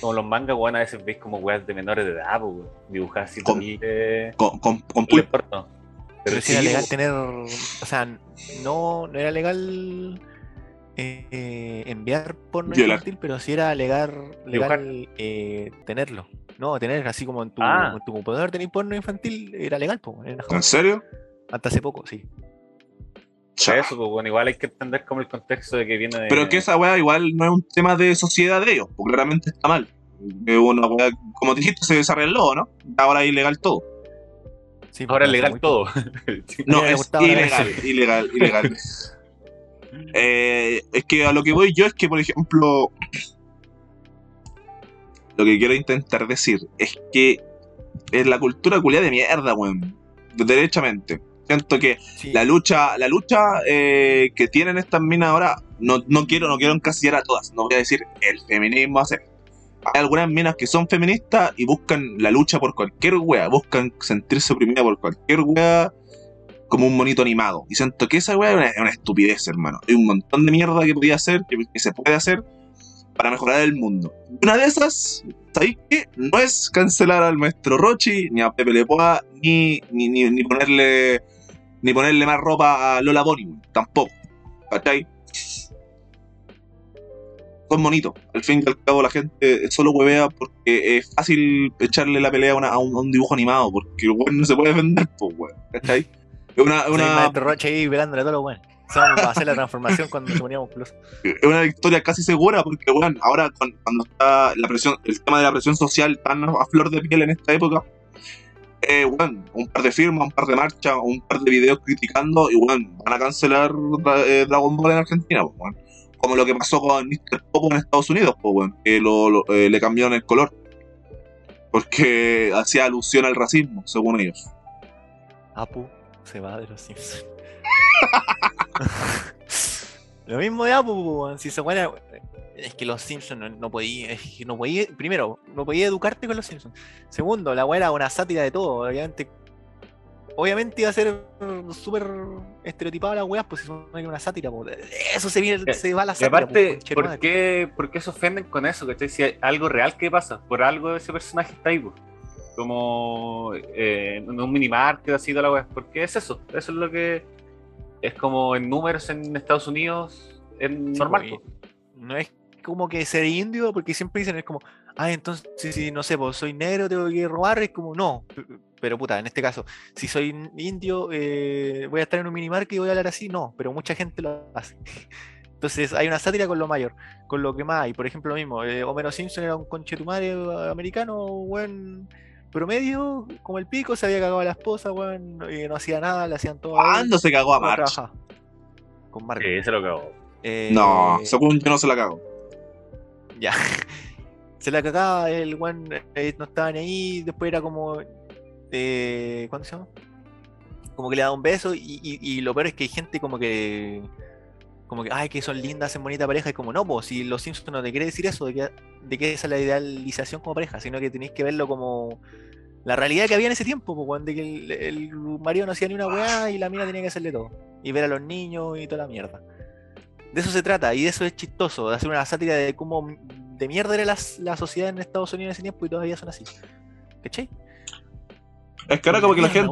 como los mangas, weón, a veces veis como weas de menores de edad, weón, dibujadas así Con- terrible, Con, con, con. Pero si sí, era legal tener. O sea, no, no era legal eh, eh, enviar porno Violar. infantil, pero sí era legal, legal eh, tenerlo. No, tener así como en tu, Ah. en tu computador tener porno infantil era legal, pues. Era ¿En serio? hasta hace poco, sí. Eso, pues, bueno, igual hay que entender como el contexto de que viene de... Pero que esa weá igual no es un tema de sociedad de ellos, porque claramente está mal. Es una weá, como dijiste, se desarregló, ¿no? Ahora es ilegal todo. Sí, Ahora es legal todo. No, es ilegal, ilegal, ilegal. Eh, es que a lo que voy yo es que, por ejemplo, lo que quiero intentar decir es que es la cultura culiada de mierda, weón. Derechamente. Siento que Sí. la lucha, la lucha eh, que tienen estas minas ahora, no, no quiero, no quiero encasillar a todas, no voy a decir el feminismo hace. Hay algunas minas que son feministas y buscan la lucha por cualquier wea, buscan sentirse oprimida por cualquier wea como un monito animado. Y siento que esa wea es una, es una estupidez, hermano. Hay un montón de mierda que podía hacer, que, que se puede hacer para mejorar el mundo. Una de esas, ¿sabéis qué? No es cancelar al maestro Rochi, ni a Pepe Le Pew, ni, ni, ni, ni ponerle ni ponerle más ropa a Lola Bonnie, tampoco. ¿Cachai? Son bonitos. Al fin y al cabo la gente solo huevea porque es fácil echarle la pelea a, una- a un, a un dibujo animado, porque el weón no se puede defender, pues weón. ¿Cachai? Es una, una, Roche ahí a todos los weones. Vamos a hacer la transformación cuando nos poníamos plus. es una victoria casi segura porque, bueno, ahora con- cuando está la presión, el tema de la presión social tan a flor de piel en esta época, eh, bueno, un par de firmas, un par de marchas, un par de videos criticando y, bueno, van a cancelar eh, Dragon Ball en Argentina, pues, bueno. Como lo que pasó con Mr. Popo en Estados Unidos, pues, bueno, que lo, lo- eh, le cambiaron el color. Porque hacía alusión al racismo, según ellos. Apu se va de los Simpsons. Lo mismo de Apu, weón. si se fuera. Es que los Simpsons no, no podía. Es que no podía. Primero, no podía educarte con los Simpsons. Segundo, la weá era una sátira de todo. Obviamente. Obviamente iba a ser súper estereotipada la weá, pues si son una sátira, po. Eso se, viene, Eh, se va a la Y sátira. aparte, po, conchetumare. ¿por qué, ¿por qué se ofenden con eso? ¿cachai? Si hay algo real que pasa, por algo ese personaje está ahí, pues. como eh, un minimarket así de la web. ¿Por qué es eso? Eso es lo que es como en números en Estados Unidos es Sí, normal. po, pues. No es como que ser indio, porque siempre dicen, es como, ah, entonces, si, no sé, pues soy negro, tengo que robar, es como, no, pero puta, en este caso, si soy indio, eh, voy a estar en un minimarket y voy a hablar así, no, pero mucha gente lo hace. Entonces hay una sátira con lo mayor, con lo que más hay. Por ejemplo, lo mismo, eh, Homero Simpson era un conchetumario americano, buen promedio, como el pico, se había cagado a la esposa, weón, y no hacía nada, le hacían todo. ¿Cuándo se cagó a March? Con Marco. Sí, se lo cagó. Eh, No, según yo no se la cago. Ya. Se la cagaba, el weón eh, no estaba ni ahí, después era como. Eh, ¿Cuándo se llama? Como que le daba un beso y, y- lo peor es que hay gente como que. Como que, ay, que son lindas, hacen bonita pareja. Y como, no, pues, si los Simpsons no te quiere decir eso, de que, de esa es la idealización como pareja, sino que tenéis que verlo como la realidad que había en ese tiempo, que el, el marido no hacía ni una weá y la mina tenía que hacerle todo. Y ver a los niños y toda la mierda. De eso se trata, y de eso es chistoso, de hacer una sátira de cómo de mierda era la, la sociedad en Estados Unidos en ese tiempo y todavía son así. ¿Cachai? Es que ahora como que la gente...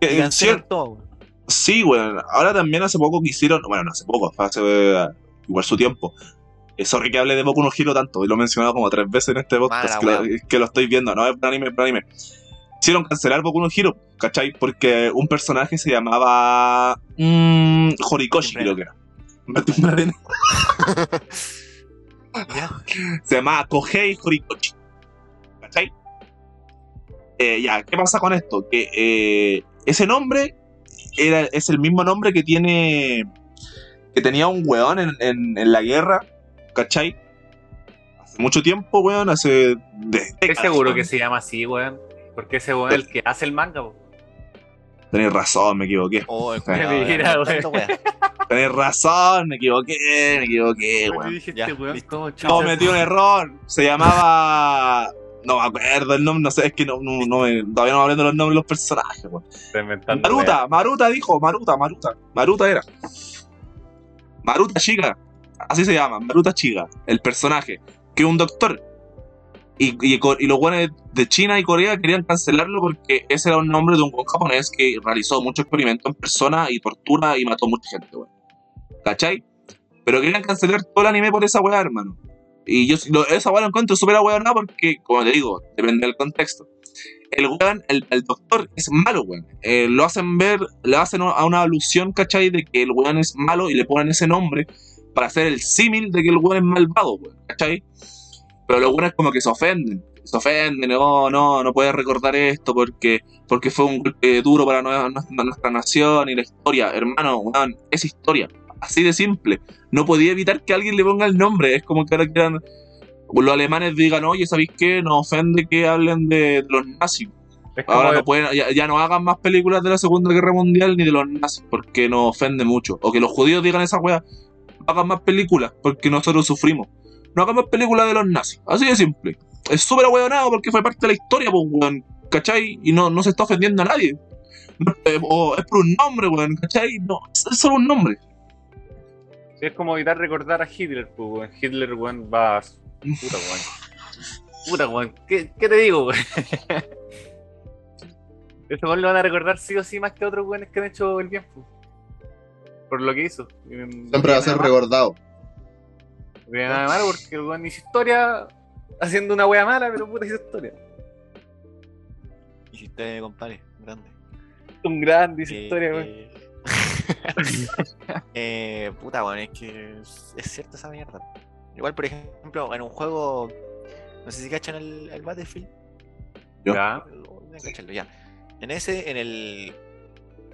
que cier- todo, weón. Sí, weón. Ahora también hace poco quisieron... Bueno, no hace poco, fue hace eh, igual su tiempo. Eh, sorry que hable de Boku no Hero tanto, y lo he mencionado como tres veces en este podcast, Mala que, lo, que estoy viendo, no es un anime, es un anime. Hicieron cancelar Boku no Hero, ¿cachai? Porque un personaje se llamaba... Mmm, Horikoshi, creo que era. Se llamaba Kohei Horikoshi. ¿Cachai? Eh, ya, ¿qué pasa con esto? Que eh, ese nombre era, es el mismo nombre que tiene. que tenía un weón en, en- en la guerra, ¿cachai? Hace mucho tiempo, weón, hace. de- ¿Estás décadas, seguro weón. que se llama así, weón? Porque ese weón es el que hace el manga, po. Tenés razón, me equivoqué. Oh, weón. Tenés razón, me equivoqué, me equivoqué, weón. dije, Ya, este weón, listo. ¿cómo No, chucha metí un error. Se llamaba. No me acuerdo el nombre, no sé, es que no, no, no me- todavía no me aprendo los nombres de los personajes, weón. Maruta, Maruta dijo, Maruta, Maruta. Maruta era. Maruta Chica. Así se llama, Maruta Chica, el personaje. Que un doctor. Y, y, y los buenos de China y Corea querían cancelarlo porque ese era un nombre de un japonés que realizó mucho experimento en persona y tortura y mató mucha gente, weón. ¿Cachai? Pero querían cancelar todo el anime por esa weá, hermano. Y yo lo- esa weá lo encuentro súper weón porque, como te digo, depende del contexto el weón, el, el doctor es malo, weón. Eh, lo hacen ver, le hacen a una alusión, ¿cachai? De que el weón es malo y le ponen ese nombre para hacer el símil de que el weón es malvado, weón, ¿cachai? Pero los weones como que se ofenden, se ofenden, no, no, no puedes recordar esto porque, porque fue un golpe duro para nue- nuestra, nuestra nación y la historia. Hermano, weón, es historia. Así de simple. No podía evitar que alguien le ponga el nombre. Es como que ahora quieran los alemanes digan, oye, ¿sabéis qué? Nos ofende que hablen de, de los nazis. Ahora de- no pueden, ya, ya no hagan más películas de la Segunda Guerra Mundial ni de los nazis, porque nos ofende mucho. O que los judíos digan esa no hagan más películas, porque nosotros sufrimos. No hagan más películas de los nazis. Así de simple. Es súper ahueonado porque fue parte de la historia, pues, weón. ¿Cachai? Y no, no se está ofendiendo a nadie. Eh, o es por un nombre, weón, ¿cachai? No, es, es solo un nombre. Sí, es como evitar recordar a Hitler, pues, weón. Hitler, weón, va. a- Puta, weón. Puta, weón. ¿Qué, qué te digo, weón? Ese weón lo van a recordar sí o sí más que otros weones que han hecho el bien, pues. Por lo que hizo. Siempre va a ser recordado. No tiene nada de malo porque el weón hizo historia haciendo una wea mala, pero puta hizo historia. Hiciste, compadre, grande. Un grande hizo Eh, historia, weón. eh, eh, puta, bueno, es que es, es cierta esa mierda. Igual, por ejemplo, en un juego, no sé si cachan el, el Battlefield. yo. Ya. Ya. En ese, en el.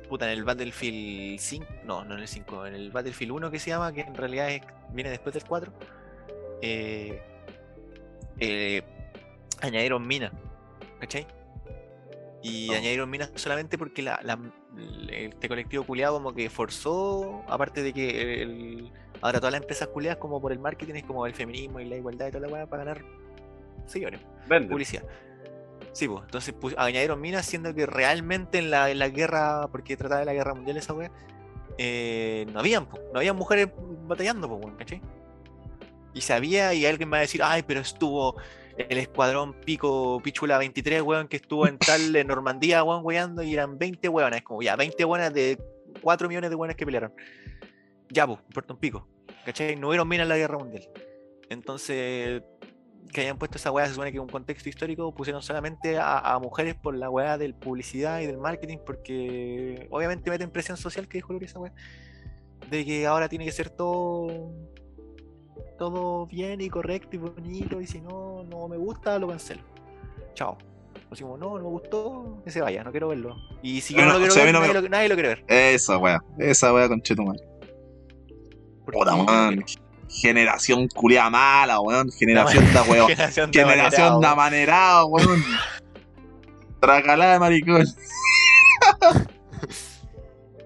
Puta, en el Battlefield 5. No, no en el 5, en el Battlefield 1 que se llama, que en realidad es- viene después del 4. eh, eh, añadieron minas. ¿Cachai? Y Oh. añadieron minas solamente porque la, la- el- este colectivo culiado como que forzó, aparte de que el- ahora todas las empresas culiadas como por el marketing es como el feminismo y la igualdad y toda la weá para ganar seguidores Vende. publicidad. Sí, pues, entonces pu- añadieron minas, siendo que realmente en la, guerra, porque trataba de la guerra mundial esa wea, eh, no habían, po, no habían mujeres batallando, pues, ¿cachai? Y sabía, y alguien va a decir, ay, pero estuvo el escuadrón Pico Pichula 23, weón, que estuvo en tal en Normandía, weón, weando, y eran 20 weonas, es como, ya, 20 weonas de 4 millones de weonas que pelearon. Ya, pues, importa un pico, ¿cachai? No hubieron minas en la guerra mundial. Entonces, que hayan puesto esa weá, se supone que en un contexto histórico pusieron solamente a, a mujeres por la weá del publicidad y del marketing, porque obviamente meten presión social, que dijo Luri esa weá, de que ahora tiene que ser todo todo bien y correcto y bonito, y si no, no me gusta, lo cancelo. Chao. Así como, no, no me gustó, que se vaya, no quiero verlo. Y si yo Bueno, no lo quiero o sea, a ver, no nadie, me- lo, nadie lo quiere ver. Esa wea, esa wea con Chetumal. Puta, weón. Generación culia mala, weón. Generación da weón. Generación de Generación de amanerado. weón. Tracalá de maricón.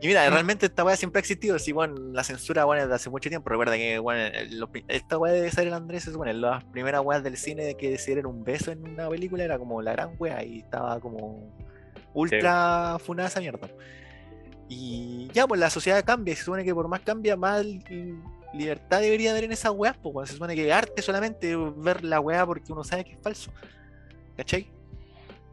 Y mira, realmente esta weá siempre ha existido. Si, bueno, la censura, bueno, desde hace mucho tiempo. Recuerda que, bueno, lo esta weá de ser el Andrés, es bueno, las primeras weas del cine de que se dieran un beso en una película era como la gran weá y estaba como ultra funada esa mierda. Y ya, pues la sociedad cambia. y Se supone que por más cambia, más libertad debería haber en esas weas. Pues weón. se supone que arte solamente ver la weá porque uno sabe que es falso. ¿Cachai?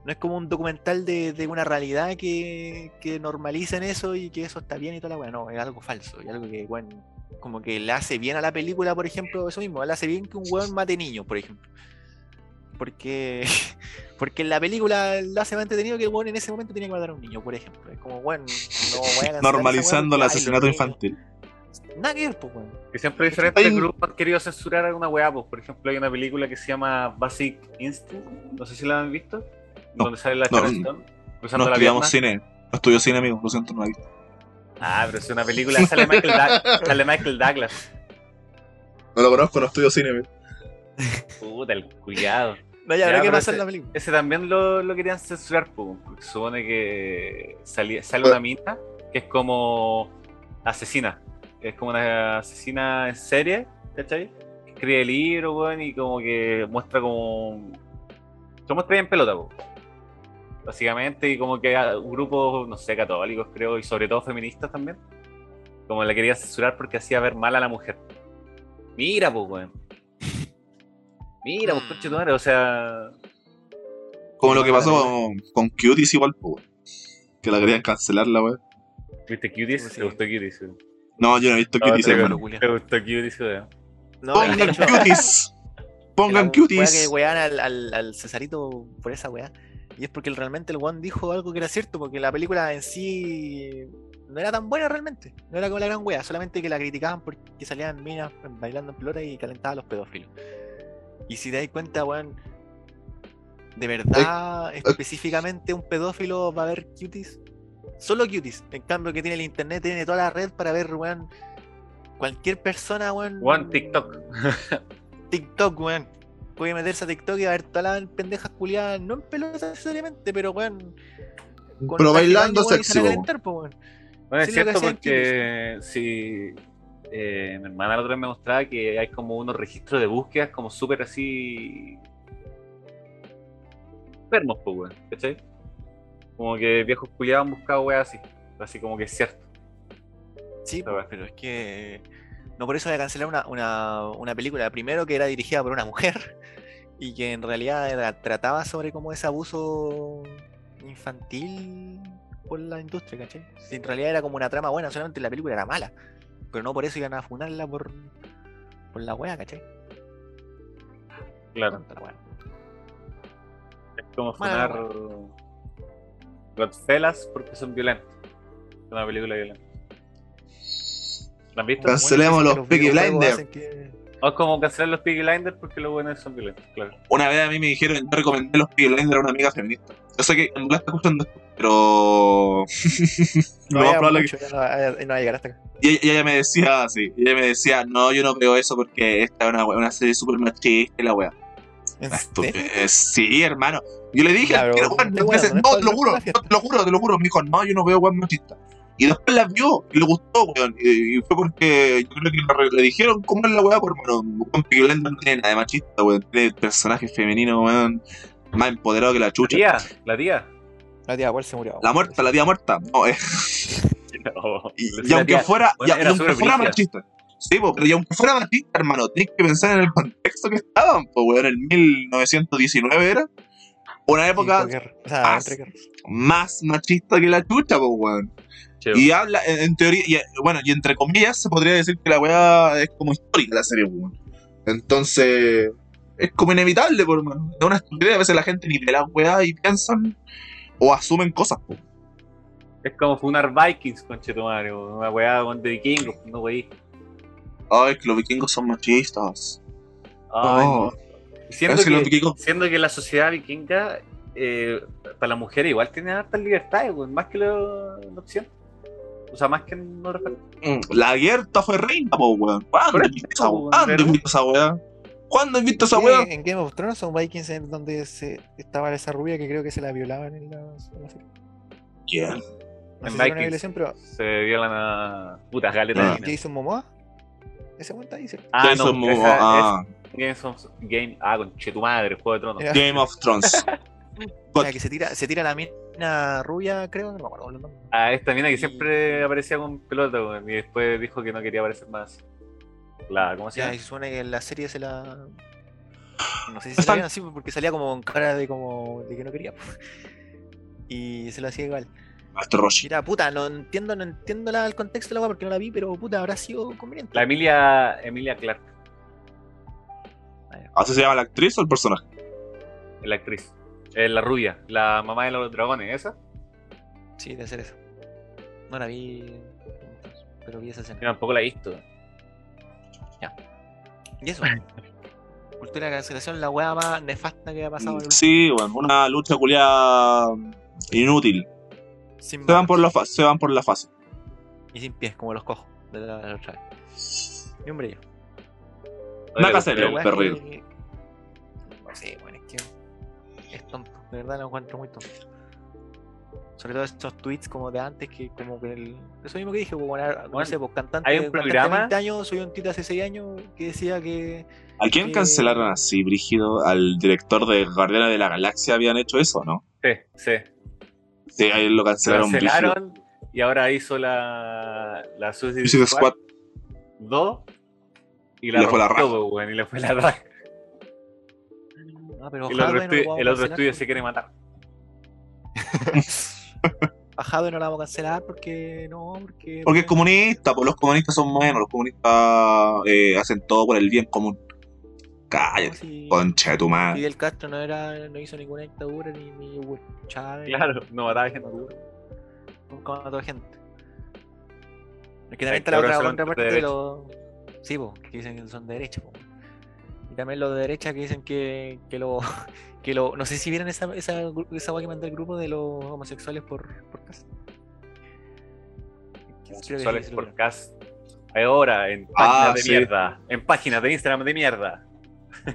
No es como un documental de, de una realidad que, que normalicen eso y que eso está bien y toda la weá. No, es algo falso. Y algo que, bueno, como que le hace bien a la película, por ejemplo, eso mismo. Le hace bien que un weón mate niños, por ejemplo. Porque, porque en la película lo hace más entretenido que el weón en ese momento tenía que matar a un niño, por ejemplo. Es como, weón, no Normalizando el asesinato infantil. Nada que ver, pues, weón. Que siempre diferentes Hay- grupos han querido censurar alguna weá, pues. Por ejemplo, hay una película que se llama Basic Instinct, no sé si la han visto, No, donde sale la no, cruzando No la estudiamos cine. No estudio cine, amigo. Lo siento, no la he visto. Ah, pero es una película, sale Michael, sale Michael Douglas. No lo conozco, no estudio cine, amigo. Puta, el cuidado. No, ya, Ya, habrá que pasar la película. Ese también lo, lo querían censurar, pues, porque se supone que salía- sale Bueno. una mina que es como asesina. Es como una asesina en serie, ¿cachai? Que escribe libros, weón, y como que muestra como. Se muestra bien pelota, po. Básicamente, y como que a- un grupo, no sé, católicos, creo, y sobre todo feministas también. Como la quería censurar porque hacía ver mal a la mujer. Mira, pues, weón. Mira, pues, coche tu madre, o sea. Como lo que pasó con, Cuties igual, po, weón. Que la querían cancelar la wea. ¿Viste Cuties? Sí. ¿Te gustó Cuties? weón? No, yo no he visto No, Cuties, hermano. ¿Te gustó Cuties? weón? No, Pongan Cuties. Pongan weá que Cuties. wean al, al, al Cesarito por esa weá. Y es porque realmente el weón dijo algo que era cierto, porque la película en sí no era tan buena realmente. No era como la gran weá, solamente que la criticaban porque salían minas bailando en pelota y calentaban a los pedófilos. Y si te das cuenta, weón, de verdad, específicamente un pedófilo va a ver cuties. Solo cuties. En cambio que tiene el internet, tiene toda la red para ver, weón, cualquier persona, weón. Weón, TikTok. TikTok, weón. Puede meterse a TikTok y va a ver todas las pendejas culiadas, no en pelota necesariamente, pero weón. Pero bailando y sexy, weón. Bueno, es Sí, cierto porque si eh, mi hermana la otra vez me mostraba que hay como unos registros de búsquedas como súper así enfermos, pues, weón, ¿cachai? Como que viejos culiados han buscado weas así, así como que es cierto. Sí, pero es que. No por eso voy a cancelar una, una, una película, primero que era dirigida por una mujer y que en realidad era- trataba sobre como ese abuso infantil por la industria, ¿cachai? Si en realidad era como una trama buena, solamente la película era mala, pero no por eso iban a funarla por, por la wea, ¿cachai? Claro, la wea. es como sonar Godfellas porque son violentos. Es una película violenta. ¿La han visto? Cancelemos los que Peaky videojuegos Blinders. que- O es como cancelar los Peaky Blinders porque los buenos son violentos, claro. Una vez a mí me dijeron, yo recomendé los Peaky Blinders a una amiga feminista. Yo sé que en verdad está escuchando esto, pero. No, ya probable mucho, ya no, va- no va a llegar hasta acá. Y ella, y ella me decía así, y ella me decía, no, yo no veo eso porque esta es una, una serie súper machista y la wea. ¿En Esto- serio? eh, sí, hermano. Yo le dije, bueno, veces, no te lo juro, la no, te lo juro, te lo juro. Me dijo, no, yo no veo weón machista. Y después la vio y le gustó, weón. Y, y fue porque yo creo que le, dijeron cómo es la weá, por Juan Peaky Blinders no tiene nada de machista, weón. Tiene personajes femeninos, weón, más empoderado que la La chucha. tía, la tía. La tía, ¿cuál se murió? La muerta, la tía muerta. No, eh, No, y, la aunque tía- fuera, y, bueno, y era aunque fuera machista. Sí, po, pero y aunque fuera machista, hermano, tenés que pensar en el contexto que estaban, pues, weón, en 1919 era una época o sea, más- machista que la chucha, pues, weón. Y habla, en, en teoría, y, bueno, y entre comillas se podría decir que la weá es como histórica la serie, weón. Entonces, es como inevitable, por mano. Es una estupidez. A veces la gente ni ve las weas y piensan o asumen cosas, po. Es como funar Vikings, conchetumare, una weá con de vikingos, no wey. Ay, que los vikingos son machistas. Ay, Oh. Siendo Es que los que, vikingos. siendo que la sociedad vikinga, eh, para las mujeres igual tiene hartas libertades, weón, más que lo, la opción. O sea, más que partes. Mm, La Gerta fue reina, po, weón. ¿Cuándo has visto esa weá? ¿Cuándo has visto esa weá? ¿Cuándo has visto esa weá? En Game of Thrones son Vikings en donde se, estaba esa rubia que creo que se la violaban en la, en la serie. Yeah. No En Vikings. pero Se violan a putas Ah. galetas. Jason Momoa, ese ahí, ¿cierto? Ah, Jason no, Momoa, esa ah, es Games of Game. Ah, con tu madre, Juego de Tronos. Game of Thrones. o sea, que se tira, se tira la mina rubia, creo, no me acuerdo los nombres. A esta mina que siempre aparecía con pelota, weón, y después dijo que no quería aparecer más. La, ¿Cómo se Ya, llama? y se supone que en la serie se la. No sé si se la así porque salía como con cara de como de que no quería. Y se lo hacía igual. Roshi. Mira, puta, no entiendo, no entiendo la- el contexto de la weá porque no la vi, pero puta, habrá sido conveniente. La Emilia, Emilia Clark, ¿Así se llama la actriz o el personaje? la actriz. Eh, la rubia, la mamá de los dragones, ¿esa? Sí, debe ser eso. No la vi, pero vi esa escena. Yo tampoco la he visto. Y eso. Cultura de cancelación, la weá más nefasta que ha pasado en el Sí, bueno, una lucha culiada inútil. Sin Se van por la, se van por la fase. y sin pies, como los cojos de la, de la otra vez. Y un brillo. El perrero. que- No sé, bueno, es que es tonto. De verdad lo encuentro muy tonto. Sobre todo estos tweets como de antes que como que el... Eso mismo que dije, como bueno, no sé, pues cantante, hay un cantante de programa- 20 años, soy un tito hace 6 años que decía que... ¿A quién que- cancelaron así, Brígido? ¿Al director de Guardianes de la Galaxia habían hecho eso, no? Sí, sí. Sí, ahí lo cancelaron, y ahora hizo la, la Suicide, Suicide Squad Squad. 2 y Y la le fue la raja. weón, y le fue la raja. Ah, pero El otro, no estudio, el otro se quiere matar. A Hadwe no la vamos a cancelar porque no, porque... Porque es comunista, pues los comunistas son buenos, los comunistas eh, hacen todo por el bien común. Cállate, si concha de tu madre. Fidel Castro no era, no hizo ninguna dictadura ni, ni Hugo Chávez. Claro, no mataba gente. Nunca mató gente. Es que también está la otra que son contraparte de de los. Sí, po, que dicen que son de derecha. po. Y también los de derecha que dicen que, que lo. Que lo no sé si vieron esa, esa, esa que mandó el grupo de los homosexuales por, por casa. Creo que sí, Sexuales sí lo por cast. Ahora, en Ah, páginas de sí. mierda. En páginas de Instagram de mierda.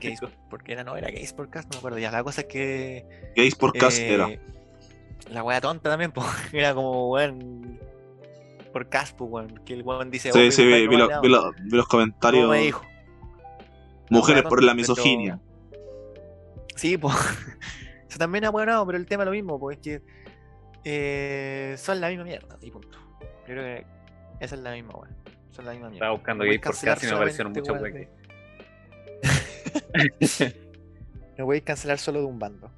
Gays, porque era, no, era gays por cast, no me acuerdo. Ya, la cosa es que. Gays por cast eh, era. La wea tonta también, pues. Era como, weón. Por weón. Que el weón dice. Sí, "Oh, sí, vi, vi no lo- vale vi nada". lo- vi los comentarios. ¿Cómo me dijo? Mujeres La por la misoginia. pero- Sí, pues. Eso también es bueno, pero el tema es lo mismo, pues es que eh, son la misma mierda, y punto. Yo creo que esa es la misma, weón. Son la misma mierda. Estaba buscando gays por cast y me aparecieron weón, de- No voy a cancelar solo de un bando.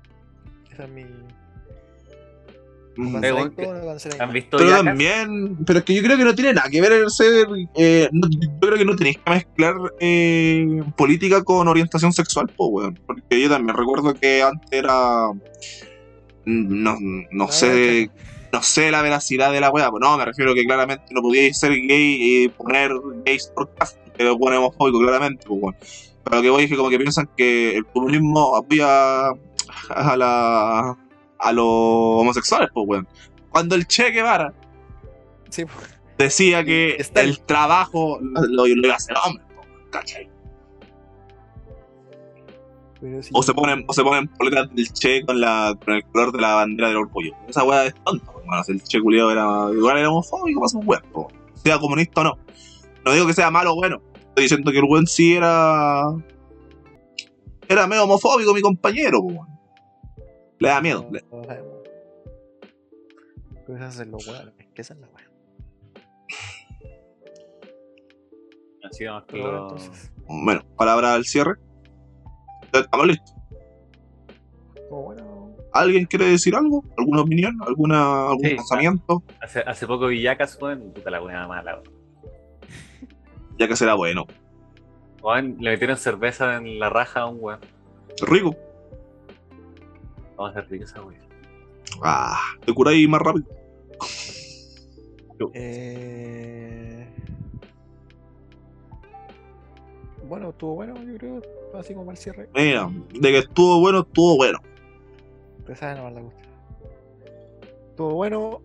Esa es mi. Mm. ¿Canceláis weón, todo o no canceláis ¿Han visto Pero Jackass? también, pero es que yo creo que no tiene nada que ver el ser. eh, no- yo creo que no tenéis que mezclar eh, política con orientación sexual, pues, weón. Porque yo también recuerdo que antes era. No, no Ah, sé. No sé la veracidad de la weá, pues no, me refiero que claramente no podíais ser gay y poner gays por cast, que lo pone homofóbico, claramente, pues, weón. Pero que voy es que como que piensan que el comunismo apoya a la a los homosexuales, pues, weón. Cuando el Che Guevara Sí, decía que Está el- trabajo lo, lo iba a hacer hombre, ¿cachai? Sí. O se ponen, o se ponen poleras del Che con la con el color de la bandera del orgullo. Esa weá es tonta, hermano. Si el Che culiado era igual era homofóbico, pasa un weón, sea comunista o no. No digo que sea malo o bueno. Estoy diciendo que el weón sí era. Era medio homofóbico mi compañero, weón. Le da miedo. le- son los weones, que esa es la wea. Así vamos con Pero bueno, los- entonces. Bueno, palabra al cierre. Estamos listos. bueno. ¿Alguien quiere decir algo? ¿Alguna opinión? ¿Alguna, ¿Algún Sí. pensamiento? Hace, hace poco Villacas fue puta la buena mala. weón. Ya que será bueno. Le metieron cerveza en la raja a un weón. Rico. Vamos a hacer rica esa weón. Ah, te curáis más rápido. Eh... Bueno, estuvo bueno, yo creo, así como al cierre. Mira, de que estuvo bueno, estuvo bueno. La gusta. Estuvo bueno,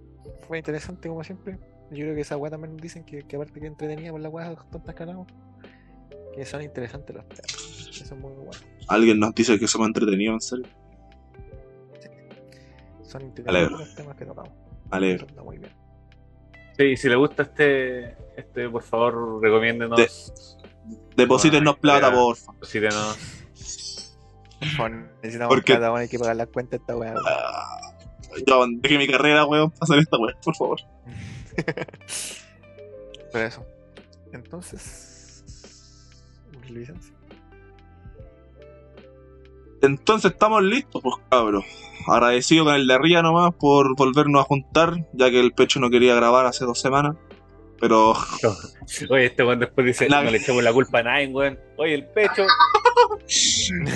fue interesante como siempre. Yo creo que esa weá también dicen que, que aparte que entretenía por la weá tontas que hablamos, que son interesantes los temas. Eso es muy bueno. Alguien nos dice que somos entretenidos, en serio. Son Alegro. interesantes los temas que tocamos. Alegro. Está muy bien. Sí, si le gusta este, este por favor, recomiéndenos. Deposítenos Ay, plata, ya. porfa. Deposítenos. Bueno, necesitamos Porque- plata, bueno, hay que pagar las cuentas de esta weá. weón. Ah, yo abandoné mi carrera, weón, para hacer esta weón, por favor. Pero eso. Entonces. Licencia. Entonces estamos listos, pues cabros. Agradecido con el de arriba nomás por volvernos a juntar, ya que el pecho no quería grabar hace dos semanas. Pero Oye, este weón después dice, La- no le echemos la culpa a nadie, weón. Oye, el pecho.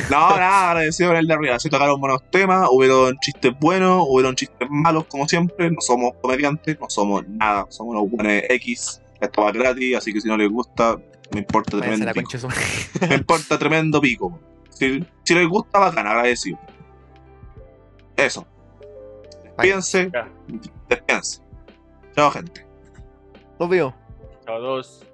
no, nada, agradecido con el de arriba. Se tocaron buenos temas, hubieron chistes buenos, hubieron chistes malos, como siempre. No somos comediantes, no somos nada, somos unos buenos X. Esto va gratis, así que si no les gusta, me importa Váyanse tremendo pico. concha. Me importa tremendo pico. Si, si les gusta, bacán, agradecido. Eso. Despídense, despídense. Chao, gente. Los veo. Todos.